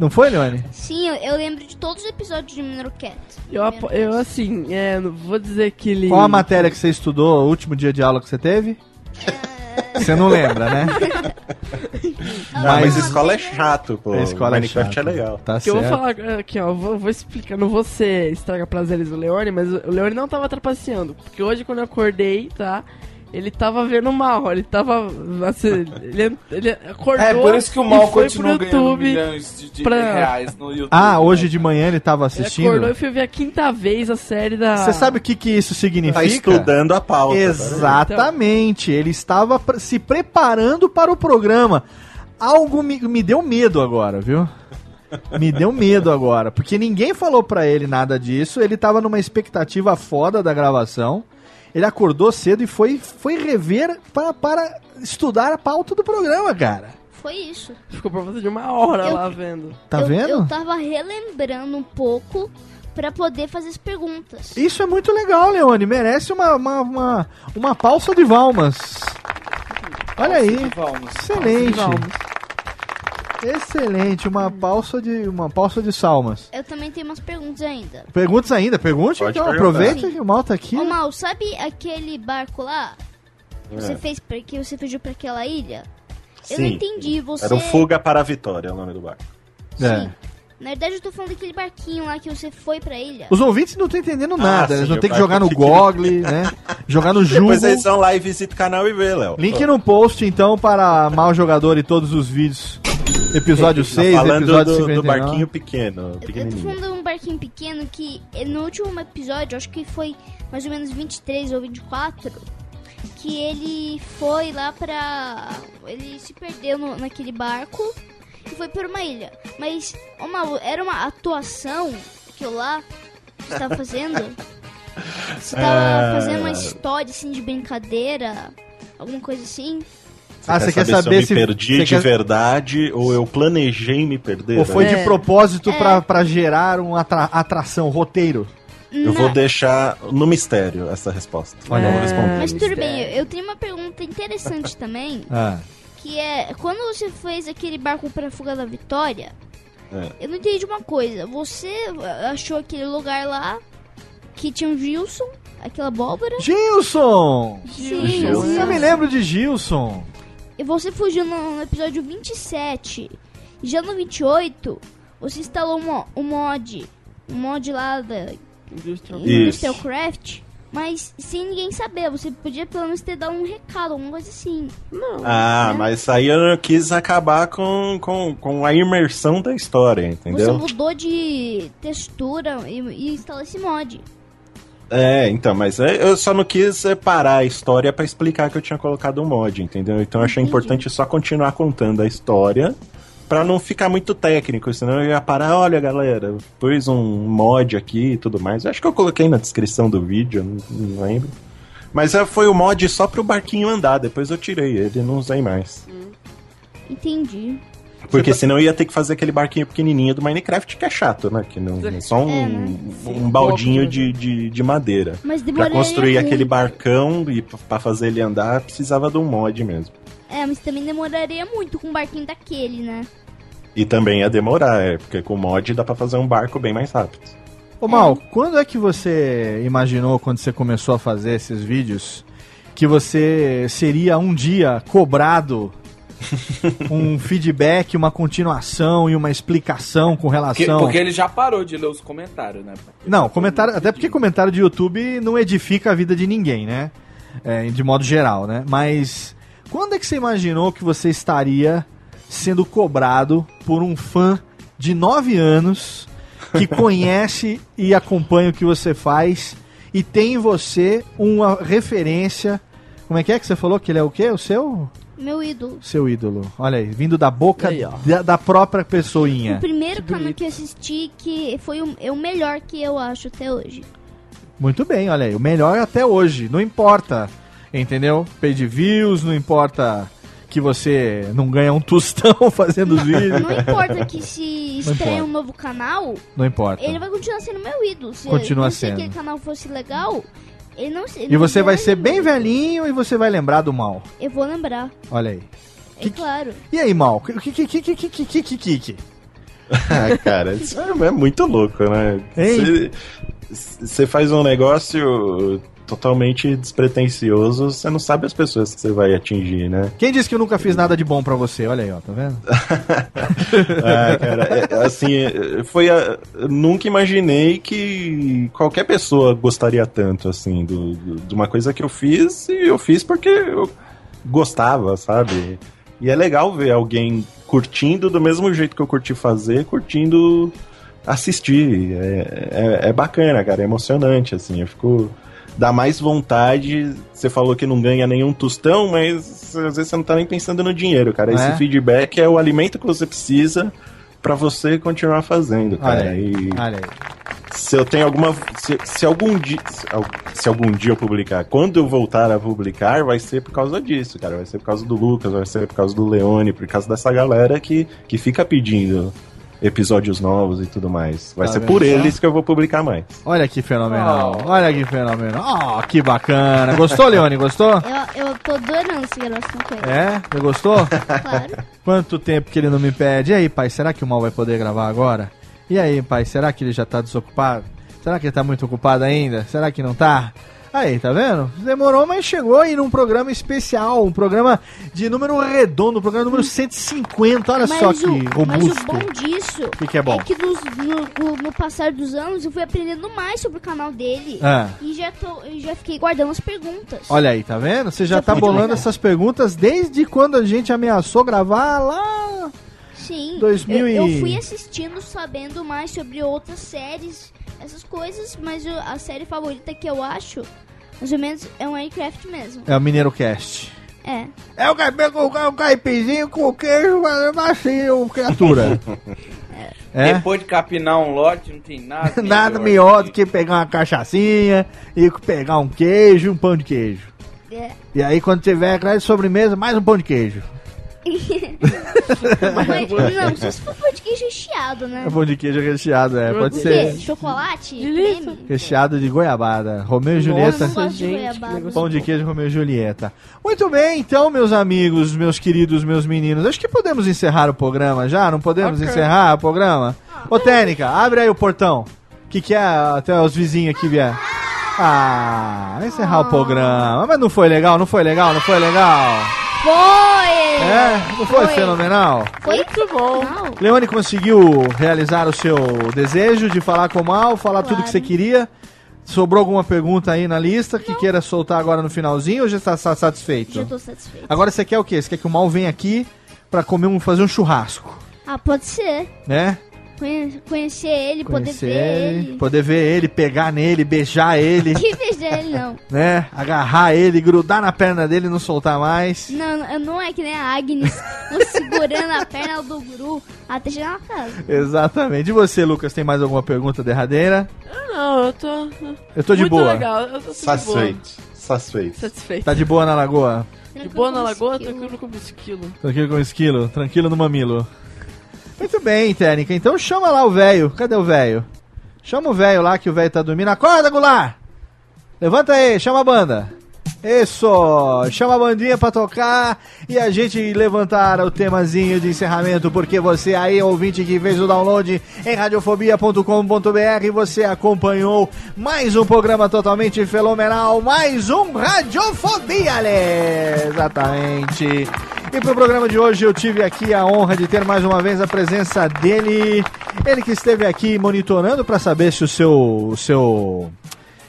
Não foi, Leone? Sim, eu, eu lembro de todos os episódios de Mineral Cat. Eu, eu assim, é, não vou dizer que ele. Qual a matéria que você estudou, o último dia de aula que você teve? Você não lembra, né? Ah, mas Mas- escola é chato, pô. A escola é Minecraft é, chata. legal. Tá Que eu vou certo. falar aqui, ó, vou, vou explicar, não vou ser estraga prazeres do Leone, mas o Leone não tava trapaceando, porque hoje quando eu acordei, tá, ele tava vendo mal, ele tava, assim, ele, ele acordou É por isso que o Mal continua ganhando YouTube milhões de, de pra- reais no YouTube. Ah, hoje né? de manhã ele tava Ele assistindo. acordou e foi ver a quinta vez a série da... Você sabe o que, que isso significa? Tá estudando a pauta. Exatamente. Ele estava se preparando para o programa. Algo me, me deu medo agora, viu? Me deu medo agora, porque ninguém falou pra ele nada disso. Ele tava numa expectativa foda da gravação. Ele acordou cedo e foi, foi rever para, para estudar a pauta do programa, cara. Foi isso. Ficou por volta de uma hora Eu- lá vendo. Tá eu, vendo? Eu tava relembrando um pouco pra poder fazer as perguntas. Isso é muito legal, Leone. Merece uma, uma, uma, uma pausa de Valmas. Olha aí. Vamos. Excelente. Vamos. Excelente, uma pausa de uma pausa de salmas. Eu também tenho umas perguntas ainda. Perguntas ainda? Pergunte Pode então, perguntar. aproveita que o mal tá aqui. Ô Mal, sabe aquele barco lá? Que você É. fez pra, que você fugiu pra aquela ilha? Eu não Sim. entendi, você. Era o Fuga para a Vitória, é o nome do barco. É. Na verdade, eu tô falando daquele barquinho lá que você foi pra ilha. Os ouvintes não estão entendendo nada, Ah, eles sim, vão ter que jogar no que- Google, né? Jogar no Jugo. Depois eles vão lá e visitam o canal e vê, Léo. Link no post então para Mal Jogador e todos os vídeos. Episódio Tá 6, falando episódio do, 59. do barquinho pequeno, Eu- Eu tô pequenininho. falando de um barquinho pequeno que eh, no último episódio, acho que foi mais ou menos 23 ou 24, que ele foi lá pra. Ele se perdeu no- naquele barco e foi pra uma ilha. Mas, Malu, era uma atuação lá que você tava fazendo? Você tava É. fazendo uma história assim de brincadeira? Alguma coisa assim? Ah, você quer se eu saber me se- perdi você de quer- verdade ou eu planejei me perder? Ou foi né? de É. propósito É. pra, pra gerar uma atra- atração, roteiro? Eu vou deixar no mistério essa resposta. Olha, responder. Mas tudo bem, mistério. eu- eu tenho uma pergunta interessante também. Ah. Que é, quando você fez aquele barco pra fuga da Vitória, É. eu não entendi uma coisa. Você achou aquele lugar lá que tinha um Gilson, aquela abóbora, Gilson! Sim, Gilson. sim. Eu me lembro de Gilson. E você fugiu no, no episódio 27. E já no 28, você instalou um, um mod, um mod lá da Industrial. Industrial Craft, mas sem ninguém saber. Você podia pelo menos ter dado um recado, alguma coisa assim. Não. Ah, né? mas aí eu quis acabar com, com, com a imersão da história, Você entendeu? mudou de textura e, e instalou esse mod. É, então, mas é- eu só não quis é, parar a história pra explicar que eu tinha colocado um mod, entendeu? Então eu achei Entendi. importante só continuar contando a história pra não ficar muito técnico, senão eu ia parar, olha galera, pus um mod aqui e tudo mais. Eu acho que eu coloquei na descrição do vídeo, não, não lembro. Mas é, foi o mod só pro barquinho andar, depois eu tirei ele, não usei mais. Entendi. Porque senão eu ia ter que fazer aquele barquinho pequenininho do Minecraft, que é chato, né? Que não, é só um, É, né? um baldinho de, de, de madeira. Mas Pra demoraria construir muito. aquele barcão e pra fazer ele andar, precisava de um mod mesmo. É, mas também demoraria muito com um barquinho daquele, né? E também ia demorar, é, porque com mod dá pra fazer um barco bem mais rápido. Ô Mal, quando é que você imaginou, quando você começou a fazer esses vídeos, que você seria um dia cobrado um feedback, uma continuação e uma explicação com Porque, relação. porque ele já parou de ler os comentários, né? Não, comentário, até porque comentário de YouTube não edifica a vida de ninguém, né? É, de modo geral, né? Mas quando é que você imaginou que você estaria sendo cobrado por um fã de 9 anos que conhece e acompanha o que você faz e tem em você uma referência. Como é que é que você falou que ele é o quê? O seu? Meu ídolo. Seu ídolo. Olha aí, vindo da boca Aí, da, da própria pessoinha. O primeiro Que canal bonito. que eu assisti que foi o, é o melhor que eu acho até hoje. Muito bem, olha aí. O melhor até hoje. Não importa, entendeu? Page views, não importa que você não ganha um tostão fazendo os vídeos. Não importa que se estreia um novo canal, Não importa. ele vai continuar sendo meu ídolo. Se, Continua se sendo. aquele canal fosse legal, não, e você vai ser bem velhinho e você vai lembrar do mal. Eu vou lembrar. Olha aí. É claro. E aí, mal? o Que Ah, cara, isso é muito louco, né? Você faz um negócio totalmente despretensioso, você não sabe as pessoas que você vai atingir, né? Quem disse que eu nunca fiz nada de bom pra você? Olha aí, ó, tá vendo? Ah, cara, é, assim, é, foi a, nunca imaginei que qualquer pessoa gostaria tanto, assim, do, do- de uma coisa que eu fiz e eu fiz porque eu gostava, sabe? E é legal ver alguém curtindo do mesmo jeito que eu curti fazer, curtindo assistir. É, é, é bacana, cara, é emocionante, assim, eu fico. Dá mais vontade. Você falou que não ganha nenhum tostão, mas às vezes você não tá nem pensando no dinheiro, cara. Esse É? feedback é o alimento que você precisa pra você continuar fazendo, Olha cara. aí, E olha aí. se eu tenho alguma. Se, se algum dia. Se, se algum dia eu publicar, quando eu voltar a publicar, vai ser por causa disso, cara. Vai ser por causa do Lucas, vai ser por causa do Leone, por causa dessa galera que, que fica pedindo episódios novos e tudo mais. Vai Tá ser vendo por eles que eu vou publicar mais. Olha que fenomenal. Olha que fenomenal. Oh, que bacana. Gostou, Leone? Gostou? Eu, eu tô adorando essa gravação com ele. É? Você gostou? Claro. Quanto tempo que ele não me pede? E aí, pai, será que o mal vai poder gravar agora? E aí, pai, será que ele já tá desocupado? Será que ele tá muito ocupado ainda? Será que não tá? Aí, tá vendo? Demorou, mas chegou aí num programa especial, um programa de número redondo, um programa número 150. Olha Mas só o, que mas o robusto. bom disso Que que é bom? que nos- no, no- passar dos anos eu fui aprendendo mais sobre o canal dele. Ah. E já, tô, e já fiquei guardando as perguntas. Olha aí, tá vendo? Você já Já tá bolando legal. essas perguntas desde quando a gente ameaçou gravar lá. Sim, 2000 eu, eu e- fui assistindo, sabendo mais sobre outras séries, essas coisas, mas o- a série favorita que eu acho, mais ou menos, é um Minecraft mesmo. É o Mineiro Cast. É. É o caipira com o caipizinho com queijo, macio, criatura. É? Depois de capinar um lote, não tem nada. Nada melhor do que pegar uma cachaçinha e pegar um queijo e um pão de queijo. é. E aí, quando tiver de sobremesa, mais um pão de queijo. Mas, não, só se for pão de queijo recheado, né? É pão de queijo recheado, é. Pode O ser? Chocolate? Delícia. Creme? recheado de goiabada. Romeu e Julieta. Nossa, gente, Pão de queijo Romeu e Julieta. Muito bem, então, meus amigos, meus queridos, meus meninos. Acho que podemos encerrar o programa já? Não podemos Ok. encerrar o programa? Ô, Tênica, abre aí o portão. O que, que é até os vizinhos aqui vier? Ah, encerrar o programa. Mas não foi legal, não foi legal, não foi legal? Foi! É? Não foi, fenomenal? Foi Muito bom. Não. Leone conseguiu realizar o seu desejo de falar com o Mal, falar tudo Claro. que você queria. Sobrou alguma pergunta aí na lista que queira soltar agora no finalzinho ou já está sa- satisfeito? Já tô satisfeito. Agora você quer o quê? Você quer que o Mal venha aqui pra comer um, fazer um churrasco, Ah, pode ser. né? Conhe- conhecer ele, Conhecer poder ver ele, ele. poder ver ele, pegar nele, beijar ele, Que beijar ele, não. né? Agarrar ele, grudar na perna dele e não soltar mais. Não, não, não é que nem a Agnes segurando a perna do guru até chegar na casa. Exatamente. E você, Lucas, tem mais alguma pergunta derradeira? Não, eu tô. Eu tô de muito boa. legal. Eu tô. Satisfeito. Satisfeito. Satisfeito. Tá de boa na lagoa? De boa na lagoa, esquilo. tranquilo como esquilo. Tranquilo com o esquilo, tranquilo no mamilo. Muito bem, técnica. Então chama lá o velho. Cadê o velho? Chama o velho lá que o velho tá dormindo. Acorda, Goulart! Levanta aí, chama a banda. Isso! Chama a bandinha pra tocar e a gente levantar o temazinho de encerramento, porque você aí, ouvinte que fez o download em radiofobia.com.br, você acompanhou mais um programa totalmente fenomenal, mais um Radiofobia, Ale! Exatamente. E pro programa de hoje eu tive aqui a honra de ter mais uma vez a presença dele, ele que esteve aqui monitorando para saber se o seu o seu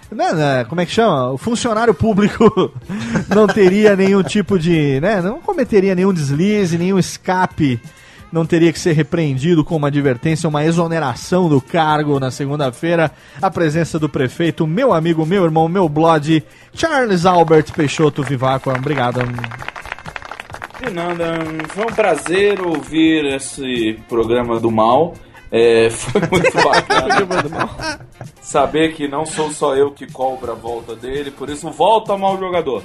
né, né, como é que chama? O funcionário público não teria nenhum tipo de, né, não cometeria nenhum deslize, nenhum escape não teria que ser repreendido com uma advertência, uma exoneração do cargo na segunda-feira. A presença do prefeito, meu amigo, meu irmão, meu blood, Charles Albert Peixoto Vivaco. Obrigado. De nada, foi um prazer ouvir esse programa do mal. É, foi muito bacana saber que não sou só eu que cobro a volta dele, por isso volta mal jogador.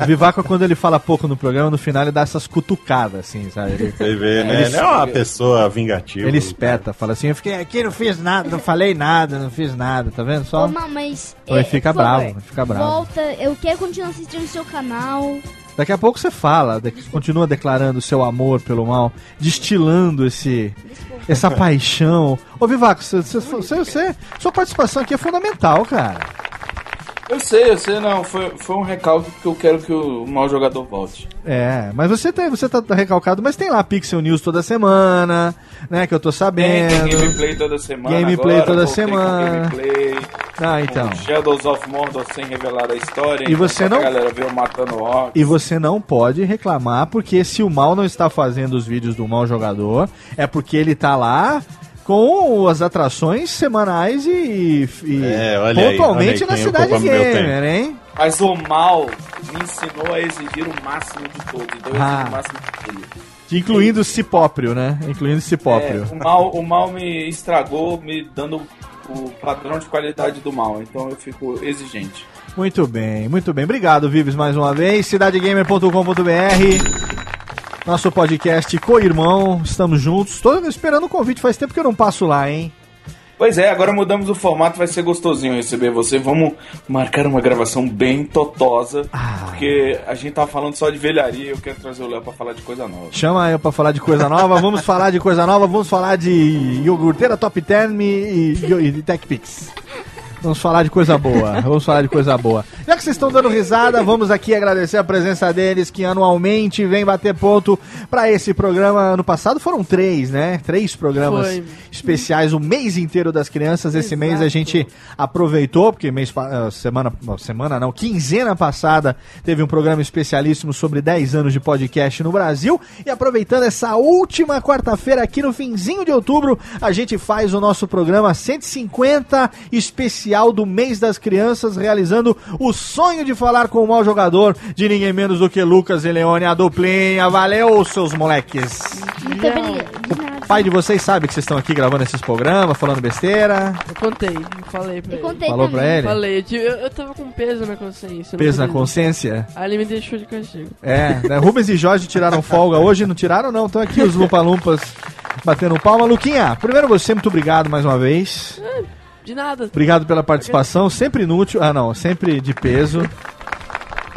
O Vivaco, quando ele fala pouco no programa, no final ele dá essas cutucadas, assim, sabe? Ele, Você vê, né? Ele é uma pessoa vingativa. ele espeta, fala assim, eu fiquei aqui, não fiz nada, não falei nada, não fiz nada, tá vendo? Só... Ô, mas. Ele é, fica favor, bravo, ele fica bravo. Volta, eu quero continuar assistindo o seu canal. Daqui a pouco você fala, continua declarando seu amor pelo mal, destilando esse, essa paixão. Ô Vivaco, você- você- você- sua participação aqui é fundamental, cara. Eu sei, eu sei, não, foi, foi um recalque porque eu quero que o mau jogador volte. É, mas você tem, você tá recalcado, mas tem lá Pixel News toda semana, né, que eu tô Tem, sabendo. tem gameplay toda semana. Gameplay agora, toda semana. Gameplay, Ah, então. Shadows of Mordor sem revelar a história. E você enquanto não- A galera veio matando orcs. E você não pode reclamar, porque se o mal não está fazendo os vídeos do mal jogador, é porque ele tá lá com as atrações semanais e, e É, olha aí, pontualmente olha aí na cidade gamer, hein? Mas o mal me ensinou a exigir o máximo de todos. Então eu Ah. o máximo de tudo. Incluindo si próprio, né? Incluindo si É, próprio. o, mal, o mal me estragou, me dando o padrão de qualidade do mal. Então eu fico exigente. Muito bem, muito bem. Obrigado, Vives, mais uma vez. cidadegamer.com.br Nosso podcast co-irmão, estamos juntos. Tô esperando o convite, faz tempo que eu não passo lá, hein? Pois é, agora mudamos o formato, vai ser gostosinho receber você. Vamos marcar uma gravação bem totosa, Ah. porque a gente tava falando só de velharia e eu quero trazer o Léo pra falar de coisa nova. Chama eu pra falar de coisa nova. Vamos falar de coisa nova. Vamos falar de iogurteira Top Term e, e, e TechPix. Vamos falar de coisa boa. Vamos falar de coisa boa. Já que vocês estão dando risada, vamos aqui agradecer a presença deles que anualmente vem bater ponto pra esse programa. Ano passado foram três, né? Três programas Foi. especiais, o mês inteiro das crianças. Esse mês a Exato. gente aproveitou, porque mês, ah, semana, não, semana não, quinzena passada teve um programa especialíssimo sobre 10 anos de podcast no Brasil. E aproveitando essa última quarta-feira aqui no finzinho de outubro, a gente faz o nosso programa 150 especial do mês das crianças, realizando o sonho de falar com o mau jogador de ninguém menos do que Lucas e Leone, a duplinha. Valeu, seus moleques! Muito obrigado. Nada. Pai de vocês sabe que vocês estão aqui gravando esses programas, falando besteira. Eu contei, falei pra Eu ele. contei Falou também. pra ele? Falei, eu, eu, tava com peso na consciência. Peso na consciência. Aí ele me deixou de castigo. É, né? Rubens e Jorge tiraram folga hoje, não tiraram não, estão aqui os Lupa-Lumpas batendo palma. Luquinha, primeiro você, muito obrigado mais uma vez. De nada. Obrigado pela participação, sempre inútil, ah não, sempre de peso,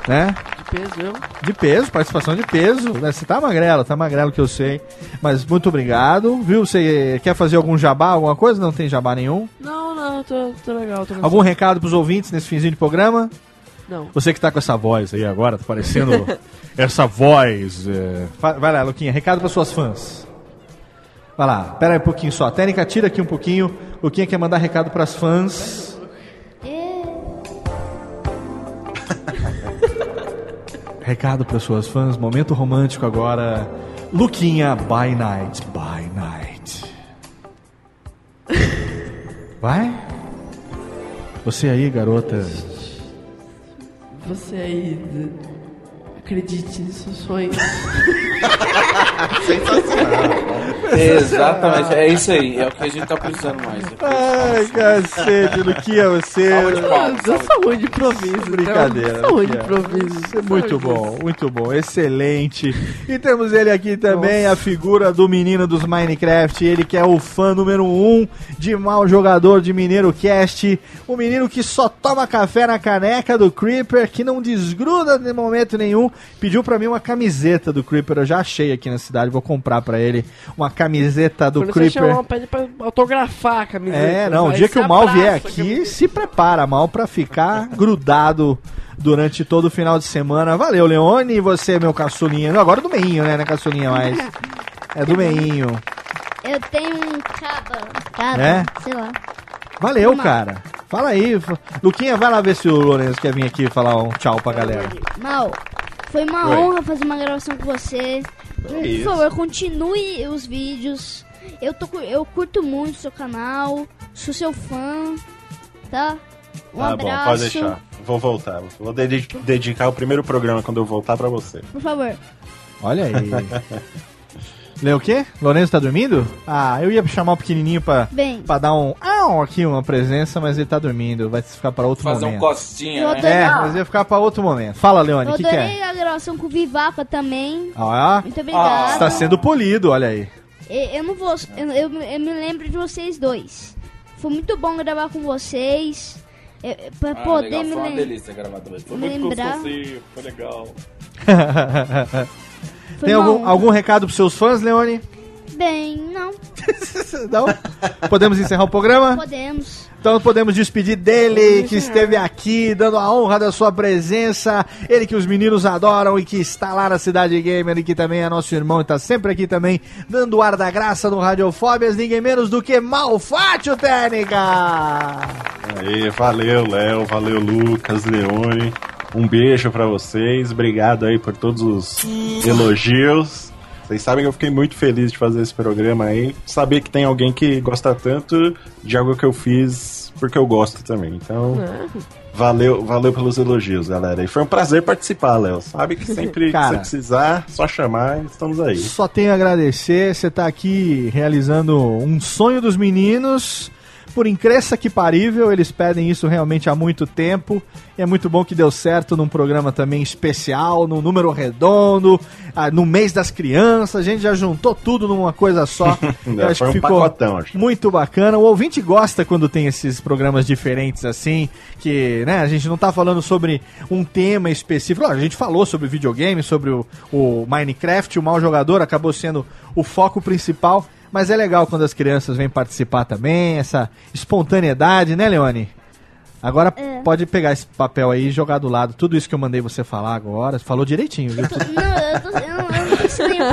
né? De peso, eu. De peso, participação de peso. né? Você tá magrelo, tá magrelo que eu sei. Mas muito obrigado, viu? Você quer fazer algum jabá, alguma coisa? Não tem jabá nenhum? Não, não, tô, tô legal. Tô Algum recado pros ouvintes nesse finzinho de programa? Não. Você que tá com essa voz aí agora, tá parecendo essa voz. é. Vai lá, Luquinha, recado para suas fãs. Vai lá, pera aí um pouquinho só. Técnica, tira aqui um pouquinho. Luquinha quer mandar recado pras fãs. É, Recado para suas fãs, momento romântico agora. Luquinha by night, by night. Vai? Você aí, garota. Você aí, acredite nos seus sonhos. Exatamente, é isso aí, é o que a gente tá precisando mais. Ai, cacete, Luquinha, você. Salva de palmas, Eu salva sou ruim de improviso. Brincadeira, Eu sou ruim de Luquinha. improviso. É muito bom, muito bom, excelente. E temos ele aqui também, a figura do menino dos Minecraft, ele que é o fã número um de mal jogador de Mineiro Cast, o menino que só toma café na caneca do Creeper, que não desgruda de momento nenhum, pediu pra mim uma camiseta do Creeper, eu já achei aqui na cidade, vou comprar pra ele uma camiseta do Quando você Creeper. chama, pede pra autografar a camiseta. É, não, o dia que o mal vier aqui, se prepara, mal, pra ficar grudado durante todo o final de semana. Valeu, Leone, e você, meu caçulinha. Agora do meinho, né, não é caçulinha mais. É do meinho. eu tenho um caba. Caba, É? sei lá. Valeu, cara. Fala aí. Luquinha, vai lá ver se o Lourenço quer vir aqui falar um tchau pra galera. Mal, foi uma Oi. honra fazer uma gravação com você. Por favor, continue os vídeos. Eu, tô, eu curto muito o seu canal. Sou seu fã. Tá? Um tá abraço. bom, pode deixar. Vou voltar. Vou dedi- dedicar o primeiro programa quando eu voltar pra você. Por favor. Olha aí. Lê o quê? Lourenço tá dormindo? Ah, eu ia chamar o pequenininho pra, Bem. pra dar um au aqui, uma presença, mas ele tá dormindo. Vai ficar pra outro Fazer um momento. costinha, Eu né? adorei. É, mas ia ficar pra outro momento. Fala, Leone, Eu o que, que adorei é? a gravação com o Vivaca também. Ó, Muito obrigada. está sendo polido, olha aí. E- Eu não vou. Eu, eu, eu me lembro de vocês dois. Foi muito bom gravar com vocês. Eu- eu- pra Ah, poder legal, me foi uma lembrar. delícia gravar também. Foi muito lembrar. gostosinho, foi legal. Foi Tem algum, algum recado pros seus fãs, Leone? Bem, não. Não? Podemos encerrar o programa? Podemos. Então podemos despedir dele, que esteve aqui, dando a honra da sua presença. Ele que os meninos adoram e que está lá na Cidade Gamer e que também é nosso irmão e está sempre aqui também, dando o ar da graça no Radiofóbias, ninguém menos do que Malfátio Técnica! Aí, valeu, Léo, valeu, Lucas, Leone. Um beijo pra vocês, obrigado aí por todos os elogios. Vocês sabem que eu fiquei muito feliz de fazer esse programa aí. Saber que tem alguém que gosta tanto de algo que eu fiz porque eu gosto também. Então, valeu, valeu pelos elogios, galera. E foi um prazer participar, Léo. Sabe que sempre que você precisar, só chamar, estamos aí. Só tenho a agradecer, você tá aqui realizando um sonho dos meninos. Por incresça que parível, eles pedem isso realmente há muito tempo. E é muito bom que deu certo num programa também especial, num número redondo, ah, no mês das crianças. A gente já juntou tudo numa coisa só. Eu acho foi que um ficou pacotão, acho. muito bacana. O ouvinte gosta quando tem esses programas diferentes assim, que né, a gente não tá falando sobre um tema específico. A gente falou sobre videogame, sobre o, o Minecraft, o mau jogador acabou sendo o foco principal. Mas é legal quando as crianças vêm participar também, essa espontaneidade, né, Leone? Agora É. pode pegar esse papel aí e jogar do lado. Tudo isso que eu mandei você falar agora, falou direitinho, viu? Não, eu, tô, eu, eu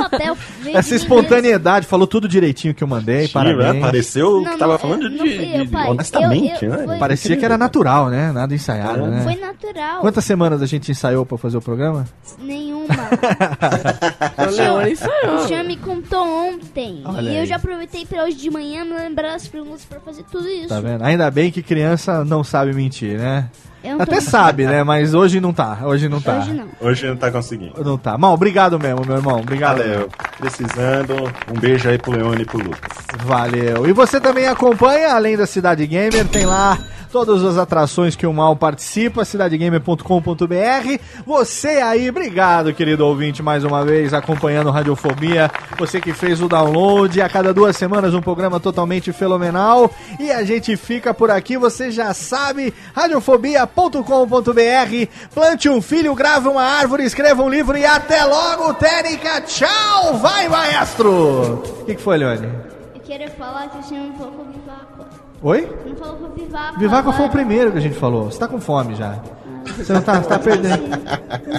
papel. de Essa espontaneidade, falou tudo direitinho que eu mandei, Sim, parabéns. né? Pareceu Não, que tava não, falando não de, eu, de- pai. honestamente, Eu- eu- né? foi- Parecia que era natural, né? Nada ensaiado, É. né? Foi natural. Quantas semanas a gente ensaiou pra fazer o programa? Nenhuma. O Leone O ensaiou. Jean me contou ontem. Olha e eu aí. já aproveitei pra hoje de manhã me lembrar as perguntas pra fazer tudo isso. Tá vendo? Ainda bem que criança não sabe mentir, né? Tô Até sabe, né? Mas hoje não tá. Hoje não tá. Hoje não. Hoje não tá conseguindo. Não tá. Mal, obrigado mesmo, meu irmão. Obrigado. Valeu. Precisando, um beijo aí pro Leone e pro Lucas. Valeu. E você também acompanha, além da Cidade Gamer, tem lá todas as atrações que o Mal participa, cidadegamer.com.br. Você aí, obrigado, querido ouvinte, mais uma vez acompanhando Radiofobia. Você que fez o download, a cada duas semanas um programa totalmente fenomenal. E a gente fica por aqui, você já sabe, radiofobia.com.br. Plante um filho, grave uma árvore, escreva um livro e até logo, Técnica. Tchau! Vai, maestro! O que, que foi, Leone? Eu queria falar que o senhor não falou com o Vivaco. Oi? Não falou com o Vivaco. Vivaco foi o primeiro que a gente falou. Você tá com fome já. Você não tá, você tá perdendo.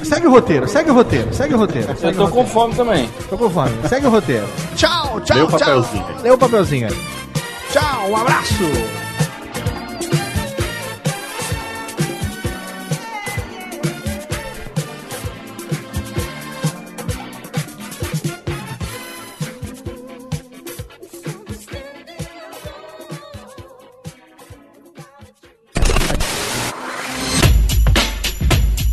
Segue o roteiro, segue o roteiro, segue o roteiro. Eu Segue o tô roteiro. com fome também. Tô com fome. Segue o roteiro. Tchau, tchau, o tchau. papelzinho. Lê o papelzinho aí. Tchau, um abraço.